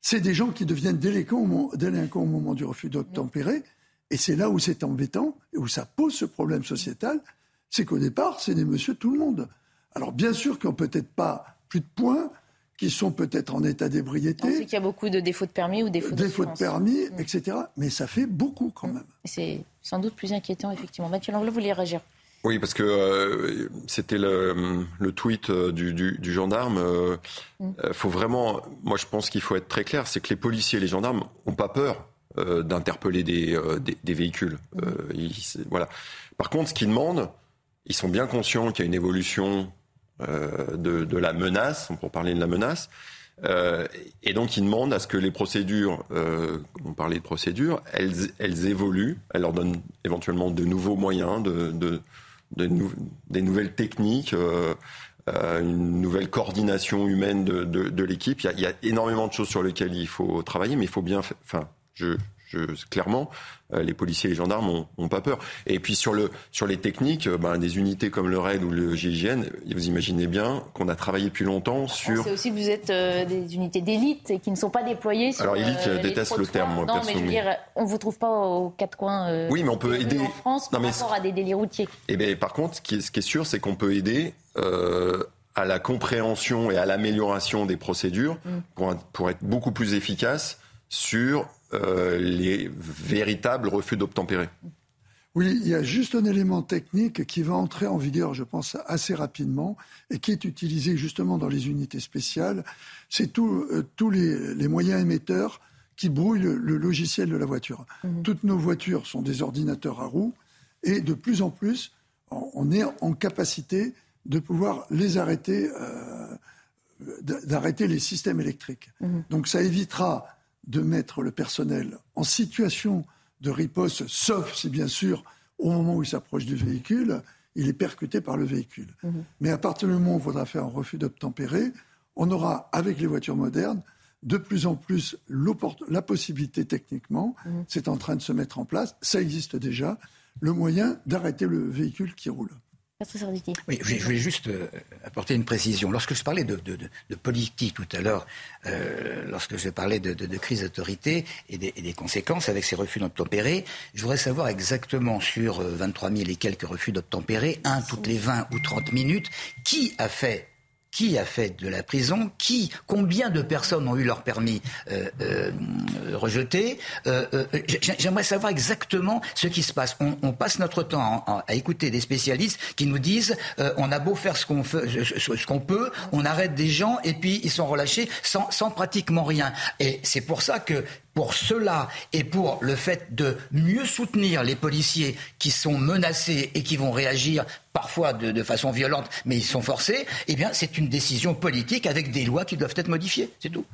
S5: C'est des gens qui deviennent délinquants au, moment du refus d'obtempérer. Et c'est là où c'est embêtant et où ça pose ce problème sociétal. C'est qu'au départ, c'est des monsieur tout le monde. Alors bien sûr qu'on peut-être pas plus de points, qui sont peut-être en état d'ébriété. On
S1: sait qu'il y a beaucoup de défauts de permis ou défauts,
S5: défauts de, permis, mm. etc. Mais ça fait beaucoup quand mm. même.
S1: C'est sans doute plus inquiétant, effectivement. Mathieu Langlois, vous voulez réagir?
S18: Oui, parce que euh, c'était le, le, tweet euh, du, du, du gendarme. Euh, mm. faut vraiment, moi je pense qu'il faut être très clair, c'est que les policiers et les gendarmes n'ont pas peur d'interpeller des, des, des, véhicules. Ils, voilà. Par contre, ce qu'ils demandent, ils sont bien conscients qu'il y a une évolution de, de, la menace, pour parler de la menace. Euh, et donc, ils demandent à ce que les procédures, euh, on parlait de procédures, elles, elles, évoluent, elles leur donnent éventuellement de nouveaux moyens, de, de, de des nouvelles techniques, euh, euh, une nouvelle coordination humaine de, de l'équipe. Il, il, y a énormément de choses sur lesquelles il faut travailler, mais il faut bien, enfin, je, clairement, euh, les policiers et les gendarmes n'ont pas peur. Et puis sur, le, sur les techniques, euh, ben, des unités comme le RAID ou le GIGN, vous imaginez bien qu'on a travaillé depuis longtemps sur...
S1: C'est aussi que vous êtes euh, des unités d'élite et qui ne sont pas déployées sur
S18: Alors élite, je déteste le terme, moi,
S1: Non, mais je veux dire, on ne vous trouve pas aux quatre coins
S18: oui, mais on peut aider...
S1: en France par rapport à des délits routiers.
S18: Eh bien, par contre, ce qui est, ce qui est sûr, c'est qu'on peut aider à la compréhension et à l'amélioration des procédures mm. pour, pour être beaucoup plus efficace sur euh, les véritables refus d'obtempérer.
S5: Oui, il y a juste un élément technique qui va entrer en vigueur, je pense, assez rapidement et qui est utilisé justement dans les unités spéciales. C'est tous les, moyens émetteurs qui brouillent le, logiciel de la voiture. Mmh. Toutes nos voitures sont des ordinateurs à roues et de plus en plus, on est en capacité de pouvoir les arrêter, euh, d'arrêter les systèmes électriques. Mhm. Donc ça évitera de mettre le personnel en situation de riposte, sauf si bien sûr, au moment où il s'approche du véhicule, il est percuté par le véhicule. Mhm. Mais à partir du moment où il faudra faire un refus d'obtempérer, on aura, avec les voitures modernes, de plus en plus la possibilité techniquement, mhm. c'est en train de se mettre en place, ça existe déjà, le moyen d'arrêter le véhicule qui roule.
S17: Oui, je voulais juste euh, apporter une précision. Lorsque je parlais de, politique tout à l'heure, euh, lorsque je parlais de, crise d'autorité et, des conséquences avec ces refus d'obtempérer, je voudrais savoir exactement sur 23 euh, 000 et quelques refus d'obtempérer, un toutes les 20 ou 30 minutes, qui a fait qui a fait de la prison, qui, combien de personnes ont eu leur permis euh, euh, rejeté? Euh, j'aimerais savoir exactement ce qui se passe. On, passe notre temps à, écouter des spécialistes qui nous disent on a beau faire ce qu'on peut, on arrête des gens et puis ils sont relâchés sans, sans pratiquement rien. Et c'est pour ça que pour cela et pour le fait de mieux soutenir les policiers qui sont menacés et qui vont réagir parfois de, façon violente, mais ils sont forcés, eh bien c'est une décision politique avec des lois qui doivent être modifiées, c'est tout.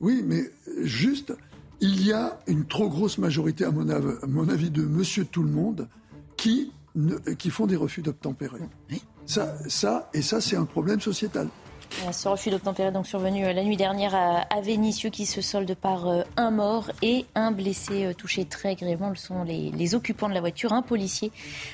S5: Oui, mais juste, il y a une trop grosse majorité, à mon, avis, de monsieur tout le monde qui, qui font des refus d'obtempérer. Ça, ça, et ça, c'est un problème sociétal.
S1: Ce refus d'obtempérer donc survenu euh, la nuit dernière à Vénissieux qui se solde par euh, un mort et un blessé euh, touché très grièvement. Ce sont les, occupants de la voiture. Un policier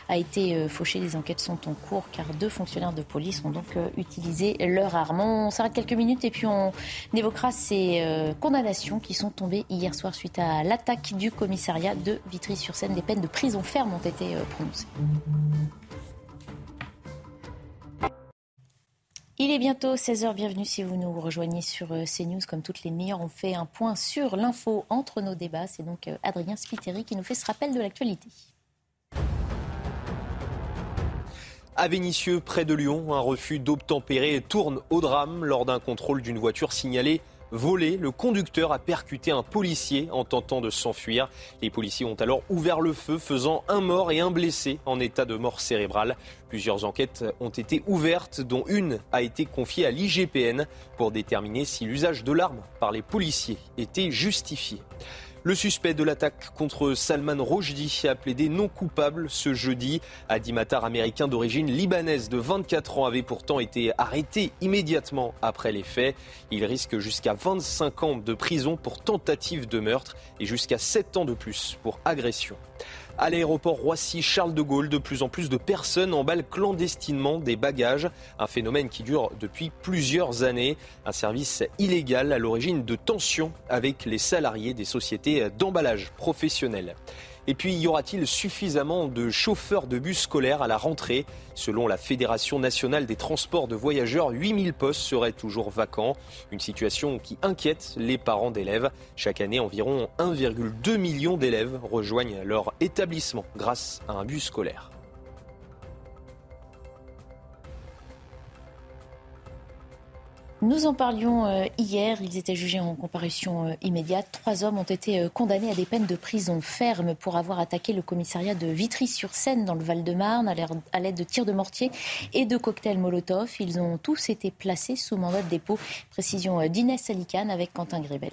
S1: a été fauché. Les enquêtes sont en cours car deux fonctionnaires de police ont donc utilisé leur arme. On s'arrête quelques minutes et puis on évoquera ces condamnations qui sont tombées hier soir suite à l'attaque du commissariat de Vitry-sur-Seine. Des peines de prison ferme ont été prononcées. Il est bientôt 16h, bienvenue si vous nous rejoignez sur euh, CNews. Comme toutes les meilleures, on fait un point sur l'info entre nos débats. C'est donc euh, Adrien Spiteri qui nous fait ce rappel de l'actualité.
S4: À Vénissieux, près de Lyon, un refus d'obtempérer tourne au drame lors d'un contrôle d'une voiture signalée volé. Le conducteur a percuté un policier en tentant de s'enfuir. Les policiers ont alors ouvert le feu, faisant un mort et un blessé en état de mort cérébrale. Plusieurs enquêtes ont été ouvertes, dont une a été confiée à l'IGPN pour déterminer si l'usage de l'arme par les policiers était justifié. Le suspect de l'attaque contre Salman Rushdie a plaidé non coupable ce jeudi. Adimatar américain d'origine libanaise de 24 ans avait pourtant été arrêté immédiatement après les faits. Il risque jusqu'à 25 ans de prison pour tentative de meurtre et jusqu'à 7 ans de plus pour agression. À l'aéroport Roissy-Charles de Gaulle, de plus en plus de personnes emballent clandestinement des bagages, un phénomène qui dure depuis plusieurs années, un service illégal à l'origine de tensions avec les salariés des sociétés d'emballage professionnelles. Et puis, y aura-t-il suffisamment de chauffeurs de bus scolaires à la rentrée? Selon la Fédération nationale des transports de voyageurs, 8000 postes seraient toujours vacants. Une situation qui inquiète les parents d'élèves. Chaque année, environ 1,2 million d'élèves rejoignent leur établissement grâce à un bus scolaire.
S1: Nous en parlions euh, hier, ils étaient jugés en comparution euh, immédiate. Trois hommes ont été euh, condamnés à des peines de prison ferme pour avoir attaqué le commissariat de Vitry-sur-Seine dans le Val-de-Marne à l'aide de tirs de mortier et de cocktails Molotov. Ils ont tous été placés sous mandat de dépôt. Précision d'Inès Alicane avec Quentin Grébel.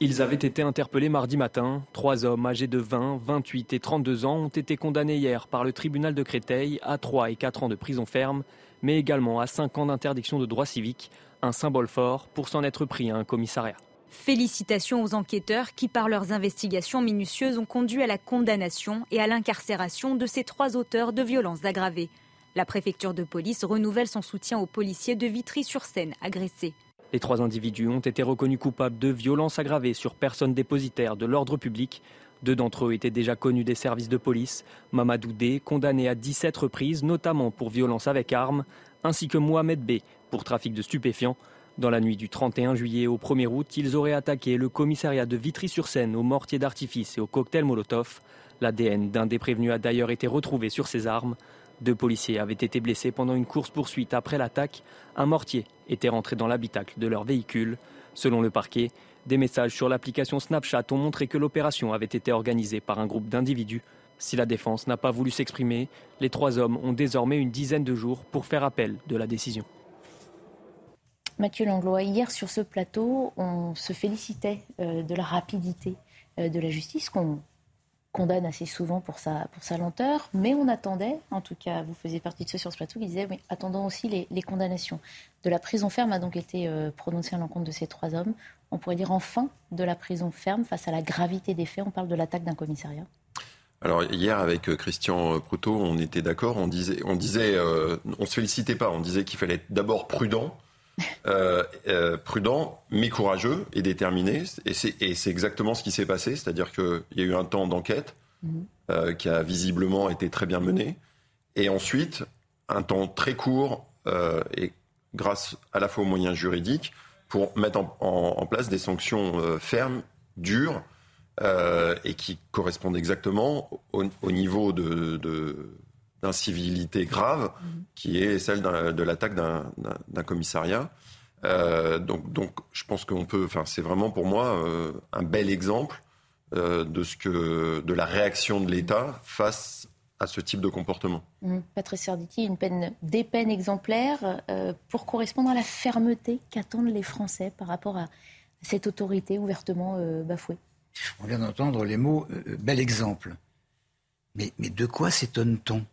S9: Ils avaient été interpellés mardi matin. Trois hommes âgés de 20, 28 et 32 ans ont été condamnés hier par le tribunal de Créteil à 3 et 4 ans de prison ferme mais également à 5 ans d'interdiction de droit civique, un symbole fort pour s'en être pris à un commissariat.
S10: Félicitations aux enquêteurs qui, par leurs investigations minutieuses, ont conduit à la condamnation et à l'incarcération de ces trois auteurs de violences aggravées. La préfecture de police renouvelle son soutien aux policiers de Vitry-sur-Seine agressés.
S9: Les trois individus ont été reconnus coupables de violences aggravées sur personnes dépositaires de l'ordre public, deux d'entre eux étaient déjà connus des services de police. Mamadou D, condamné à 17 reprises, notamment pour violence avec armes, ainsi que Mohamed B, pour trafic de stupéfiants. Dans la nuit du 31 juillet au 1er août, ils auraient attaqué le commissariat de Vitry-sur-Seine au mortier d'artifice et au cocktail Molotov. L'ADN d'un des prévenus a d'ailleurs été retrouvé sur ses armes. Deux policiers avaient été blessés pendant une course-poursuite après l'attaque. Un mortier était rentré dans l'habitacle de leur véhicule. Selon le parquet, des messages sur l'application Snapchat ont montré que l'opération avait été organisée par un groupe d'individus. Si la défense n'a pas voulu s'exprimer, les trois hommes ont désormais une dizaine de jours pour faire appel de la décision.
S1: Mathieu Langlois, hier sur ce plateau, on se félicitait euh, de la rapidité euh, de la justice qu'on condamne assez souvent pour sa, lenteur, mais on attendait, en tout cas vous faisiez partie de ceux sur ce plateau qui disaient, mais attendons aussi les, condamnations. De la prison ferme a donc été euh, prononcée à l'encontre de ces trois hommes. On pourrait dire enfin de la prison ferme face à la gravité des faits. On parle de l'attaque d'un commissariat.
S18: Alors hier avec Christian Proutot, on était d'accord, on disait, on disait, on se félicitait pas, on disait qu'il fallait être d'abord prudent euh, euh, prudent, mais courageux et déterminé. Et c'est exactement ce qui s'est passé. C'est-à-dire qu'il y a eu un temps d'enquête mhm. euh, qui a visiblement été très bien mené. Et ensuite, un temps très court, et grâce à la fois aux moyens juridiques, pour mettre en, place des sanctions fermes, dures, et qui correspondent exactement au, niveau de d'incivilité grave, mhm. qui est celle de l'attaque d'un commissariat. Euh, donc, donc, je pense qu'on peut. Enfin, c'est vraiment pour moi euh, un bel exemple euh, de ce que de la réaction de l'État face à ce type de comportement.
S1: Mmh. Patrice Sarditi, une peine, des peines exemplaires pour correspondre à la fermeté qu'attendent les Français par rapport à cette autorité ouvertement bafouée.
S17: On vient d'entendre les mots bel exemple. Mais, mais de quoi s'étonne-t-on?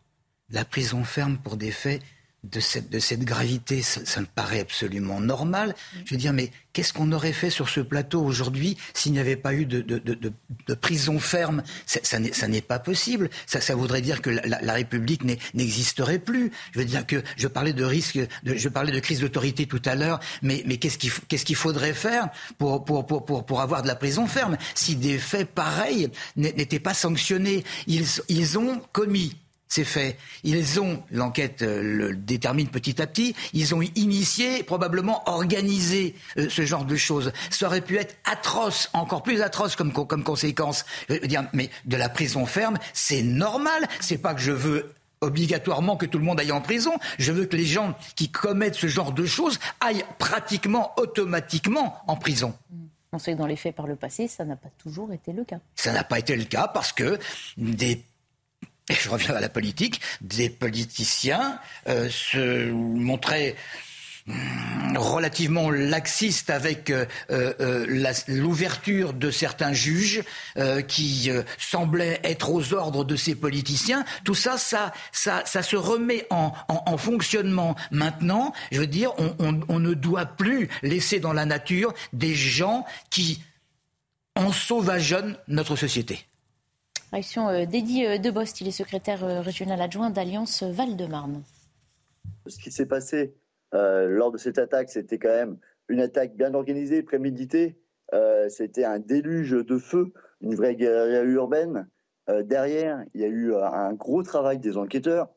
S17: La prison ferme pour des faits de cette, de cette gravité, ça, me paraît absolument normal. Je veux dire, mais qu'est-ce qu'on aurait fait sur ce plateau aujourd'hui s'il n'y avait pas eu de, de, de, de prison ferme? Ça, n'est pas possible. Ça, ça voudrait dire que la, la République n'existerait plus. Je veux dire que je parlais de risque, je parlais de crise d'autorité tout à l'heure, mais, mais qu'est-ce qu'il qu'est-ce qu'il faudrait faire pour, pour, pour, pour, pour avoir de la prison ferme si des faits pareils n'étaient pas sanctionnés? Ils, ils ont commis c'est fait. Ils ont, l'enquête euh, le détermine petit à petit, ils ont initié, probablement organisé euh, ce genre de choses. Ça aurait pu être atroce, encore plus atroce comme, comme conséquence. Je veux dire, mais de la prison ferme, c'est normal. C'est pas que je veux obligatoirement que tout le monde aille en prison. Je veux que les gens qui commettent ce genre de choses aillent pratiquement automatiquement en prison.
S1: On sait que dans les faits par le passé, ça n'a pas toujours été le cas.
S17: Ça n'a pas été le cas parce que des et je reviens à la politique, des politiciens euh, se montraient hmm, relativement laxistes avec euh, euh, l'ouverture de certains juges qui semblaient être aux ordres de ces politiciens. Tout ça, ça, ça, ça se remet en, en, fonctionnement maintenant. Je veux dire, on ne doit plus laisser dans la nature des gens qui ensauvageonnent notre société.
S1: Réaction euh, d'Eddie euh, Debost, il est secrétaire euh, régional adjoint d'Alliance Val-de-Marne.
S11: Ce qui s'est passé lors de cette attaque, c'était quand même une attaque bien organisée, préméditée. c'était un déluge de feu, une vraie guerre urbaine. derrière, il y a eu un gros travail des enquêteurs.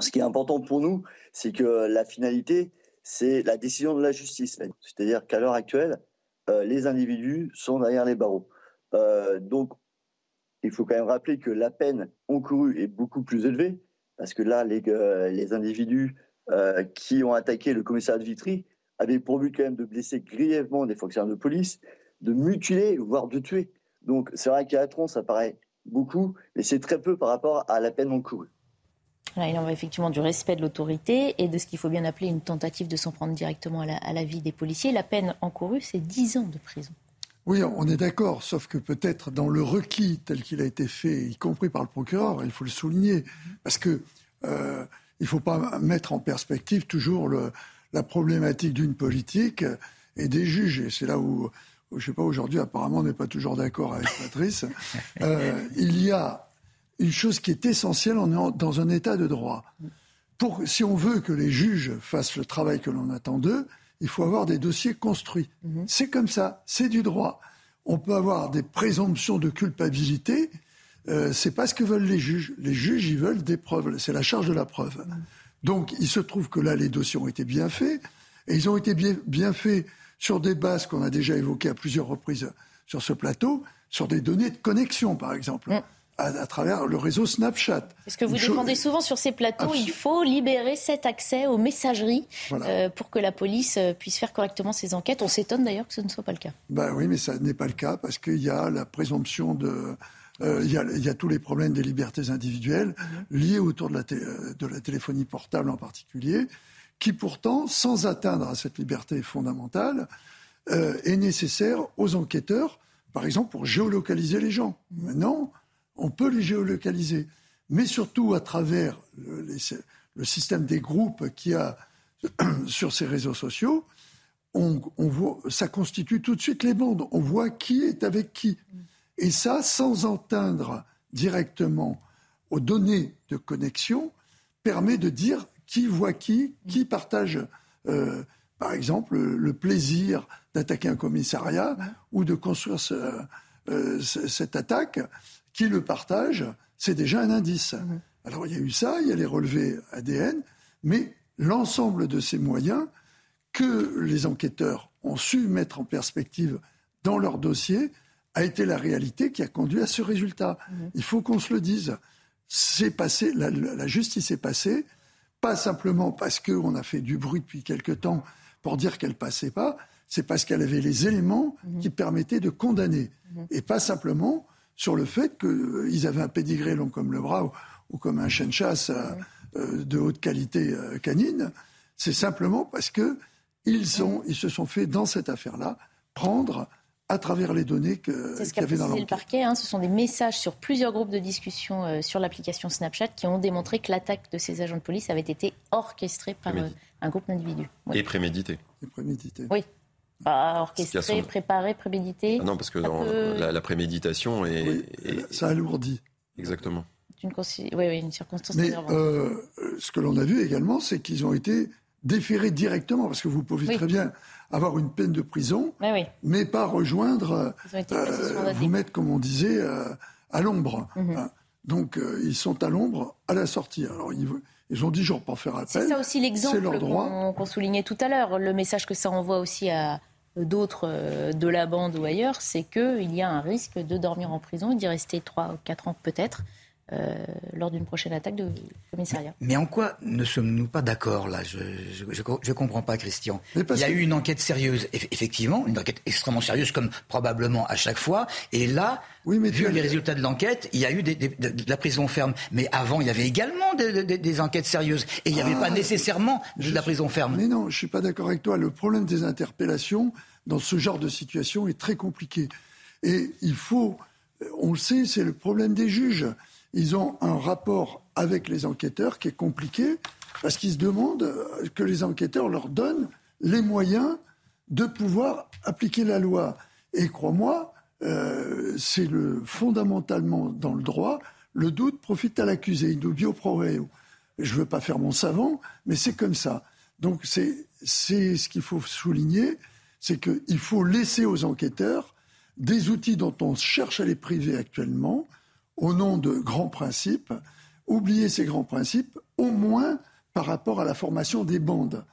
S11: ce qui est important pour nous, c'est que la finalité, c'est la décision de la justice. C'est-à-dire qu'à l'heure actuelle, les individus sont derrière les barreaux. donc, il faut quand même rappeler que la peine encourue est beaucoup plus élevée, parce que là, les, euh, individus euh, qui ont attaqué le commissariat de Vitry avaient pour but quand même de blesser grièvement des fonctionnaires de police, de mutiler, voire de tuer. Donc c'est vrai qu'à Atron, ça paraît beaucoup, mais c'est très peu par rapport à la peine encourue.
S1: il en va effectivement du respect de l'autorité et de ce qu'il faut bien appeler une tentative de s'en prendre directement à la, à la vie des policiers. La peine encourue, c'est 10 ans de prison.
S5: Oui, on est d'accord, sauf que peut-être dans le requis tel qu'il a été fait, y compris par le procureur, il faut le souligner, parce que euh, il ne faut pas mettre en perspective toujours le, la problématique d'une politique et des juges. Et c'est là où, je ne sais pas, aujourd'hui, apparemment, on n'est pas toujours d'accord avec Patrice. Euh, il y a une chose qui est essentielle, on est dans un état de droit. Pour, si on veut que les juges fassent le travail que l'on attend d'eux, il faut avoir des dossiers construits. Mhm. C'est comme ça, c'est du droit. On peut avoir des présomptions de culpabilité. Euh, c'est pas ce que veulent les juges. Les juges, ils veulent des preuves. C'est la charge de la preuve. Mhm. Donc, il se trouve que là, les dossiers ont été bien faits. Et ils ont été bien, bien faits sur des bases qu'on a déjà évoquées à plusieurs reprises sur ce plateau, sur des données de connexion, par exemple. À, travers le réseau Snapchat.
S1: Ce que vous défendez souvent sur ces plateaux, il faut libérer cet accès aux messageries euh, pour que la police euh, puisse faire correctement ses enquêtes. On s'étonne d'ailleurs que ce ne soit pas le cas.
S5: Ben oui, mais ça n'est pas le cas parce qu'il y a la présomption de... Euh, il, y a, tous les problèmes des libertés individuelles mhm. liés autour de la, de la téléphonie portable en particulier, qui pourtant, sans atteindre à cette liberté fondamentale, est nécessaire aux enquêteurs, par exemple pour géolocaliser les gens. Maintenant, on peut les géolocaliser, mais surtout à travers le, système des groupes qu'il y a sur ces réseaux sociaux, on, voit, ça constitue tout de suite les bandes. On voit qui est avec qui. Et ça, sans atteindre directement aux données de connexion, permet de dire qui voit qui, qui partage, euh, par exemple, le plaisir d'attaquer un commissariat ou de construire euh, cette attaque qui le partage, c'est déjà un indice. Alors il y a eu ça, il y a les relevés ADN, mais l'ensemble de ces moyens que les enquêteurs ont su mettre en perspective dans leur dossier a été la réalité qui a conduit à ce résultat. Il faut qu'on se le dise. C'est passé, la, justice est passée, pas simplement parce qu'on a fait du bruit depuis quelque temps pour dire qu'elle passait pas, c'est parce qu'elle avait les éléments mhm. qui permettaient de condamner. Et pas simplement sur le fait qu'ils avaient un pédigré long comme le bras ou, comme un chien de chasse euh, euh, de haute qualité euh, canine. C'est simplement parce que ils, ils se sont fait, dans cette affaire-là, prendre à travers les données qu'il y avait dans
S1: le parquet. Hein. ce sont des messages sur plusieurs groupes de discussion sur l'application Snapchat qui ont démontré que l'attaque de ces agents de police avait été orchestrée par un groupe d'individus.
S18: Et prémédité.
S5: Et prémédité.
S1: Oui. Pas orchestré, préparé, prémédité.
S18: Ah non, parce que dans la, préméditation est,
S5: Ça alourdit.
S18: Exactement.
S1: Une, oui, oui, une circonstance
S5: Mais euh, ce que l'on a vu également, c'est qu'ils ont été déférés directement, parce que vous pouvez très bien avoir une peine de prison, mais, pas rejoindre, euh, vous mettre, comme on disait, euh, à l'ombre. Mhm. Hein. Donc, ils sont à l'ombre à la sortie. Alors, ils, ils ont dit jours pour faire appel.
S1: C'est ça aussi l'exemple qu'on soulignait tout à l'heure. Le message que ça envoie aussi à, d'autres euh, de la bande ou ailleurs, c'est qu'il y a un risque de dormir en prison d'y rester 3 ou 4 ans peut-être. Euh, lors d'une prochaine attaque de commissariat.
S17: Mais en quoi ne sommes-nous pas d'accord là? Je ne comprends pas, Christian. Il y a eu une enquête sérieuse, effectivement, une enquête extrêmement sérieuse, comme probablement à chaque fois. Et là, oui, mais vu les résultats de l'enquête, il y a eu de, la prison ferme. Mais avant, il y avait également des enquêtes sérieuses. Et il n'y avait pas ah, nécessairement de la prison ferme.
S5: Mais non, je ne suis pas d'accord avec toi. Le problème des interpellations dans ce genre de situation est très compliqué. Et il faut, on le sait, c'est le problème des juges ils ont un rapport avec les enquêteurs qui est compliqué parce qu'ils se demandent que les enquêteurs leur donnent les moyens de pouvoir appliquer la loi. Et crois-moi, euh, c'est le fondamentalement dans le droit, le doute profite à l'accusé, dubio pro reo. Je ne veux pas faire mon savant, mais c'est comme ça. Donc c'est ce qu'il faut souligner, c'est qu'il faut laisser aux enquêteurs des outils dont on cherche à les priver actuellement, au nom de grands principes, oublier ces grands principes, au moins par rapport à la formation des bandes.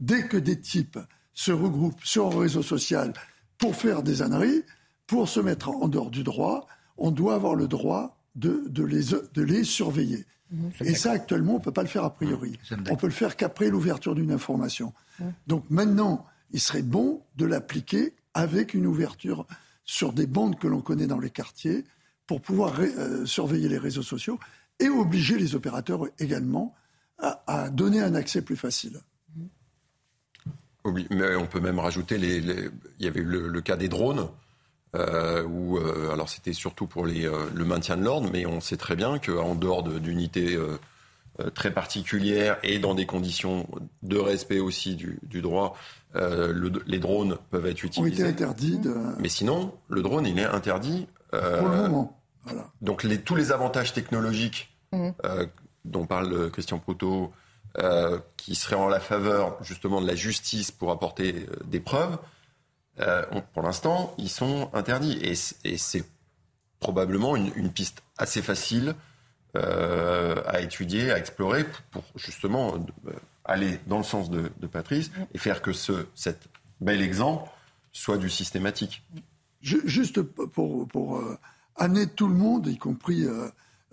S5: Dès que des types se regroupent sur un réseau social pour faire des âneries, pour se mettre en dehors du droit, on doit avoir le droit de, les, de les, surveiller. Mmh. Et ça, actuellement, on ne peut pas le faire a priori. Mmh. On peut le faire qu'après l'ouverture d'une information. Mmh. Donc maintenant, il serait bon de l'appliquer avec une ouverture sur des bandes que l'on connaît dans les quartiers, pour pouvoir euh, surveiller les réseaux sociaux et obliger les opérateurs également à, donner un accès plus facile.
S18: Oui, mais on peut même rajouter, les, il y avait le, le cas des drones, euh, où, euh, alors c'était surtout pour les, le maintien de l'ordre, mais on sait très bien qu'en dehors d'unités très particulières et dans des conditions de respect aussi du, du droit, les drones peuvent être utilisés.
S5: Ont été interdits.
S18: Mais sinon, le drone, il est interdit
S5: euh, Pour le moment.
S18: Donc les, tous les avantages technologiques mhm. euh, dont parle euh, Christian Proto, qui seraient en la faveur justement de la justice pour apporter des preuves, pour l'instant, ils sont interdits. Et, c'est probablement une, piste assez facile à étudier, à explorer, pour, justement aller dans le sens de, Patrice mhm. et faire que ce, cet bel exemple soit du systématique.
S5: Juste pour, pour euh, amener tout le monde, y compris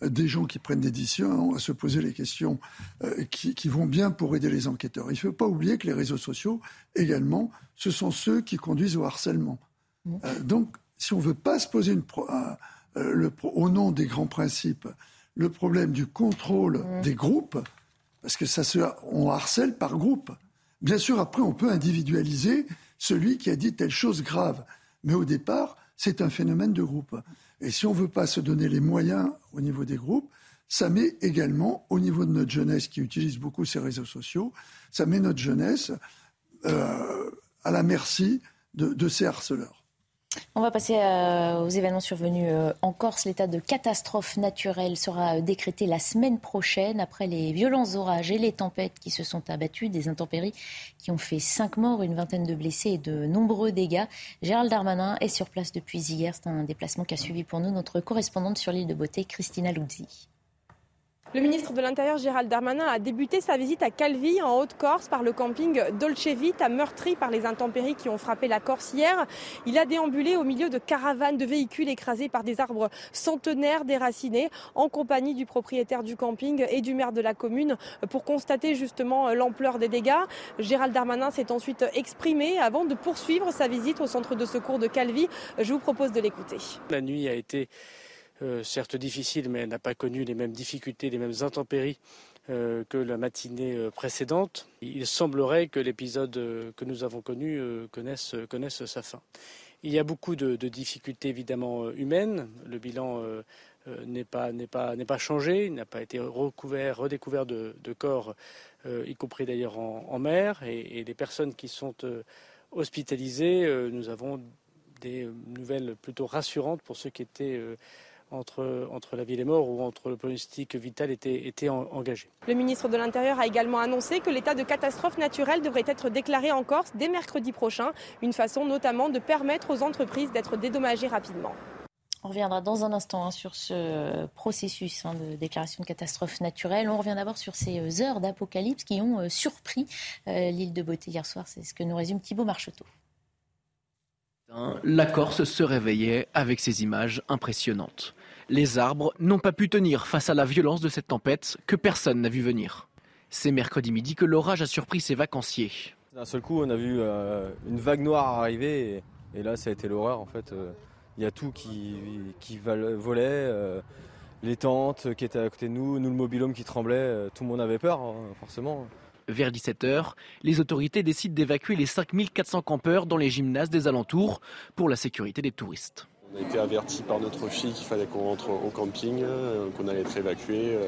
S5: des gens qui prennent des décisions, à se poser les questions qui, qui, vont bien pour aider les enquêteurs. Il ne faut pas oublier que les réseaux sociaux, également, ce sont ceux qui conduisent au harcèlement. Mmh. donc, si on ne veut pas se poser une le, au nom des grands principes le problème du contrôle mmh. des groupes, parce que ça se, on harcèle par groupe. Bien sûr, après, on peut individualiser celui qui a dit telle chose grave. Mais au départ, c'est un phénomène de groupe. Et si on ne veut pas se donner les moyens au niveau des groupes, ça met également, au niveau de notre jeunesse qui utilise beaucoup ces réseaux sociaux, ça met notre jeunesse euh, à la merci de, de ces harceleurs.
S1: On va passer euh, aux événements survenus euh, en Corse. L'état de catastrophe naturelle sera euh, décrété la semaine prochaine après les violents orages et les tempêtes qui se sont abattus, des intempéries qui ont fait cinq morts, une vingtaine de blessés et de nombreux dégâts. Gérald Darmanin est sur place depuis hier. C'est un déplacement qu'a suivi pour nous notre correspondante sur l'île de Beauté, Christina Luzzi.
S12: Le ministre de l'Intérieur Gérald Darmanin a débuté sa visite à Calvi en Haute-Corse par le camping Dolce Vita, meurtri par les intempéries qui ont frappé la Corse hier. Il a déambulé au milieu de caravanes de véhicules écrasés par des arbres centenaires déracinés en compagnie du propriétaire du camping et du maire de la commune pour constater justement l'ampleur des dégâts. Gérald Darmanin s'est ensuite exprimé avant de poursuivre sa visite au centre de secours de Calvi. Je vous propose de l'écouter.
S8: La nuit a été euh, certes difficile, mais n'a pas connu les mêmes difficultés, les mêmes intempéries euh, que la matinée euh, précédente. Il semblerait que l'épisode que nous avons connu connaisse, sa fin. Il y a beaucoup de, difficultés évidemment humaines. Le bilan n'est pas, pas, pas, changé, il n'a pas été recouvert, redécouvert de, corps, y compris d'ailleurs en, mer. Et, et, les personnes qui sont hospitalisées, nous avons des nouvelles plutôt rassurantes pour ceux qui étaient entre, entre la vie et les morts ou entre le pronostic vital était, était engagé.
S12: Le ministre de l'Intérieur a également annoncé que l'état de catastrophe naturelle devrait être déclaré en Corse dès mercredi prochain, une façon notamment de permettre aux entreprises d'être dédommagées rapidement.
S1: On reviendra dans un instant hein, sur ce processus hein, de déclaration de catastrophe naturelle. On revient d'abord sur ces euh, heures d'apocalypse qui ont euh, surpris euh, l'île de Beauté hier soir. C'est ce que nous résume Thibault Marcheteau.
S19: La Corse se réveillait avec ces images impressionnantes. Les arbres n'ont pas pu tenir face à la violence de cette tempête que personne n'a vu venir. C'est mercredi midi que l'orage a surpris ses vacanciers.
S20: D'un seul coup, on a vu euh, une vague noire arriver et, là, ça a été l'horreur en fait. Euh, il y a tout qui, qui volait, euh, les tentes qui étaient à côté de nous, nous le mobilhome qui tremblait, tout le monde avait peur hein, forcément.
S19: Vers 17h, les autorités décident d'évacuer les 5400 campeurs dans les gymnases des alentours pour la sécurité des touristes.
S21: On a été averti par notre fille qu'il fallait qu'on rentre au camping, euh, qu'on allait être évacué. Euh,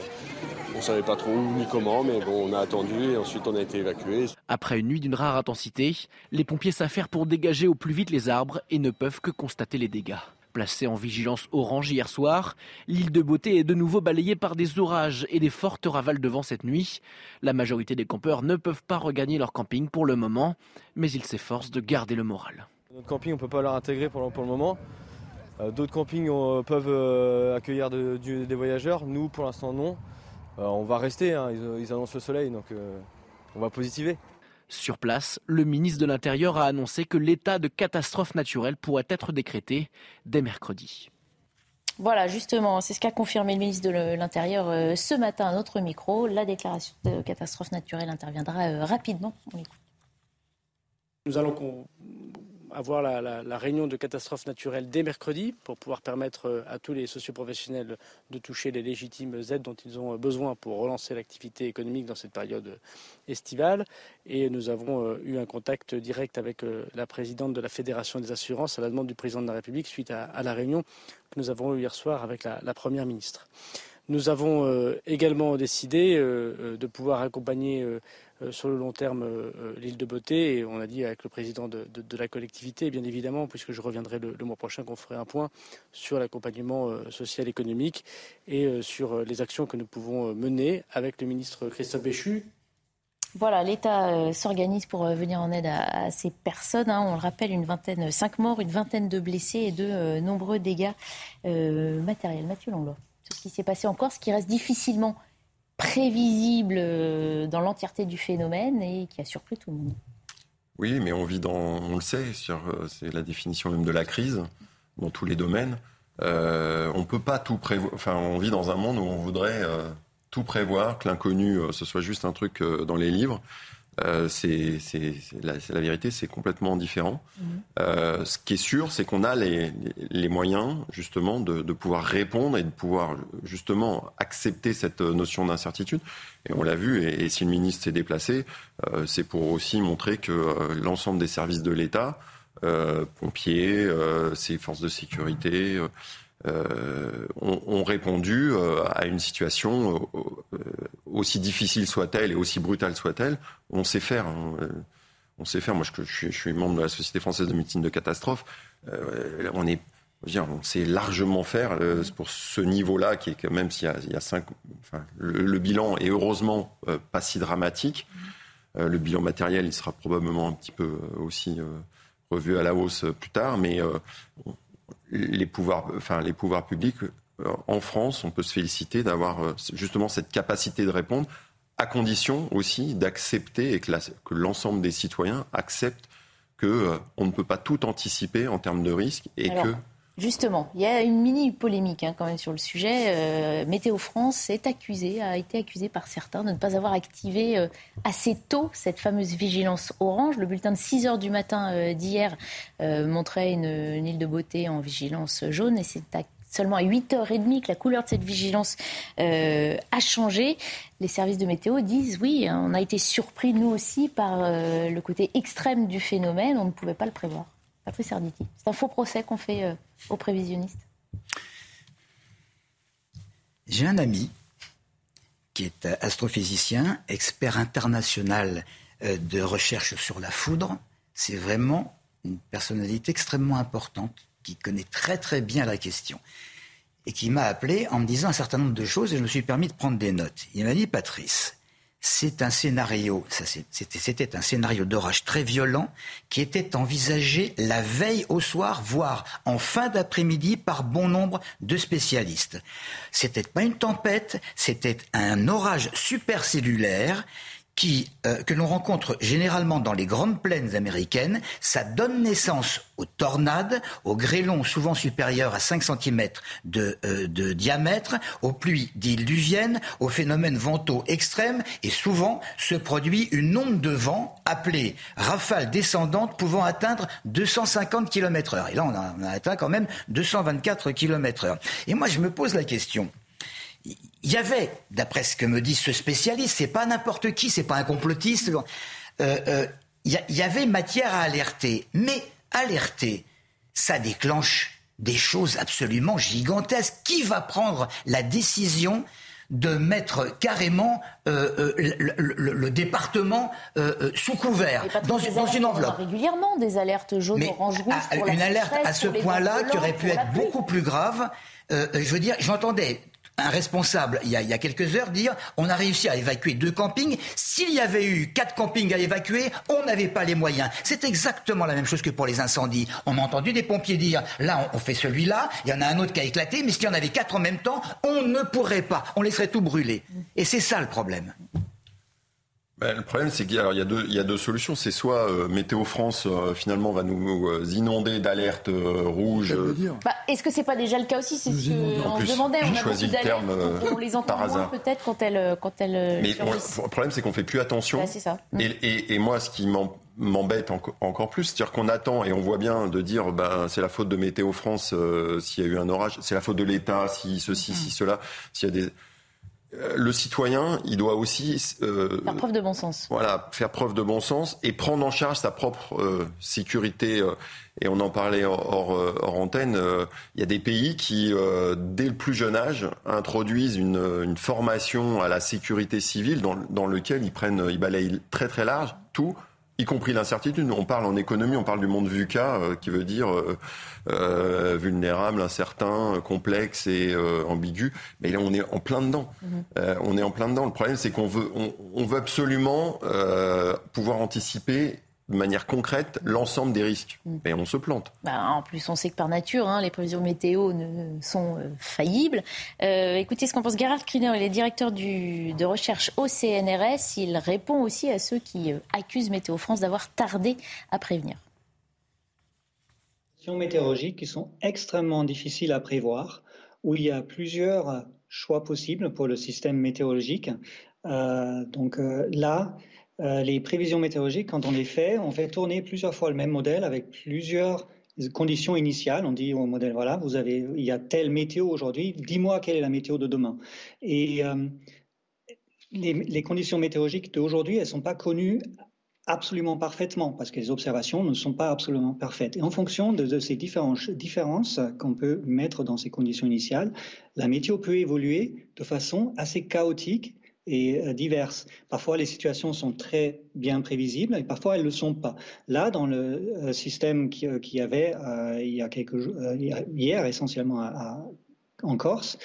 S21: on ne savait pas trop où ni comment, mais bon, on a attendu et ensuite on a été évacué.
S19: Après une nuit d'une rare intensité, les pompiers s'affairent pour dégager au plus vite les arbres et ne peuvent que constater les dégâts. Placée en vigilance orange hier soir, l'île de Beauté est de nouveau balayée par des orages et des fortes ravales de vent cette nuit. La majorité des campeurs ne peuvent pas regagner leur camping pour le moment, mais ils s'efforcent de garder le moral.
S20: Notre camping, on ne peut pas l'intégrer pour, pour le moment. Euh, d'autres campings euh, peuvent euh, accueillir des voyageurs. Nous, pour l'instant, non. on va rester. Hein. Ils, annoncent le soleil, donc on va positiver.
S19: Sur place, le ministre de l'Intérieur a annoncé que l'état de catastrophe naturelle pourrait être décrété dès mercredi.
S1: Voilà, justement, c'est ce qu'a confirmé le ministre de l'Intérieur ce matin à notre micro. La déclaration de catastrophe naturelle interviendra rapidement.
S8: Nous allons avoir la, réunion de catastrophe naturelle dès mercredi pour pouvoir permettre euh, à tous les socioprofessionnels de toucher les légitimes aides dont ils ont besoin pour relancer l'activité économique dans cette période estivale. Et nous avons euh, eu un contact direct avec euh, la présidente de la Fédération des assurances à la demande du président de la République suite à, la réunion que nous avons eue hier soir avec la Première ministre. Nous avons euh, également décidé euh, euh, de pouvoir accompagner sur le long terme l'île de Beauté. Et on a dit avec le président de, la collectivité, bien évidemment, puisque je reviendrai le, mois prochain, qu'on ferait un point sur l'accompagnement social économique et sur les actions que nous pouvons mener avec le ministre Christophe Béchu,
S1: voilà, l'État s'organise pour venir en aide à, ces personnes. Hein. On le rappelle, une vingtaine, cinq morts, une vingtaine de blessés et de nombreux dégâts matériels. Mathieu Langlois tout ce qui s'est passé en Corse, qui reste difficilement prévisible euh, dans l'entièreté du phénomène et qui a surpris tout le monde.
S18: Oui, mais on vit dans, on le sait, euh, c'est la définition même de la crise dans tous les domaines. on peut pas tout prévoir. Enfin, on vit dans un monde où on voudrait tout prévoir, que l'inconnu, ce soit juste un truc dans les livres. Euh, c'est la, la, vérité, c'est complètement différent. Mhm. Euh, ce qui est sûr, c'est qu'on a les, les, moyens justement de, de, pouvoir répondre et de pouvoir justement accepter cette notion d'incertitude. Et on l'a vu. Et, et, si le ministre s'est déplacé, euh, c'est pour aussi montrer que euh, l'ensemble des services de l'État, euh, pompiers, ses forces de sécurité, euh, ont, répondu euh, à une situation euh, aussi difficile soit-elle et aussi brutale soit-elle. On sait faire. Hein, on sait faire. Moi, je, suis membre de la Société française de médecine de catastrophe. on sait largement faire pour ce niveau-là, qui est quand même s'il y, y a, cinq, le, bilan est heureusement pas si dramatique. le bilan matériel, il sera probablement un petit peu aussi revu à la hausse plus tard, mais les pouvoirs, enfin, les pouvoirs publics, euh, en France, on peut se féliciter d'avoir euh, justement cette capacité de répondre, à condition aussi d'accepter et que l'ensemble des citoyens acceptent qu'on euh, ne peut pas tout anticiper en termes de risques et que
S1: Justement, il y a une mini polémique hein, quand même sur le sujet. Euh, Météo France est accusé, a été accusé par certains de ne pas avoir activé euh, assez tôt cette fameuse vigilance orange. Le bulletin de 6 heures du matin euh, d'hier montrait une, île de beauté en vigilance jaune et c'est seulement à 8h30 que la couleur de cette vigilance a changé. Les services de météo disent oui, hein, on a été surpris nous aussi par le côté extrême du phénomène, on ne pouvait pas le prévoir. Patrice Arditi, c'est un faux procès qu'on fait aux prévisionnistes
S17: J'ai un ami qui est astrophysicien, expert international euh, de recherche sur la foudre. C'est vraiment une personnalité extrêmement importante qui connaît très très bien la question et qui m'a appelé en me disant un certain nombre de choses et je me suis permis de prendre des notes. Il m'a dit Patrice, c'est un scénario, c'était un scénario d'orage très violent qui était envisagé la veille au soir, voire en fin d'après-midi par bon nombre de spécialistes. C'était pas une tempête, c'était un orage supercellulaire qui, euh, que l'on rencontre généralement dans les grandes plaines américaines, ça donne naissance aux tornades, aux grêlons souvent supérieurs à 5 cm de, euh, de diamètre, aux pluies diluviennes, aux phénomènes ventaux extrêmes, et souvent se produit une onde de vent appelée rafale descendante pouvant atteindre 250 km heure. Et là, on a, on a atteint quand même 224 km heure. Et moi, je me pose la question il y avait, d'après ce que me dit ce spécialiste, c'est pas n'importe qui, c'est pas un complotiste. Euh, euh, il y, avait matière à alerter, mais alerter, ça déclenche des choses absolument gigantesques. Qui va prendre la décision de mettre carrément euh, le, département sous couvert dans, une enveloppe?
S1: régulièrement des alertes jaunes, orange, rouge.
S17: une alerte à ce point-là qui aurait pu être beaucoup plus grave. je veux dire, j'entendais un responsable, il y, a, quelques heures, dire on a réussi à évacuer deux campings. S'il y avait eu quatre campings à évacuer, on n'avait pas les moyens. C'est exactement la même chose que pour les incendies. On a entendu des pompiers dire là, on, fait celui-là, il y en a un autre qui a éclaté, mais s'il y en avait quatre en même temps, on ne pourrait pas. On laisserait tout brûler. Et c'est ça le problème.
S18: Ben, le problème, c'est qu'il y, a deux, il y a deux solutions. C'est soit euh, Météo France, euh, finalement, va nous euh, inonder d'alertes rouges.
S1: Bah, Est-ce que c'est pas déjà le cas aussi? C'est ce qu'on se demandait. On a
S18: choisi le terme
S1: on les entend moins peut-être quand elles, quand elles
S18: Mais le problème, c'est qu'on fait plus attention.
S1: C'est ça.
S18: Et, et, et, moi, ce qui m'embête encore plus, c'est-à-dire qu'on attend et on voit bien de dire ben, c'est la faute de Météo France s'il y a eu un orage, c'est la faute de l'État si ceci, si cela, s'il y a des euh, le citoyen, il doit aussi
S1: euh, faire preuve de bon sens.
S18: Voilà, faire preuve de bon sens et prendre en charge sa propre euh, sécurité. et on en parlait hors, antenne. Il y a des pays qui, dès le plus jeune âge, introduisent une, formation à la sécurité civile dans, dans lequel ils prennent, ils balayent très très large tout y compris l'incertitude. On parle en économie, on parle du monde VUCA, euh, qui veut dire euh, euh, vulnérable, incertain, complexe et ambigu. Mais là, on est en plein dedans. Mhm. on est en plein dedans. Le problème, c'est qu'on veut, on veut absolument pouvoir anticiper de manière concrète l'ensemble des risques. Mm. Et on se plante.
S1: Bah, en plus, on sait que par nature, hein, les prévisions météo ne, sont euh, faillibles. Euh, écoutez ce qu'en pense Gerhard Kriner, il est directeur du, de recherche au CNRS. Il répond aussi à ceux qui euh, accusent Météo France d'avoir tardé à prévenir.
S14: météorologiques qui sont extrêmement difficiles à prévoir, où il y a plusieurs choix possibles pour le système météorologique. Euh, donc euh, là, euh, les prévisions météorologiques, quand on les fait, on fait tourner plusieurs fois le même modèle avec plusieurs conditions initiales. On dit au modèle, voilà, vous avez, il y a telle météo aujourd'hui, dis-moi quelle est la météo de demain. Et les, les, conditions météorologiques d'aujourd'hui, elles ne sont pas connues absolument parfaitement, parce que les observations ne sont pas absolument parfaites. Et en fonction de, ces différences qu'on peut mettre dans ces conditions initiales, la météo peut évoluer de façon assez chaotique et euh, diverses. Parfois, les situations sont très bien prévisibles et parfois, elles ne le sont pas. Là, dans le euh, système qui, euh, y avait hier essentiellement en Corse,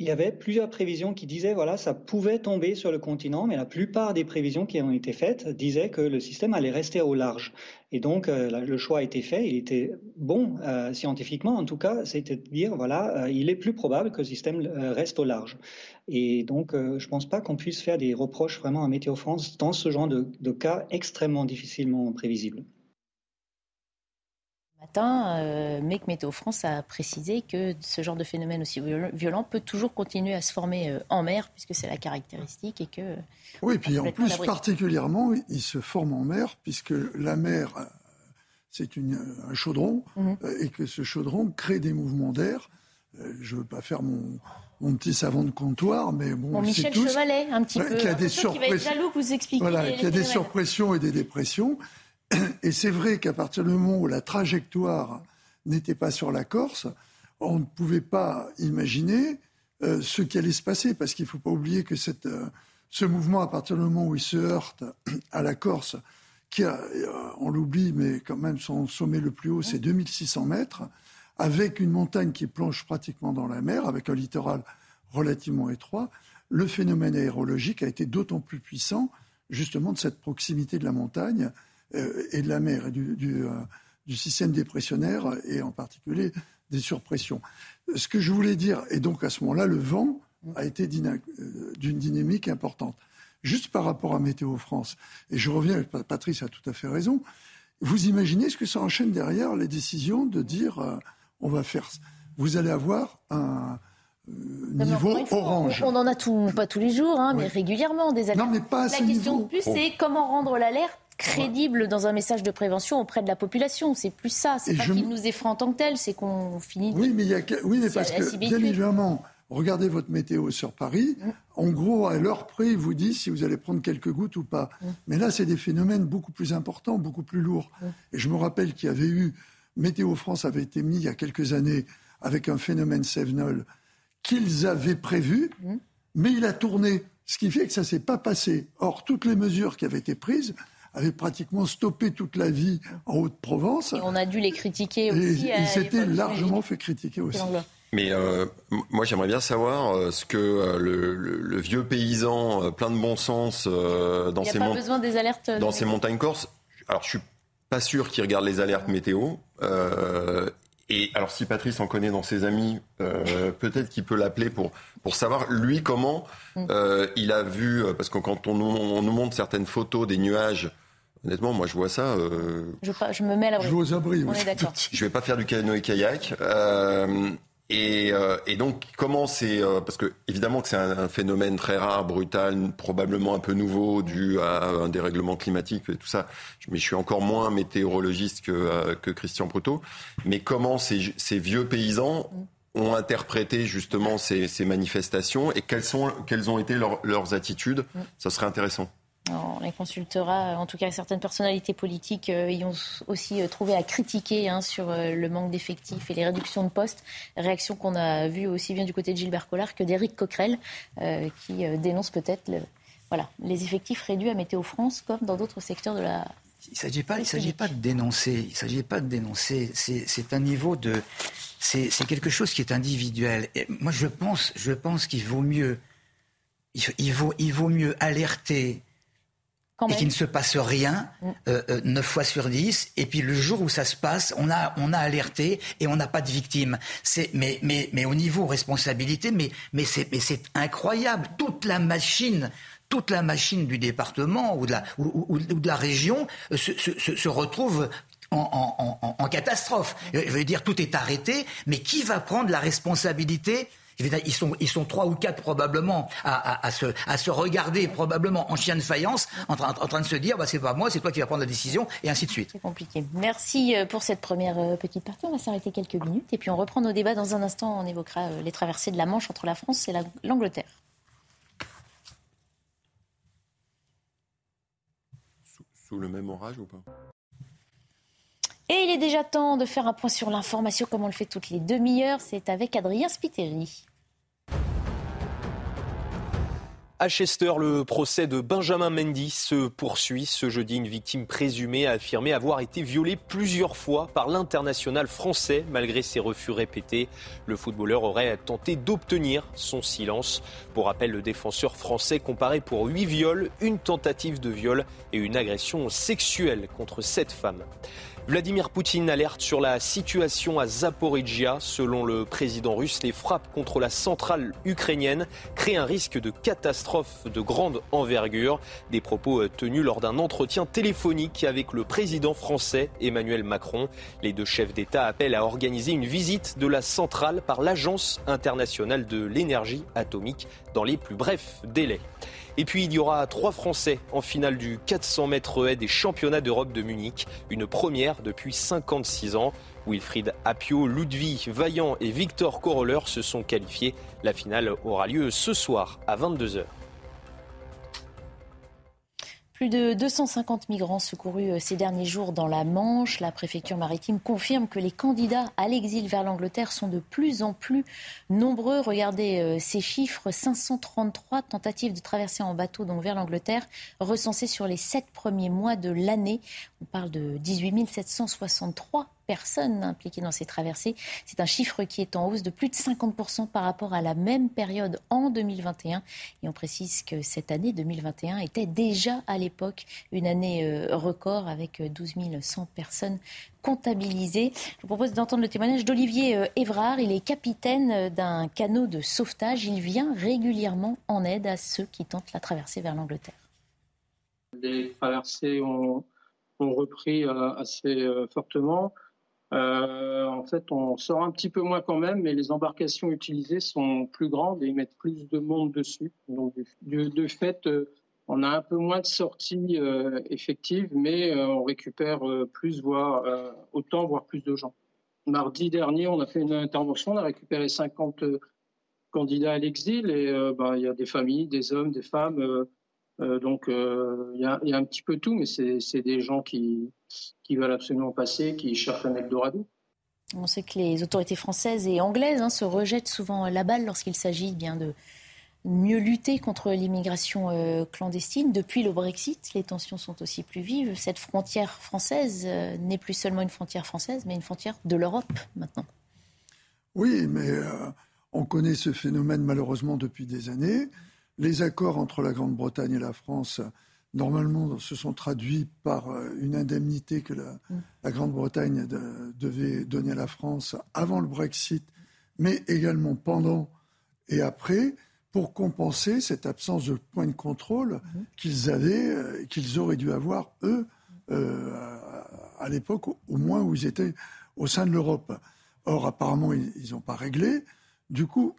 S14: il y avait plusieurs prévisions qui disaient voilà ça pouvait tomber sur le continent, mais la plupart des prévisions qui ont été faites disaient que le système allait rester au large. Et donc le choix a été fait, il était bon scientifiquement en tout cas, c'était de dire voilà il est plus probable que le système reste au large. Et donc je ne pense pas qu'on puisse faire des reproches vraiment à Météo France dans ce genre de cas extrêmement difficilement prévisibles
S1: matin, euh, mais que Météo France a précisé que ce genre de phénomène aussi violent peut toujours continuer à se former euh, en mer, puisque c'est la caractéristique et que...
S5: Oui, et puis en plus, particulièrement, il se forme en mer, puisque la mer, euh, c'est un chaudron, mhm. et que ce chaudron crée des mouvements d'air. je ne veux pas faire mon, mon petit savant de comptoir, mais bon,
S1: bon Michel Chevalet, un petit peu.
S5: Qui a des
S1: expliquez
S5: Voilà, qui a des surpressions et des dépressions. Et c'est vrai qu'à partir du moment où la trajectoire n'était pas sur la Corse, on ne pouvait pas imaginer euh, ce qui allait se passer, parce qu'il ne faut pas oublier que cette, euh, ce mouvement, à partir du moment où il se heurte à la Corse, qui a, euh, on l'oublie, mais quand même son sommet le plus haut, c'est 2600 mètres, avec une montagne qui plonge pratiquement dans la mer, avec un littoral relativement étroit, le phénomène aérologique a été d'autant plus puissant, justement, de cette proximité de la montagne euh, et de la mer et du, euh, du, système dépressionnaire et en particulier des surpressions. Ce que je voulais dire, et donc à ce moment-là, le vent a été euh, d'une dynamique importante. Juste par rapport à Météo France, et je reviens, Patrice a tout à fait raison, vous imaginez ce que ça enchaîne derrière les décisions de dire on va faire. Vous allez avoir un, niveau orange.
S1: On n'en a tout, pas tous les jours, hein, mais régulièrement des alertes.
S5: Non, mais pas à
S1: La question de plus, c'est comment rendre l'alerte crédible dans un message de prévention auprès de la population. C'est plus ça. C'est pas qu'il nous effraie en tant que tel, c'est qu'on finit.
S5: Oui, mais il y a oui, mais parce que bien évidemment, regardez votre météo sur Paris. Mm. En gros, à l'heure près, il vous dit si vous allez prendre quelques gouttes ou pas. Mm. Mais là, c'est des phénomènes beaucoup plus importants, beaucoup plus lourds. Mm. Et je me rappelle qu'il y avait eu Météo France avait été mis il y a quelques années avec un phénomène Sevenol qu'ils avaient prévu, mais il a tourné. Ce qui fait que ça ne s'est pas passé. Or, toutes les mesures qui avaient été prises avait pratiquement stoppé toute la vie en Haute-Provence.
S1: Et on a dû les critiquer aussi.
S5: Et, il s'était largement fait critiquer aussi.
S18: Mais euh, moi, j'aimerais bien savoir euh, ce que euh, le, vieux paysan plein de bon sens dans, ces, dans ces montagnes corses. Alors, je suis pas sûr qu'il regarde les alertes météo. et alors, si Patrice en connaît dans ses amis, peut-être qu'il peut l'appeler pour pour savoir lui comment mm. il a vu. Parce que quand on, on nous montre certaines photos des nuages Honnêtement, moi, je vois ça. Euh...
S1: Je, je, me mets à l'abri.
S5: Je vais aux abris.
S1: On est d'accord.
S18: Je vais pas faire du canoë-kayak. Et, euh, et, donc, comment c'est euh, parce que évidemment que c'est un, phénomène très rare, brutal, probablement un peu nouveau, dû à un dérèglement climatique et tout ça. Mais je suis encore moins météorologiste que, euh, que Christian Proto. Mais comment ces, ces vieux paysans ont interprété justement ces, ces manifestations et quelles sont quelles ont été leurs, leurs attitudes? Ça serait intéressant.
S1: On les consultera. En tout cas, certaines personnalités politiques euh, y ont aussi euh, trouvé à critiquer hein, sur euh, le manque d'effectifs et les réductions de postes. Réaction qu'on a vue aussi bien du côté de Gilbert Collard que d'Éric Coquerel, qui dénonce peut-être voilà, les effectifs réduits à Météo France comme dans d'autres secteurs de la.
S17: Il ne s'agit pas, s'agit pas de dénoncer. Il s'agit pas de dénoncer. C'est un niveau de. C'est quelque chose qui est individuel. Et moi, je pense, je pense qu'il vaut mieux. Il, vaut, il vaut mieux alerter et qu'il ne se passe rien mm. euh, euh, 9 fois sur 10 et puis le jour où ça se passe on a on a alerté et on n'a pas de victimes c'est mais mais mais au niveau responsabilité mais mais c'est mais c'est incroyable toute la machine toute la machine du département ou de la ou, ou, de la région euh, se, se, se retrouve en, catastrophe. Je veux dire, tout est arrêté, mais qui va prendre la responsabilité ils sont, ils sont trois ou quatre probablement à, se, à se regarder probablement en chien de faïence, en, train, en train de se dire bah, c'est pas moi, c'est toi qui vas prendre la décision, et ainsi de suite.
S1: C'est compliqué. Merci euh, pour cette première euh, petite partie. On va s'arrêter quelques minutes et puis on reprend nos débats dans un instant. On évoquera euh, les traversées de la Manche entre la France et l'Angleterre.
S18: Sous le même orage ou pas?
S1: Et il est déjà temps de faire un point sur l'information comme on le fait toutes les demi-heures. C'est avec Adrien Spiteri.
S4: À Chester, le procès de Benjamin Mendy se poursuit. Ce jeudi, une victime présumée a affirmé avoir été violée plusieurs fois par l'international français malgré ses refus répétés. Le footballeur aurait tenté d'obtenir son silence. Pour rappel, le défenseur français comparé pour huit viols, une tentative de viol et une agression sexuelle contre sept femmes. Vladimir Poutine alerte sur la situation à Zaporizhia. Selon le président russe, les frappes contre la centrale ukrainienne créent un risque de catastrophe de grande envergure. Des propos euh, tenus lors d'un entretien téléphonique avec le président français Emmanuel Macron. Les deux chefs d'État appellent à organiser une visite de la centrale par l'Agence internationale de l'énergie atomique dans les plus brefs délais. Et puis il y aura trois Français en finale du 400 mètres haies des championnats d'Europe de Munich, une première depuis 56 ans. Wilfried Apio, Ludwig Vaillant et Victor Coroller se sont qualifiés. La finale aura lieu ce soir à 22h.
S1: Plus de 250 migrants secourus euh, ces derniers jours dans la Manche. La préfecture maritime confirme que les candidats à l'exil vers l'Angleterre sont de plus en plus nombreux. Regardez euh, ces chiffres 533 tentatives de traversée en bateau donc vers l'Angleterre recensées sur les sept premiers mois de l'année. On parle de 18 763 personnes impliquées dans ces traversées. C'est un chiffre qui est en hausse de plus de 50% par rapport à la même période en 2021. Et on précise que cette année 2021 était déjà à l'époque une année euh, record avec 12 euh, 100 personnes comptabilisées. Je vous propose d'entendre le témoignage d'Olivier euh, Évrard. Il est capitaine d'un canot de sauvetage. Il vient régulièrement en aide à ceux qui tentent la traversée vers l'Angleterre.
S15: Les traversées ont, ont repris assez fortement. Euh, en fait, on sort un petit peu moins quand même, mais les embarcations utilisées sont plus grandes et ils mettent plus de monde dessus. Donc, de, fait, euh, on a un peu moins de sorties euh, effectives, mais on récupère plus, voire autant, voire plus de gens. Mardi dernier, on a fait une intervention, on a récupéré 50 candidats à l'exil et ben, il y a des familles, des hommes, des femmes euh, donc euh, il y, a, un petit peu tout, mais c'est des gens qui, qui veulent absolument passer, qui cherchent un Eldorado.
S1: On sait que les autorités françaises et anglaises hein, se rejettent souvent la balle lorsqu'il s'agit bien de mieux lutter contre l'immigration euh, clandestine. Depuis le Brexit, les tensions sont aussi plus vives. Cette frontière française n'est plus seulement une frontière française, mais une frontière de l'Europe maintenant.
S5: Oui, mais on connaît ce phénomène malheureusement depuis des années. Les accords entre la Grande-Bretagne et la France, normalement, se sont traduits par euh, une indemnité que la, mm. Grande-Bretagne devait donner à la France avant le Brexit, mais également pendant et après, pour compenser cette absence de point de contrôle mm. qu'ils avaient, euh, qu'ils auraient dû avoir, eux, euh, à l'époque, au moins où ils étaient au sein de l'Europe. Or, apparemment, ils n'ont pas réglé. Du coup,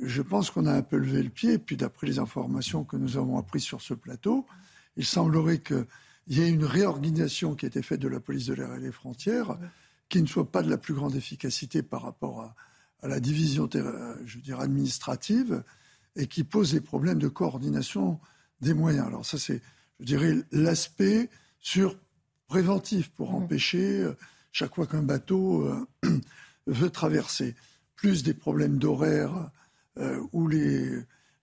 S5: je pense qu'on a un peu levé le pied. Et puis, d'après les informations que nous avons apprises sur ce plateau, il semblerait qu'il y ait une réorganisation qui a été faite de la police de l'air et des frontières, qui ne soit pas de la plus grande efficacité par rapport à, la division, je dirais, administrative, et qui pose des problèmes de coordination des moyens. Alors ça, c'est, je dirais, l'aspect sur préventif pour mmh. empêcher euh, chaque fois qu'un bateau euh, veut traverser, plus des problèmes d'horaire euh, où les,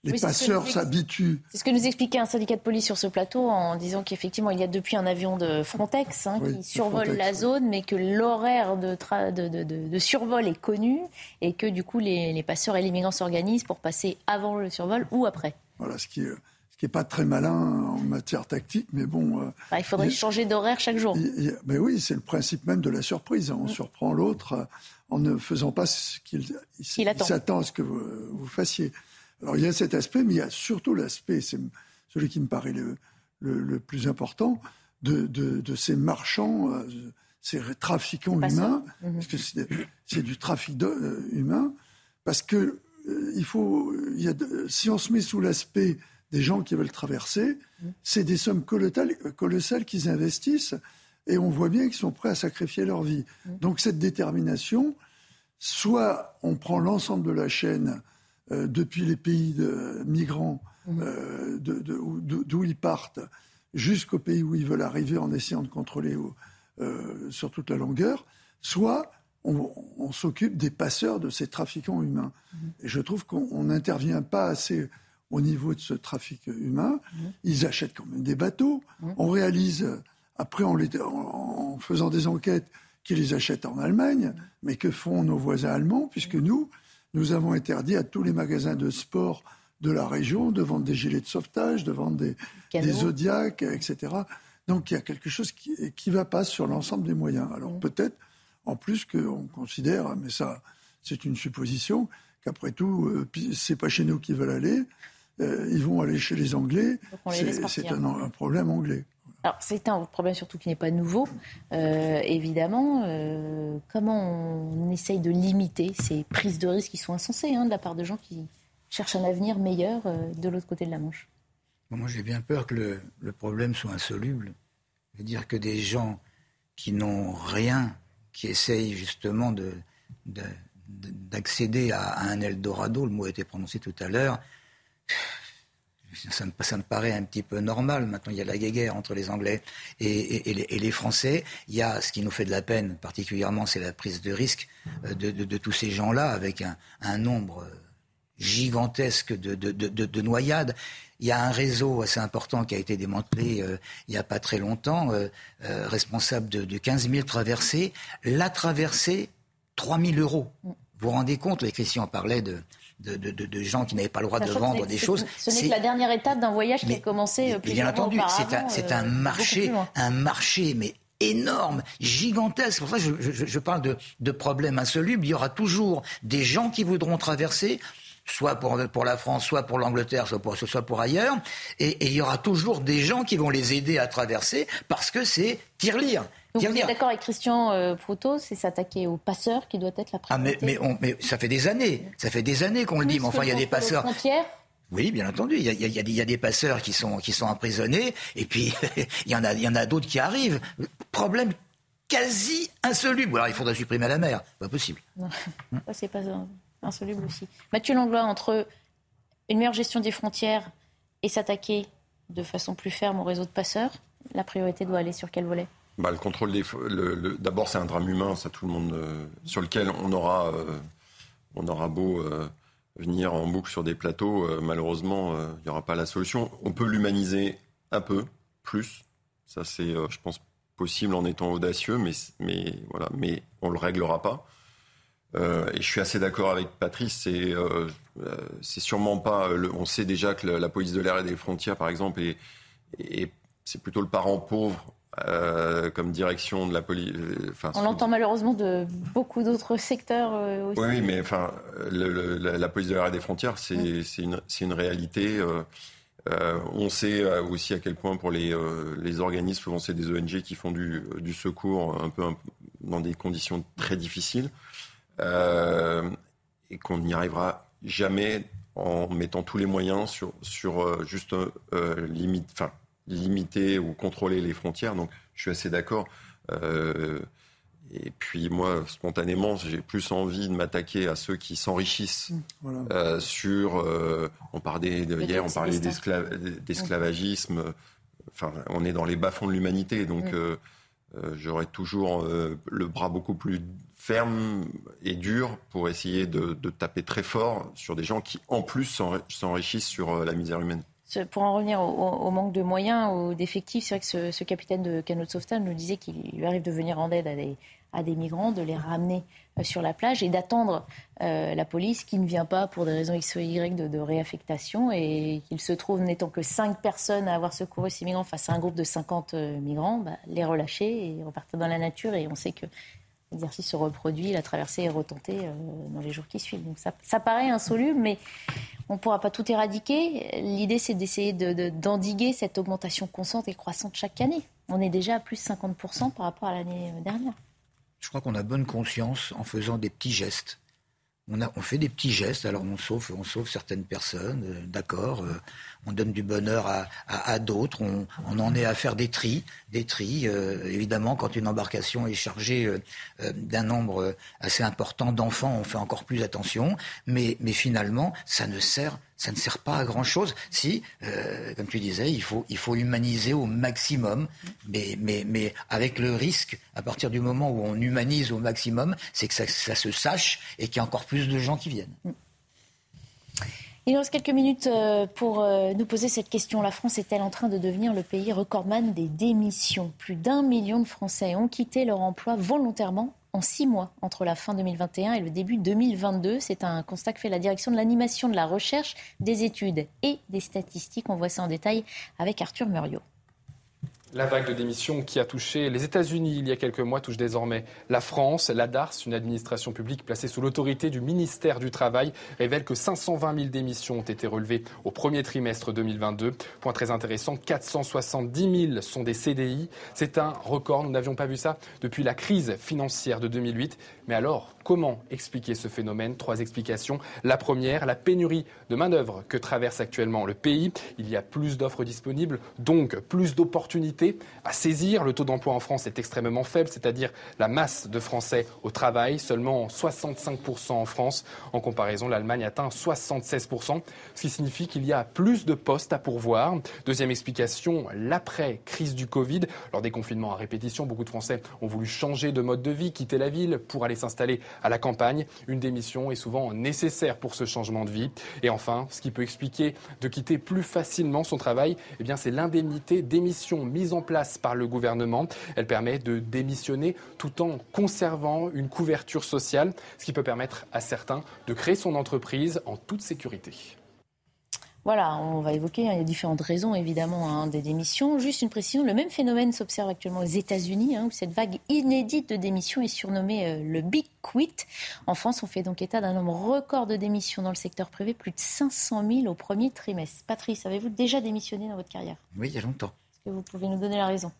S5: les passeurs s'habituent.
S1: C'est ce que nous expliquait un syndicat de police sur ce plateau en disant qu'effectivement, il y a depuis un avion de Frontex hein, qui survole la zone, mais que l'horaire de, de, de, survol est connu et que du coup, les, les passeurs et les migrants s'organisent pour passer avant le survol ou après.
S5: Voilà, ce qui est, ce qui est pas très malin en matière tactique, mais bon. Euh,
S1: bah, il faudrait changer d'horaire chaque jour.
S5: mais oui, c'est le principe même de la surprise. On surprend l'autre en ne faisant pas ce qu'il s'attend à ce que vous, fassiez. Alors il y a cet aspect, mais il y a surtout l'aspect, c'est celui qui me paraît le, le, plus important, de, de, ces marchands, euh, ces trafiquants humains,
S1: Mhm.
S5: parce que c'est du trafic de- euh, humain, parce que euh, il faut, il y a de- si on se met sous l'aspect des gens qui veulent traverser, c'est des sommes colossales, colossales qu'ils investissent, et on voit bien qu'ils sont prêts à sacrifier leur vie. Donc cette détermination, soit on prend l'ensemble de la chaîne euh, depuis les pays de, migrants, euh, de- de- où- d'où ils partent, jusqu'au pays où ils veulent arriver en essayant de contrôler euh, sur toute la longueur, soit on, on s'occupe des passeurs de ces trafiquants humains. Et je trouve qu'on on n'intervient pas assez au niveau de ce trafic humain. Ils achètent quand même des bateaux. On réalise, euh, après en, les- en- en faisant des enquêtes, qu'ils les achètent en Allemagne. Mais que font nos voisins allemands Puisque nous, nous avons interdit à tous les magasins de sport de la région de vendre des gilets de sauvetage, de vendre des, des Zodiacs, etc. Donc il y a quelque chose qui ne va pas sur l'ensemble des moyens. Alors peut-être, en plus, qu'on considère, mais ça, c'est une supposition, qu'après tout, euh, c'est pas chez nous qu'ils veulent aller, euh, ils vont aller chez les Anglais. C'est
S1: partir.
S5: c'est un, un problème anglais.
S1: Alors, c'est un problème surtout qui n'est pas nouveau, euh, évidemment. Euh, comment on essaye de limiter ces prises de risques qui sont insensées hein, de la part de gens qui cherchent un avenir meilleur euh, de l'autre côté de la Manche?
S17: Moi, j'ai bien peur que le, problème soit insoluble. C'est-à-dire que des gens qui n'ont rien, qui essayent justement de, de- de- d'accéder à un Eldorado, le mot a été prononcé tout à l'heure, ça me, paraît un petit peu normal. Maintenant, il y a la guerre entre les Anglais et, les, Français. Il y a ce qui nous fait de la peine, particulièrement, c'est la prise de risque euh, de, tous ces gens-là, avec un, nombre gigantesque de, de- de- de- de noyades. Il y a un réseau assez important qui a été démantelé euh, il n'y a pas très longtemps, euh, responsable de, de 15 000 traversées. La traversée, 3 000 euros. Vous vous rendez compte, les Christian parlait de, de, de- de- de gens qui n'avaient pas le droit de vendre des choses.
S1: Ce n'est que la dernière étape d'un voyage qui a commencé euh, plusieurs
S17: bien entendu, c'est un,
S1: euh,
S17: un marché,
S1: plus
S17: un marché, mais énorme, gigantesque. Pour ça je, je- je parle de, de problèmes insolubles. Il y aura toujours des gens qui voudront traverser, soit pour, pour la France, soit pour l'Angleterre, soit pour, soit pour ailleurs. Et, et il y aura toujours des gens qui vont les aider à traverser parce que c'est tirelire.
S1: Donc vous êtes d'accord avec Christian euh, Proutot, c'est s'attaquer aux passeurs qui doit être la
S17: Ah, mais,
S1: priorité
S17: mais, on- mais ça fait des années, ça fait des années qu'on le dit, mais enfin il y a des passeurs.
S1: Frontières
S17: Oui, bien entendu. Il y a, il y a- il y a des- passeurs qui sont, qui sont emprisonnés, et puis il y en a, il y en a d'autres qui arrivent. Problème quasi insoluble. Alors il faudrait supprimer la mer. Pas possible.
S1: Non, ça c'est pas insoluble aussi. Mathieu Langlois, entre une meilleure gestion des frontières et s'attaquer de façon plus ferme au réseau de passeurs, la priorité doit aller sur quel volet?
S18: Bah, le contrôle des. le- D'abord, c'est un drame humain, ça tout le monde. euh, sur lequel on aura, euh, on aura beau euh, venir en boucle sur des plateaux, malheureusement, il n'y aura pas la solution. On peut l'humaniser un peu, plus. Ça, c'est, je pense, possible en étant audacieux, mais, mais, voilà, mais on le réglera pas. Et je suis assez d'accord avec Patrice, c'est c'est sûrement pas. on sait déjà que la police de l'air et des frontières, par exemple, est- c'est plutôt le parent pauvre euh, comme direction de la police. enfin,
S1: On l'entend malheureusement de beaucoup d'autres secteurs euh, aussi.
S18: oui, mais enfin, le- le- la, la police de et des frontières, c'est une, réalité. euh, on sait aussi à quel point pour les, les organismes, souvent c'est des ONG qui font du, du secours un peu un- dans des conditions très difficiles, et qu'on n'y arrivera jamais en mettant tous les moyens sur, sur juste limite, enfin, limiter ou contrôler les frontières. Donc je suis assez d'accord. Euh, et puis moi, spontanément, j'ai plus envie de m'attaquer à ceux qui s'enrichissent
S5: Voilà.
S18: euh, sur. euh, on parlait de, hier, on parlait d'esclavagisme. Enfin, on est dans les bas-fonds de l'humanité, donc
S5: Mm.
S18: euh, euh, j'aurais toujours euh, le bras beaucoup plus ferme et dur pour essayer de, de taper très fort sur des gens qui, en plus, s'enri- s'enrichissent sur la misère humaine.
S1: Pour en revenir au, manque de moyens, ou d'effectifs, c'est vrai que ce, capitaine de canot de sauvetage nous disait qu'il lui arrive de venir en aide à des, migrants, de les ramener euh, sur la plage et d'attendre euh, la police qui ne vient pas pour des raisons X ou Y de, de réaffectation et qu'il se trouve n'étant que 5 personnes à avoir secouru ces migrants face à un groupe de 50 euh, migrants, bah, les relâcher et repartir dans la nature. Et on sait que l'exercice se reproduit, la traversée est retentée euh, dans les jours qui suivent. Donc ça, ça paraît insoluble, mais on ne pourra pas tout éradiquer. L'idée, c'est d'essayer de- de- d'endiguer cette augmentation constante et croissante chaque année. On est déjà à plus de 50% par rapport à l'année dernière.
S17: Je crois qu'on a bonne conscience en faisant des petits gestes. On, fait des petits gestes, alors on sauve, on sauve certaines personnes, euh, d'accord. Euh, on donne du bonheur à, d'autres. On, en est à faire des tris, des tris. Euh, évidemment, quand une embarcation est chargée d'un nombre assez important d'enfants, on fait encore plus attention. Mais, finalement, ça ne sert pas à grand chose. Si, euh, comme tu disais, il faut, humaniser au maximum, mais, avec le risque, à partir du moment où on humanise au maximum, c'est que ça, se sache et qu'il y a encore plus de gens qui viennent.
S1: Il nous reste quelques minutes euh, pour euh, nous poser cette question. La France est-elle en train de devenir le pays recordman des démissions? Plus d'un million de Français ont quitté leur emploi volontairement en six mois entre la fin 2021 et le début 2022. C'est un constat que fait la direction de l'animation de la recherche, des études et des statistiques. On voit ça en détail avec Arthur Muriot.
S16: La vague de démission qui a touché les États-Unis il y a quelques mois touche désormais la France. La DARS, une administration publique placée sous l'autorité du ministère du Travail, révèle que 520 000 démissions ont été relevées au premier trimestre 2022. Point très intéressant, 470 000 sont des CDI. C'est un record. Nous n'avions pas vu ça depuis la crise financière de 2008. Mais alors, comment expliquer ce phénomène? Trois explications. La première, la pénurie de main-d'œuvre que traverse actuellement le pays. Il y a plus d'offres disponibles, donc plus d'opportunités à saisir. Le taux d'emploi en France est extrêmement faible, c'est-à-dire la masse de Français au travail, seulement 65% en France. En comparaison, l'Allemagne atteint 76%, ce qui signifie qu'il y a plus de postes à pourvoir. Deuxième explication, l'après-crise du Covid. Lors des confinements à répétition, beaucoup de Français ont voulu changer de mode de vie, quitter la ville pour aller s'installer à la campagne. Une démission est souvent nécessaire pour ce changement de vie. Et enfin, ce qui peut expliquer de quitter plus facilement son travail, eh c'est l'indemnité démission mise en place par le gouvernement. Elle permet de démissionner tout en conservant une couverture sociale, ce qui peut permettre à certains de créer son entreprise en toute sécurité.
S1: Voilà, on va évoquer, hein, il y a différentes raisons évidemment hein, des démissions. Juste une précision, le même phénomène s'observe actuellement aux États-Unis, hein, où cette vague inédite de démissions est surnommée euh, le Big Quit. En France, on fait donc état d'un nombre record de démissions dans le secteur privé, plus de 500 000 au premier trimestre. Patrice, avez-vous déjà démissionné dans votre carrière?
S17: Oui, il y a longtemps.
S1: Que vous pouvez nous donner la raison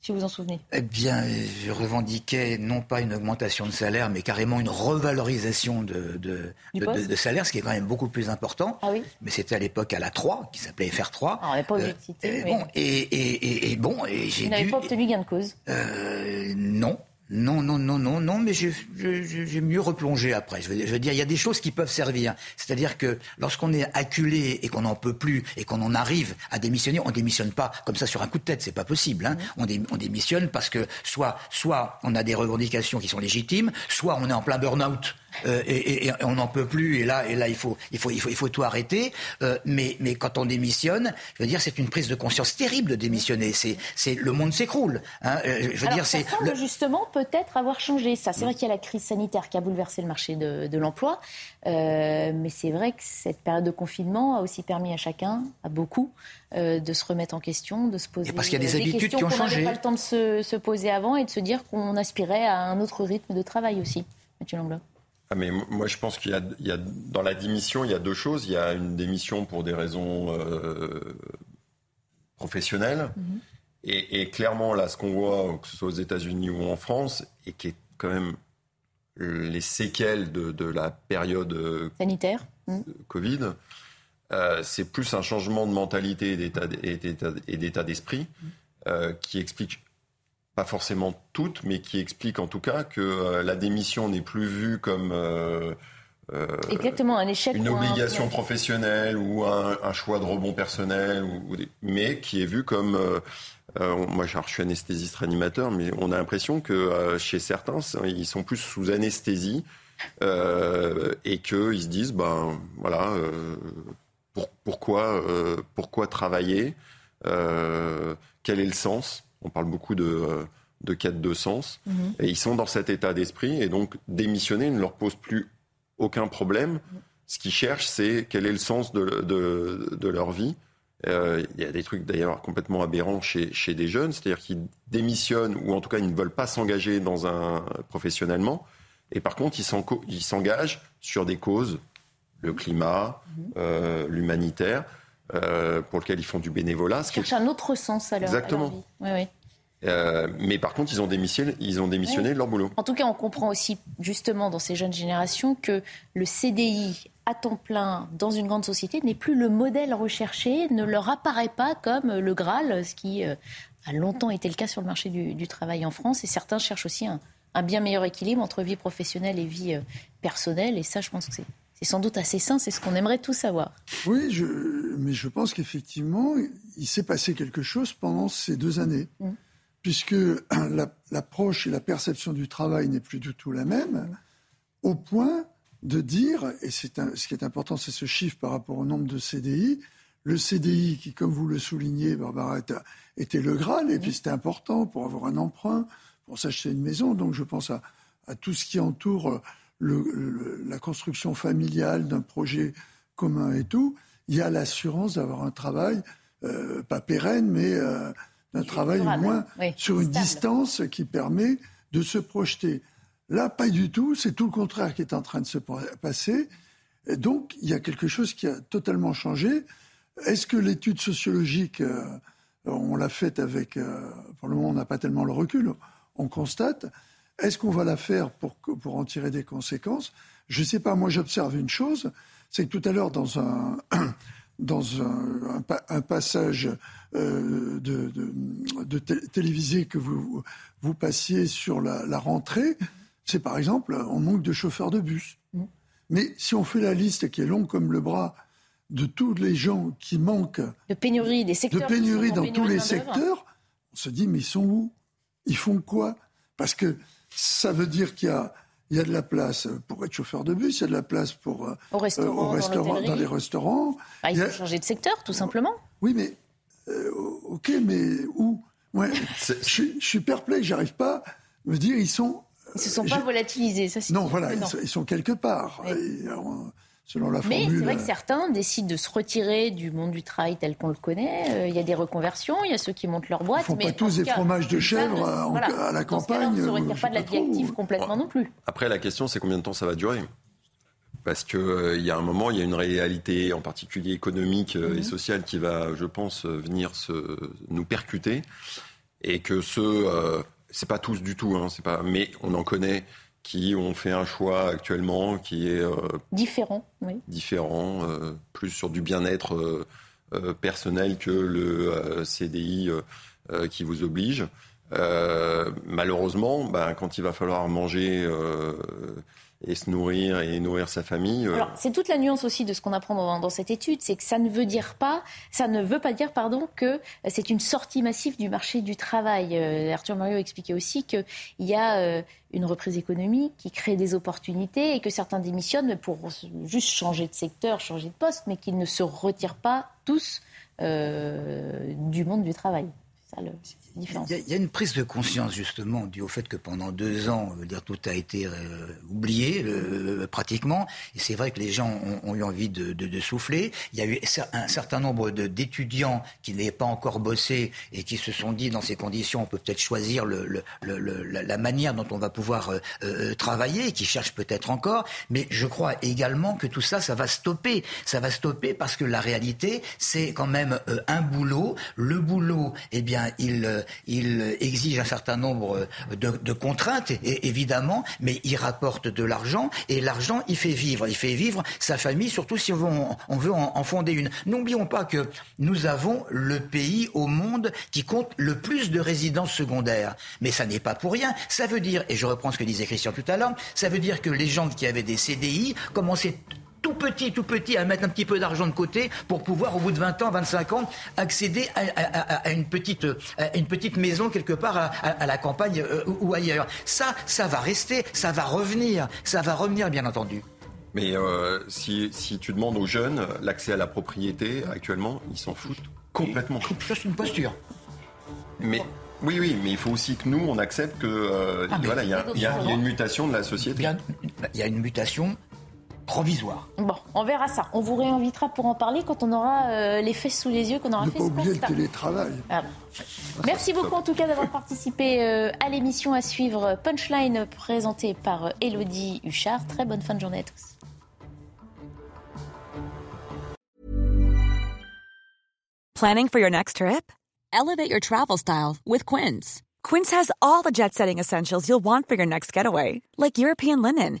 S1: si vous en souvenez
S17: Eh bien, je revendiquais non pas une augmentation de salaire, mais carrément une revalorisation de, de, salaire, ce qui est quand même beaucoup plus important.
S1: Ah oui
S17: mais c'était à l'époque à la 3, qui s'appelait FR3.
S1: Ah, on pas euh,
S17: et, bon, et, et, bon, et j'ai
S1: Vous n'avez pas obtenu gain de cause
S17: euh, Non. Non, non, non, non, non, mais j'ai mieux replongé après. Je veux, dire, il y a des choses qui peuvent servir. C'est-à-dire que lorsqu'on est acculé et qu'on n'en peut plus et qu'on en arrive à démissionner, on démissionne pas comme ça sur un coup de tête, c'est pas possible. Hein. On, on, démissionne parce que soit, soit on a des revendications qui sont légitimes, soit on est en plein burn-out euh, et, on n'en peut plus. Et là, et là, il faut, il faut, il faut, il faut tout arrêter. Euh, mais, mais quand on démissionne, je veux dire, c'est une prise de conscience terrible de démissionner. C'est, c'est le monde s'écroule. Hein.
S1: Euh, je veux dire, c'est justement peut-être avoir changé. Ça, c'est vrai qu'il y a la crise sanitaire qui a bouleversé le marché de, de l'emploi, mais c'est vrai que cette période de confinement a aussi permis à chacun, à beaucoup, de se remettre en question, de se poser
S17: parce qu'il y a des, habitudes
S1: qui
S17: ont changé.
S1: n'avait pas le temps de se, se, poser avant et de se dire qu'on aspirait à un autre rythme de travail aussi. Mathieu Langlois.
S18: Ah mais moi je pense qu'il y, a, dans la démission il y a deux choses. Il y a une démission pour des raisons euh, professionnelles mhm. et, clairement là ce qu'on voit que ce soit aux États-Unis ou en France et qui est quand même les séquelles de, la période euh,
S1: sanitaire
S18: mhm. Covid. Euh, c'est plus un changement de mentalité et d'état d'esprit mhm. qui explique pas forcément toutes, mais qui expliquent en tout cas que euh, la démission n'est plus vue comme euh,
S1: euh, Exactement, un échec
S18: une obligation professionnelle ou un, choix de rebond personnel, ou, mais qui est vue comme moi, je suis anesthésiste réanimateur, mais on a l'impression que chez certains, ils sont plus sous anesthésie et qu'ils se disent, ben voilà, pourquoi, pourquoi travailler Quel est le sens? On parle beaucoup de, euh, de quête de sens. Mhm. Et ils sont dans cet état d'esprit. Et donc, démissionner ne leur pose plus aucun problème. Ce qu'ils cherchent, c'est quel est le sens de, de, leur vie. Euh, il y a des trucs d'ailleurs complètement aberrants chez, chez des jeunes, c'est-à-dire qu'ils démissionnent ou en tout cas ils ne veulent pas s'engager dans un professionnellement. Et par contre, ils s'engagent sur des causes, le climat, mhm. euh, l'humanitaire, pour lequel ils font du bénévolat.
S1: Ils cherchent un autre sens à leur,
S18: Exactement.
S1: vie. Oui, oui.
S18: Euh, mais par contre, ils ont démissionné, ils ont démissionné de leur boulot.
S1: En tout cas, on comprend aussi, justement, dans ces jeunes générations, que le CDI à temps plein dans une grande société n'est plus le modèle recherché, ne leur apparaît pas comme le Graal, ce qui euh, a longtemps été le cas sur le marché du, travail en France. Et certains cherchent aussi un, bien meilleur équilibre entre vie professionnelle et vie euh, personnelle. Et ça, je pense que c'est sans doute assez sain, c'est ce qu'on aimerait tous savoir.
S5: Oui, je, mais je pense qu'effectivement, il s'est passé quelque chose pendant ces deux années. Mmh puisque l'approche et la perception du travail n'est plus du tout la même, au point de dire, et ce qui est important, c'est ce chiffre par rapport au nombre de CDI, le CDI qui, comme vous le soulignez, Barbara, était le Graal, et puis c'était important pour avoir un emprunt, pour s'acheter une maison. Donc je pense à, tout ce qui entoure la construction familiale d'un projet commun et tout. Il y a l'assurance d'avoir un travail, euh, pas pérenne, mais euh, un travail au moins sur une distance qui permet de se projeter. Là, pas du tout, c'est tout le contraire qui est en train de se passer. Et donc, il y a quelque chose qui a totalement changé. Est-ce que l'étude sociologique, euh, on l'a faite avec, pour le moment, on n'a pas tellement le recul, on constate. Est-ce qu'on va la faire pour, pour en tirer des conséquences? Je ne sais pas, moi j'observe une chose, c'est que tout à l'heure, dans un, dans un, un, passage euh, de, de, télévisé que vous, vous passiez sur la, rentrée, c'est par exemple, on manque de chauffeurs de bus. Mais si on fait la liste qui est longue comme le bras de tous les gens qui manquent
S1: de pénurie des secteurs,
S5: de pénurie dans tous les secteurs, on se dit mais ils sont où? Ils font quoi? Parce que ça veut dire qu'il y a il y a de la place pour être chauffeur de bus, il y a de la place pour
S1: euh, au restaurant,
S5: dans, les restaurants.
S1: Bah, il faut changer de secteur, tout simplement.
S5: Oui, mais euh, ok, mais où? Ouais, je, suis perplexe, j'arrive pas à me dire ils sont.
S1: Ils se sont pas volatilisés, ça.
S5: Non, voilà, ils sont, quelque part selon la
S1: Mais
S5: c'est
S1: vrai que certains décident de se retirer du monde du travail tel qu'on le connaît. Euh, il y a des reconversions, il y a ceux qui montent leur boîte.
S5: Ils font pas tous des fromages de chèvre à la campagne.
S1: Ils ne se retirent pas de la vie active complètement non plus.
S18: Après, la question, c'est combien de temps ça va durer? Parce qu'il euh, y a un moment, il y a une réalité, en particulier économique euh, et mhm. sociale, qui va, je pense, venir se, nous percuter. Et que ce, c'est pas tous du tout, hein, c'est pas, mais on en connaît qui ont fait un choix actuellement qui est
S1: euh, différent, oui.
S18: différent, euh, plus sur du bien-être euh, personnel que le CDI qui vous oblige. malheureusement, ben, quand il va falloir manger et se nourrir et nourrir sa famille.
S1: Alors, c'est toute la nuance aussi de ce qu'on apprend dans, cette étude, c'est que ça ne veut pas, dire, pardon, que c'est une sortie massive du marché du travail. Arthur Mario expliquait aussi qu'il y a une reprise économique qui crée des opportunités et que certains démissionnent pour juste changer de secteur, changer de poste, mais qu'ils ne se retirent pas tous euh, du monde du travail. Ça, le,
S17: il y, a une prise de conscience justement due au fait que pendant deux ans, veut dire tout a été euh, oublié euh, pratiquement, et c'est vrai que les gens ont, eu envie de, de, de, souffler. Il y a eu un certain nombre d'étudiants qui n'avaient pas encore bossé et qui se sont dit dans ces conditions, on peut peut-être choisir le, le, le, la manière dont on va pouvoir euh, euh, travailler, qui cherchent peut-être encore. Mais je crois également que tout ça, ça va stopper. Ça va stopper parce que la réalité, c'est quand même un boulot. Le boulot, eh bien, il il exige un certain nombre de, contraintes, évidemment, mais il rapporte de l'argent et l'argent, il fait vivre. Il fait vivre sa famille, surtout si on veut, en, fonder une. N'oublions pas que nous avons le pays au monde qui compte le plus de résidences secondaires. Mais ça n'est pas pour rien. Ça veut dire, et je reprends ce que disait Christian tout à l'heure, ça veut dire que les gens qui avaient des CDI commençaient tout petit, tout petit, à mettre un petit peu d'argent de côté pour pouvoir, au bout de 20 ans, 25 ans, accéder à, une, petite, une petite maison quelque part à, la campagne euh, ou ailleurs. Ça, ça va rester, ça va revenir, ça va revenir, bien entendu.
S18: Mais euh, si, si, tu demandes aux jeunes l'accès à la propriété, actuellement, ils s'en foutent complètement.
S17: C'est une posture.
S18: Mais oui, oui, mais il faut aussi que nous, on accepte que euh, ah, voilà, il y, y, a une mutation de la société.
S17: Il y a une mutation provisoire.
S1: Bon, on verra ça. On vous réinvitera pour en parler quand on aura euh, les fesses sous les yeux, qu'on aura
S5: ne
S1: fait
S5: pas oublier le télétravail. Ah
S1: Merci beaucoup en tout cas d'avoir participé euh, à l'émission à suivre Punchline présentée par Elodie Huchard. Très bonne fin de journée à tous.
S22: Planning for your next trip? Elevate your travel style with Quince. Quince has all the jet setting essentials you'll want for your next getaway, like European linen,